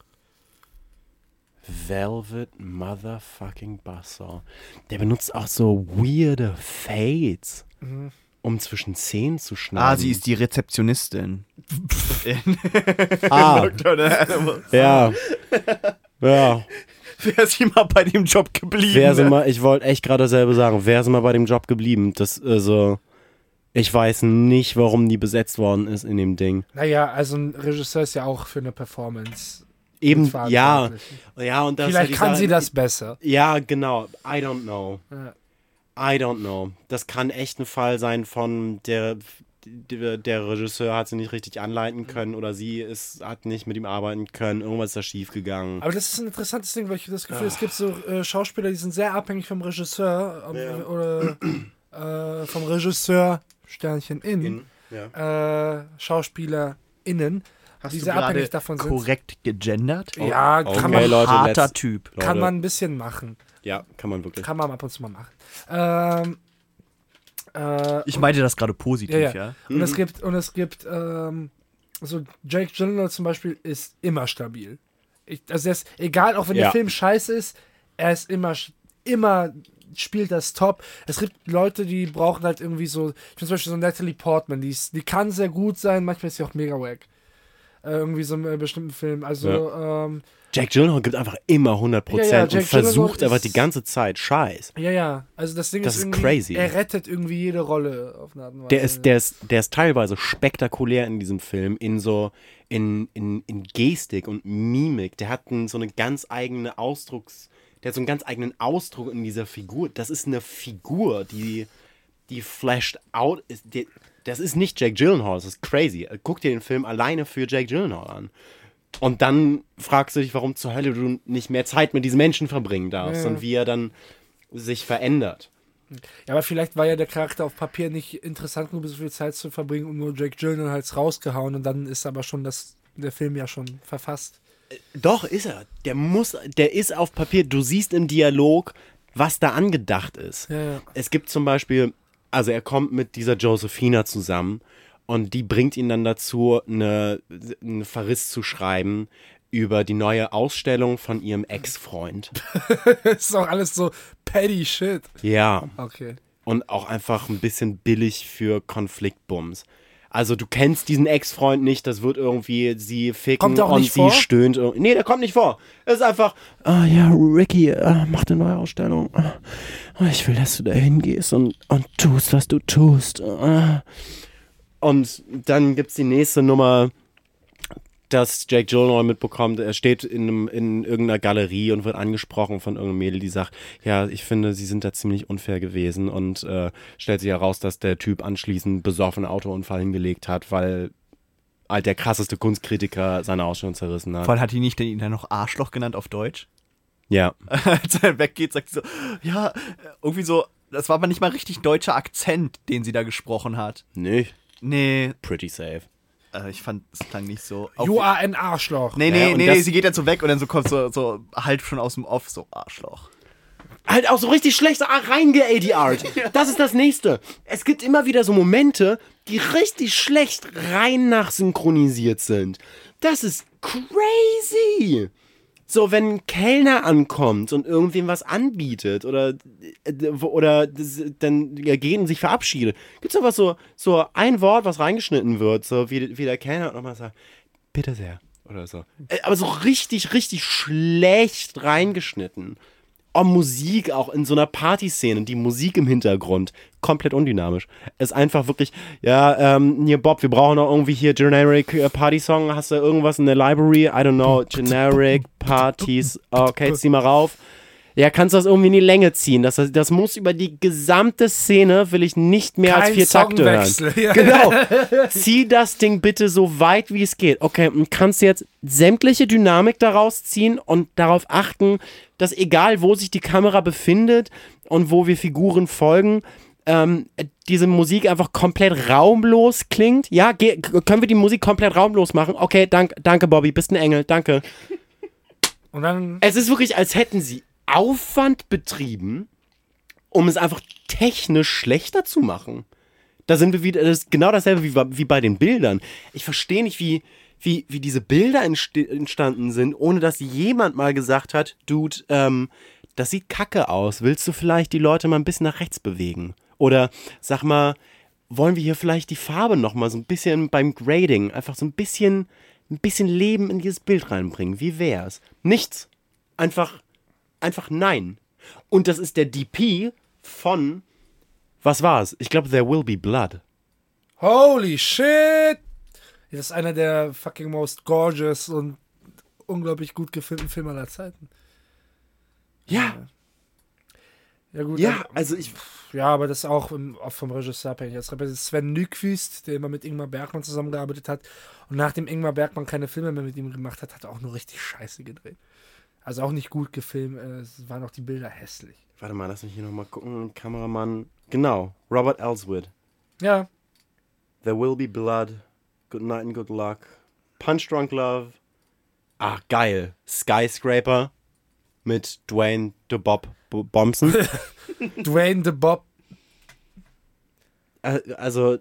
Velvet Motherfucking Buzzsaw. Der benutzt auch so weirde Fades, um zwischen Szenen zu schneiden. Ah, sie ist die Rezeptionistin. in Ah, Nocturnal Animals. ja. Ja. Wäre sie mal bei dem Job geblieben. Wäre sie mal, ich wollte echt gerade dasselbe sagen, wäre sie mal bei dem Job geblieben. Das, also, ich weiß nicht, warum die besetzt worden ist in dem Ding. Naja, also ein Regisseur ist ja auch für eine Performance. Eben, ja, ja, und das Vielleicht kann die sie Sache- das besser. Ja, genau. I don't know. Ja. I don't know. Das kann echt ein Fall sein von der, der, der Regisseur hat sie nicht richtig anleiten können oder sie ist, hat nicht mit ihm arbeiten können. Irgendwas ist da schief gegangen. Aber das ist ein interessantes Ding, weil ich das Gefühl, es gibt so äh, Schauspieler, die sind sehr abhängig vom Regisseur ob- oder äh, vom Regisseur Sternchen in, Ja. äh, SchauspielerInnen, Hast die du sehr gerade abhängig davon sind. korrekt gegendert? Ja, Okay, kann man, Leute, Harter let's- Typ. kann Leute. man ein bisschen machen. Ja, kann man wirklich. Kann man ab und zu mal machen. Ähm, äh, Ich meinte das gerade positiv, Ja, ja. ja. Und es gibt, und es gibt, ähm, so Jake Gyllenhaal zum Beispiel ist immer stabil. Ich, also er ist, egal, auch wenn Ja. der Film scheiße ist, er ist immer, immer spielt das top. Es gibt Leute, die brauchen halt irgendwie so, ich bin zum Beispiel so Natalie Portman, die, ist, die kann sehr gut sein, manchmal ist sie auch mega wack. Äh, irgendwie so in bestimmten Filmen. Also, ähm, Jack Gyllenhaal gibt einfach immer 100% Ja, ja, und Jack versucht Gyllenhaal aber die ganze Zeit Scheiß. ja, ja. Also das Ding Das ist ist crazy. er rettet irgendwie jede Rolle auf eine Art und Weise. Der ist, der, ist, der ist teilweise spektakulär in diesem Film, in so, in, in, in Gestik und Mimik. Der hat einen, so eine ganz eigene Ausdrucks, der hat so einen ganz eigenen Ausdruck in dieser Figur. Das ist eine Figur, die, die flashed out ist. Die, das ist nicht Jack Gyllenhaal, das ist crazy. Guck dir den Film alleine für Jack Gyllenhaal an. Und dann fragst du dich, warum zur Hölle du nicht mehr Zeit mit diesen Menschen verbringen darfst Ja. und wie er dann sich verändert. Ja, aber vielleicht war ja der Charakter auf Papier nicht interessant genug, so viel Zeit zu verbringen und nur Jake Gyllenhaal halt rausgehauen und dann ist aber schon das, der Film ja schon verfasst. Doch, ist er. Der muss, der ist auf Papier. Du siehst im Dialog, was da angedacht ist. Ja, ja. Es gibt zum Beispiel, also er kommt mit dieser Josephina zusammen und die bringt ihn dann dazu, eine, einen Verriss zu schreiben über die neue Ausstellung von ihrem Ex-Freund. Das ist auch alles so petty shit. Ja. Okay. und auch einfach ein bisschen billig für Konfliktbums. Also du kennst diesen Ex-Freund nicht, das wird irgendwie sie ficken Kommt auch und nicht sie vor? stöhnt. Nee, der kommt nicht vor. Es ist einfach, ah ja, Ricky, äh, macht eine neue Ausstellung. Ah, Ich will, dass du da hingehst und, und tust, was du tust. Ah. Und dann gibt's die nächste Nummer, dass Jake Gyllenhaal mitbekommt, er steht in, einem, in irgendeiner Galerie und wird angesprochen von irgendeinem Mädel, die sagt, ja, ich finde, sie sind da ziemlich unfair gewesen und äh, stellt sich heraus, dass der Typ anschließend besoffen Autounfall hingelegt hat, weil halt der krasseste Kunstkritiker seine Ausstellung zerrissen hat. Vor allem hat die nicht ihn dann noch Arschloch genannt auf Deutsch? Ja, Als er weggeht, sagt sie so, ja, irgendwie so, das war aber nicht mal richtig deutscher Akzent, den sie da gesprochen hat. nee, Nee, pretty safe. Äh, ich fand, es klang nicht so. You are ein Arschloch. Nee, Ja, nee, und nee, nee, sie geht dann so weg und dann so kommt so, so halt schon aus dem Off, so Arschloch. Halt auch so richtig schlecht so reinge-ADR'd. Das ist das Nächste. Es gibt immer wieder so Momente, die richtig schlecht rein nachsynchronisiert sind. Das ist crazy. So, wenn ein Kellner ankommt und irgendwem was anbietet oder, äh, oder dann geht und sich verabschiedet, gibt es einfach so, so ein Wort, was reingeschnitten wird, so wie, wie der Kellner nochmal sagt, bitte sehr oder so. Äh, Aber so richtig, richtig schlecht reingeschnitten. Oh, Musik auch in so einer Partyszene, die Musik im Hintergrund, komplett undynamisch. Ist einfach wirklich, ja, ähm, hier Bob, wir brauchen noch irgendwie hier Generic äh, Party Song. Hast du irgendwas in der Library? I don't know. Generic Parties. Okay, zieh mal rauf. Ja, kannst du das irgendwie in die Länge ziehen? Das, das muss über die gesamte Szene, will ich nicht mehr als Kein vier Takte hören. Ja. Genau. Zieh das Ding bitte so weit wie es geht. Okay, und kannst du jetzt sämtliche Dynamik daraus ziehen und darauf achten, dass egal wo sich die Kamera befindet und wo wir Figuren folgen, ähm, diese Musik einfach komplett raumlos klingt. Ja, können wir die Musik komplett raumlos machen? Okay, dank, danke Bobby, bist ein Engel, danke. Und dann, Es ist wirklich, als hätten sie Aufwand betrieben, um es einfach technisch schlechter zu machen. Da sind wir wieder, das ist genau dasselbe wie, bei- wie bei den Bildern. Ich verstehe nicht, wie, wie, wie diese Bilder entstanden sind, ohne dass jemand mal gesagt hat, Dude, ähm, das sieht kacke aus. Willst du vielleicht die Leute mal ein bisschen nach rechts bewegen? Oder sag mal, wollen wir hier vielleicht die Farbe noch mal so ein bisschen beim Grading einfach so ein bisschen, ein bisschen Leben in dieses Bild reinbringen? Wie wär's? Nichts. Einfach, einfach nein. Und das ist der DP von, was war's? Ich glaube, There Will Be Blood. holy shit! Das ist einer der fucking most gorgeous und unglaublich gut gefilmten Filme aller Zeiten. Ja, Ja, gut. ja, aber- also ich, Ja, aber das ist auch, im, auch vom Regisseur abhängig. Das ist Sven Nykvist, der immer mit Ingmar Bergmann zusammengearbeitet hat. Und nachdem Ingmar Bergmann keine Filme mehr mit ihm gemacht hat, hat er auch nur richtig scheiße gedreht. Also auch nicht gut gefilmt. äh, Es waren auch die Bilder hässlich. warte mal, lass mich hier nochmal gucken. Kameramann, genau, Robert Ellswood. Ja, There Will Be Blood, Good Night and Good Luck, Punch Drunk Love. Ah, geil. Skyscraper mit Dwayne The Bob B- Bompson. Dwayne the Bob. Also,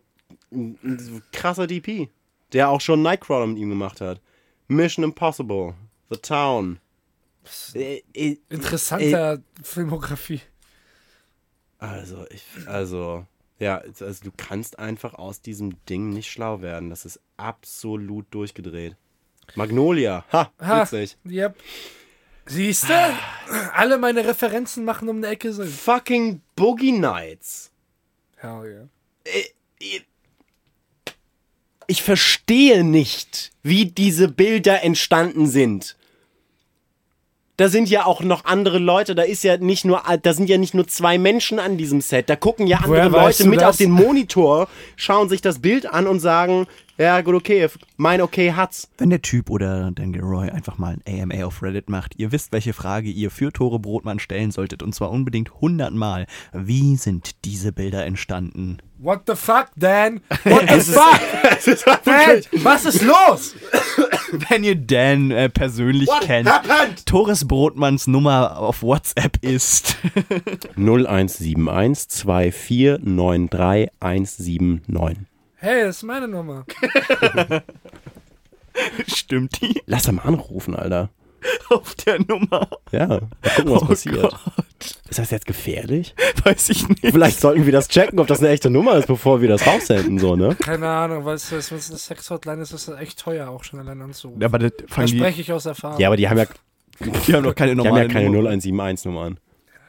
ein krasser DP, der auch schon Nightcrawler mit ihm gemacht hat. Mission Impossible, The Town. Äh, äh, Interessanter Filmografie. Also, ich, also, ja, also du kannst einfach aus diesem Ding nicht schlau werden. Das ist absolut durchgedreht. Magnolia, ha, Ha, witzig. yep. Siehst du? Alle meine Referenzen machen um eine Ecke Sinn. Fucking Boogie Nights. Hell yeah. Ich verstehe nicht, wie diese Bilder entstanden sind. Da sind ja auch noch andere Leute, da ist ja nicht nur, da sind ja nicht nur zwei Menschen an diesem Set, da gucken ja andere Woher Leute mit das? auf den Monitor, schauen sich das Bild an und sagen, ja gut, okay, mein okay hat's. Wenn der Typ oder Dan Gilroy einfach mal ein AMA auf Reddit macht, ihr wisst, welche Frage ihr für Tore Brotmann stellen solltet, und zwar unbedingt hundertmal. Wie sind diese Bilder entstanden? What the fuck, Dan? What the fuck? Dan, was ist los? Wenn ihr Dan äh, persönlich kennt, Tores Brotmanns Nummer auf WhatsApp ist 0171 2493 179. Hey, das ist meine Nummer. Stimmt die Lass doch mal anrufen, Alter. auf der Nummer? Ja, mal gucken, was Oh passiert. Gott, Ist das jetzt gefährlich? weiß ich nicht. Vielleicht sollten wir das checken, ob das eine echte Nummer ist, bevor wir das raussenden, so, ne? Keine Ahnung, weil es wenn es eine Sex-Hotline ist, ist das echt teuer, auch schon allein anzurufen. Ja, aber das da spreche ich aus Erfahrung. Ja, aber die haben ja, die haben doch keine die haben normalen ja keine Nummern. 0171-Nummer an.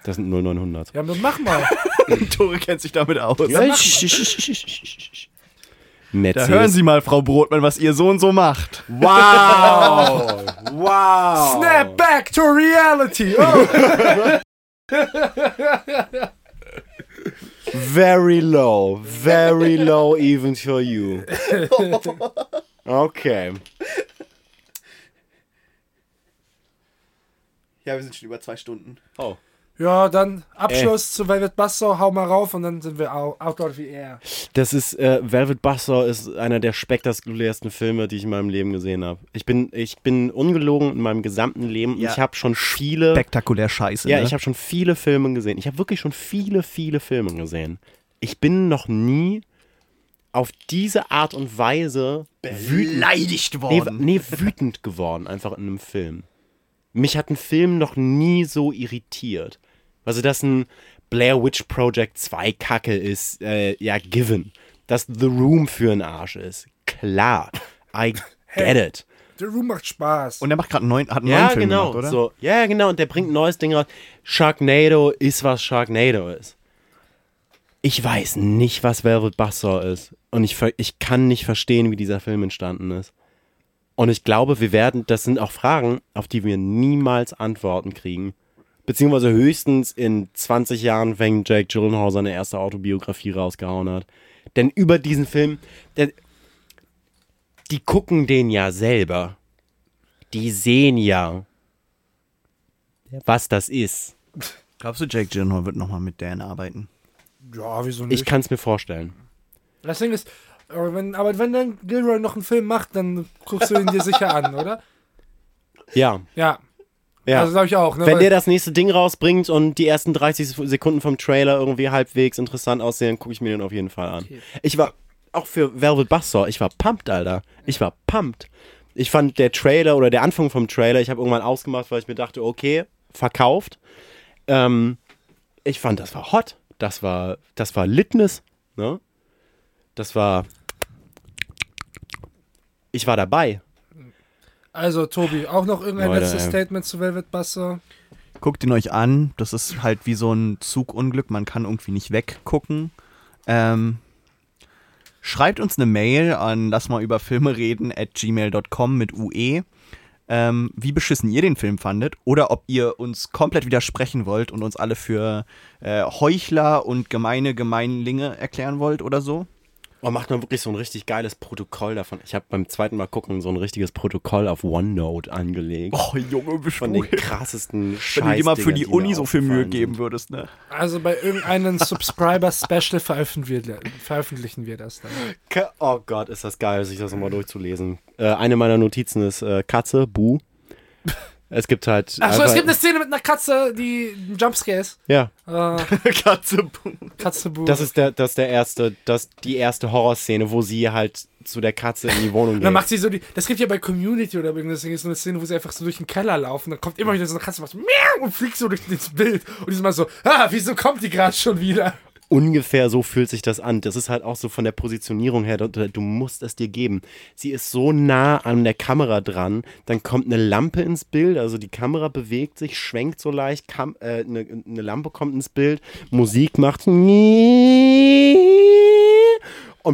Das sind 0900. Ja, dann mach mal. Tore kennt sich damit aus. Mercedes. Da hören Sie mal, Frau Brotmann, was Ihr Sohn so macht. Wow! wow! Snap back to reality. Oh. Very low. Very low even for you. Okay. Ja, wir sind schon über zwei Stunden. Oh. Ja, dann Abschluss zu Velvet Buzzsaw, hau mal rauf und dann sind wir out, out of the air. Das ist, äh, Velvet Buzzsaw ist einer der spektakulärsten Filme, die ich in meinem Leben gesehen habe. Ich bin, ich bin ungelogen in meinem gesamten Leben. Ja. Ich habe schon viele, Spektakulär scheiße. ja, ne? ich habe schon viele Filme gesehen. Ich habe wirklich schon viele, viele Filme gesehen. Ich bin noch nie auf diese Art und Weise wütend, beleidigt nee, worden. nee, wütend geworden, einfach in einem Film. Mich hat ein Film noch nie so irritiert. Also, dass ein Blair Witch Project 2 Kacke ist, äh, ja, given. Dass The Room für ein Arsch ist. Klar. I get it. The Room macht Spaß. Und der macht gerade einen neuen, hat einen Ja, neuen Film genau. gemacht, oder? So, ja, genau. Und der bringt ein neues Ding raus. Sharknado ist, was Sharknado ist. Ich weiß nicht, was Velvet Buzzsaw ist. Und ich, ich kann nicht verstehen, wie dieser Film entstanden ist. Und ich glaube, wir werden, das sind auch Fragen, auf die wir niemals Antworten kriegen. Beziehungsweise höchstens in 20 Jahren, wenn Jake Gyllenhaal seine erste Autobiografie rausgehauen hat. Denn über diesen Film, der, die gucken den ja selber. Die sehen ja, was das ist. Glaubst du, Jake Gyllenhaal wird nochmal mit Dan arbeiten? ja, wieso nicht? Ich kann es mir vorstellen. das Ding ist, aber wenn, aber wenn dann Gilroy noch einen Film macht, dann guckst du ihn dir sicher an, oder? Ja, Ja. Ja. Also glaube ich auch. Ne? Wenn Weil- der das nächste Ding rausbringt und die ersten 30 Sekunden vom Trailer irgendwie halbwegs interessant aussehen, gucke ich mir den auf jeden Fall an. Okay. Ich war auch für Velvet Buzzsaw, ich war pumped, Alter. Ich war pumped. Ich fand der Trailer oder der Anfang vom Trailer, ich habe irgendwann ausgemacht, weil ich mir dachte, okay, verkauft. Ähm, ich fand, das war hot. Das war, das war Litness, ne? Das war. Ich war dabei. Also, Tobi, auch noch irgendein Leute, letztes ey. Statement zu Velvet Buster? Guckt ihn euch an. Das ist halt wie so ein Zugunglück. Man kann irgendwie nicht weggucken. Ähm, schreibt uns eine Mail an lass mal über Filme reden at gmail.com mit UE. Ähm, wie beschissen ihr den Film fandet oder ob ihr uns komplett widersprechen wollt und uns alle für äh, Heuchler und gemeine Gemeinlinge erklären wollt oder so. Oh, macht man wirklich so ein richtig geiles Protokoll davon. Ich habe beim zweiten Mal gucken so ein richtiges Protokoll auf OneNote angelegt. Oh, Junge, von den krassesten Wenn Scheiß. du dir mal für die Uni so viel Mühe geben würdest, ne? Also, bei irgendeinem Subscriber-Special veröffentlichen wir, veröffentlichen wir das dann. Oh Gott, ist das geil, sich das nochmal durchzulesen. Äh, eine meiner Notizen ist äh, Katze, Bu. Es gibt halt. Achso, es gibt eine Szene mit einer Katze, die Jumpscares. Ja, Äh, Katze. Katze Bu. das ist der, das ist der erste, das die erste Horrorszene, wo sie halt zu der Katze in die Wohnung Und dann geht. macht sie so die. Das gibt ja bei Community oder irgendwas. Ding, ist so eine Szene, wo sie einfach so durch den Keller laufen. Dann kommt immer wieder so eine Katze, macht so und fliegt so durch das Bild. Und die ist mal so, ah, wieso kommt die gerade schon wieder? Ungefähr so fühlt sich das an. Das ist halt auch so von der Positionierung her, du, du musst es dir geben. Sie ist so nah an der Kamera dran, dann kommt eine Lampe ins Bild, also die Kamera bewegt sich, schwenkt so leicht, Kam äh, eine, eine Lampe kommt ins Bild, Musik macht und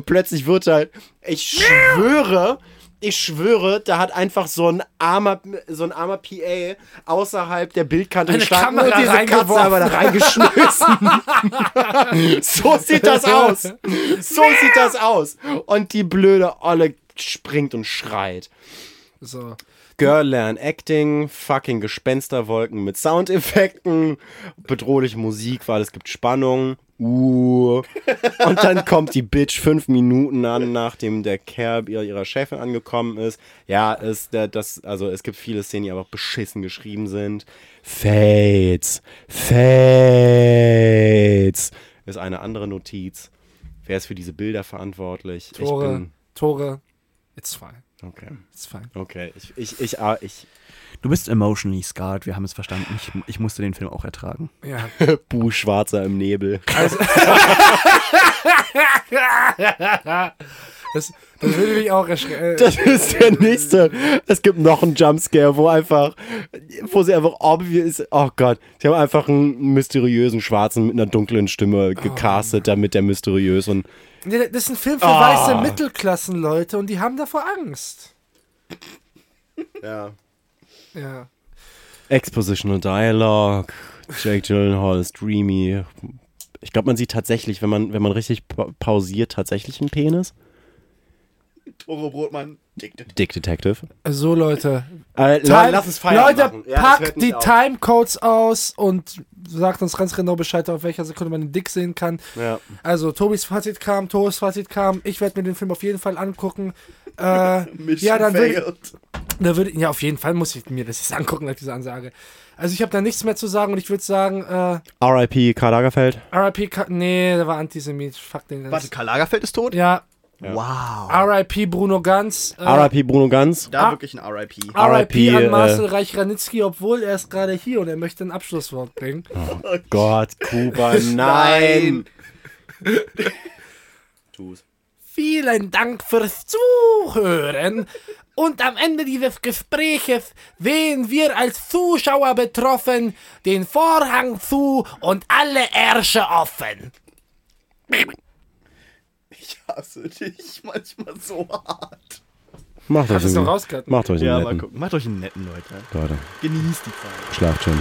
plötzlich wird halt, ich schwöre, ich schwöre, da hat einfach so ein armer, so ein armer PA außerhalb der Bildkante Eine gestanden Kamera und diese Katze aber da reingeschmissen. so sieht das aus. So sieht das aus. Und die blöde Olle springt und schreit. So. Girl Learn Acting, fucking Gespensterwolken mit Soundeffekten, bedrohliche Musik, weil es gibt Spannung. Uh. Und dann kommt die Bitch fünf Minuten an, nachdem der Kerl ihrer, ihrer Chefin angekommen ist. Ja, ist der, das, also es gibt viele Szenen, die einfach beschissen geschrieben sind. Fates. Fates. Ist eine andere Notiz. Wer ist für diese Bilder verantwortlich? Tore. Ich bin. Tore. It's fine. Okay. It's fine. Okay. Ich, ich, ich, ah, ich, Du bist emotionally scarred, wir haben es verstanden. Ich, ich musste den Film auch ertragen. Ja. Bu Schwarzer im Nebel. Das, das würde mich auch erschrecken. Das ist der nächste. Es gibt noch einen Jumpscare, wo einfach, wo sie einfach obvious, oh Gott, sie haben einfach einen mysteriösen Schwarzen mit einer dunklen Stimme gecastet, damit der mysteriös und Nee, das ist ein Film für Ah. weiße Mittelklassenleute und die haben davor Angst. ja. Ja. Expositional Dialogue. Jake Gyllenhaal ist dreamy. Ich glaube, man sieht tatsächlich, wenn man, wenn man richtig pa pausiert, tatsächlich einen Penis. Toro Brotmann, dick, Dick Detective. So, Leute. Äh, Time- lass es feiern Leute. Ja, packt die. Timecodes aus und sagt uns ganz genau Bescheid, auf welcher Sekunde man den Dick sehen kann. Ja. Also, Tobis Fazit kam, Tobis Fazit kam. Ich werde mir den Film auf jeden Fall angucken. Äh, ja, dann würde da würde ja auf jeden Fall muss ich mir das jetzt angucken nach dieser Ansage. Also ich habe da nichts mehr zu sagen und ich würde sagen, äh, R.I.P. Karl Lagerfeld. R.I.P. Ka- Nee, der war Antisemit. Fuck den. Warte, Karl Lagerfeld ist tot? Ja, Wow. R.I.P. Bruno Ganz. Äh, R.I.P. Bruno Ganz. Da Ah. wirklich ein RIP. RIP an äh, Marcel Reich-Ranitzky, obwohl er ist gerade hier und er möchte ein Abschlusswort bringen. Gott, Kuba, nein. Tu's. Vielen Dank fürs Zuhören. Und am Ende dieses Gespräches sehen wir als Zuschauer betroffen den Vorhang zu und alle Ärsche offen. Ich hasse dich manchmal so hart. Macht euch einen, macht euch einen Ja, mal netten. gucken. Macht euch einen netten, Leute. Leute, Genießt die Zeit. schlaft schön.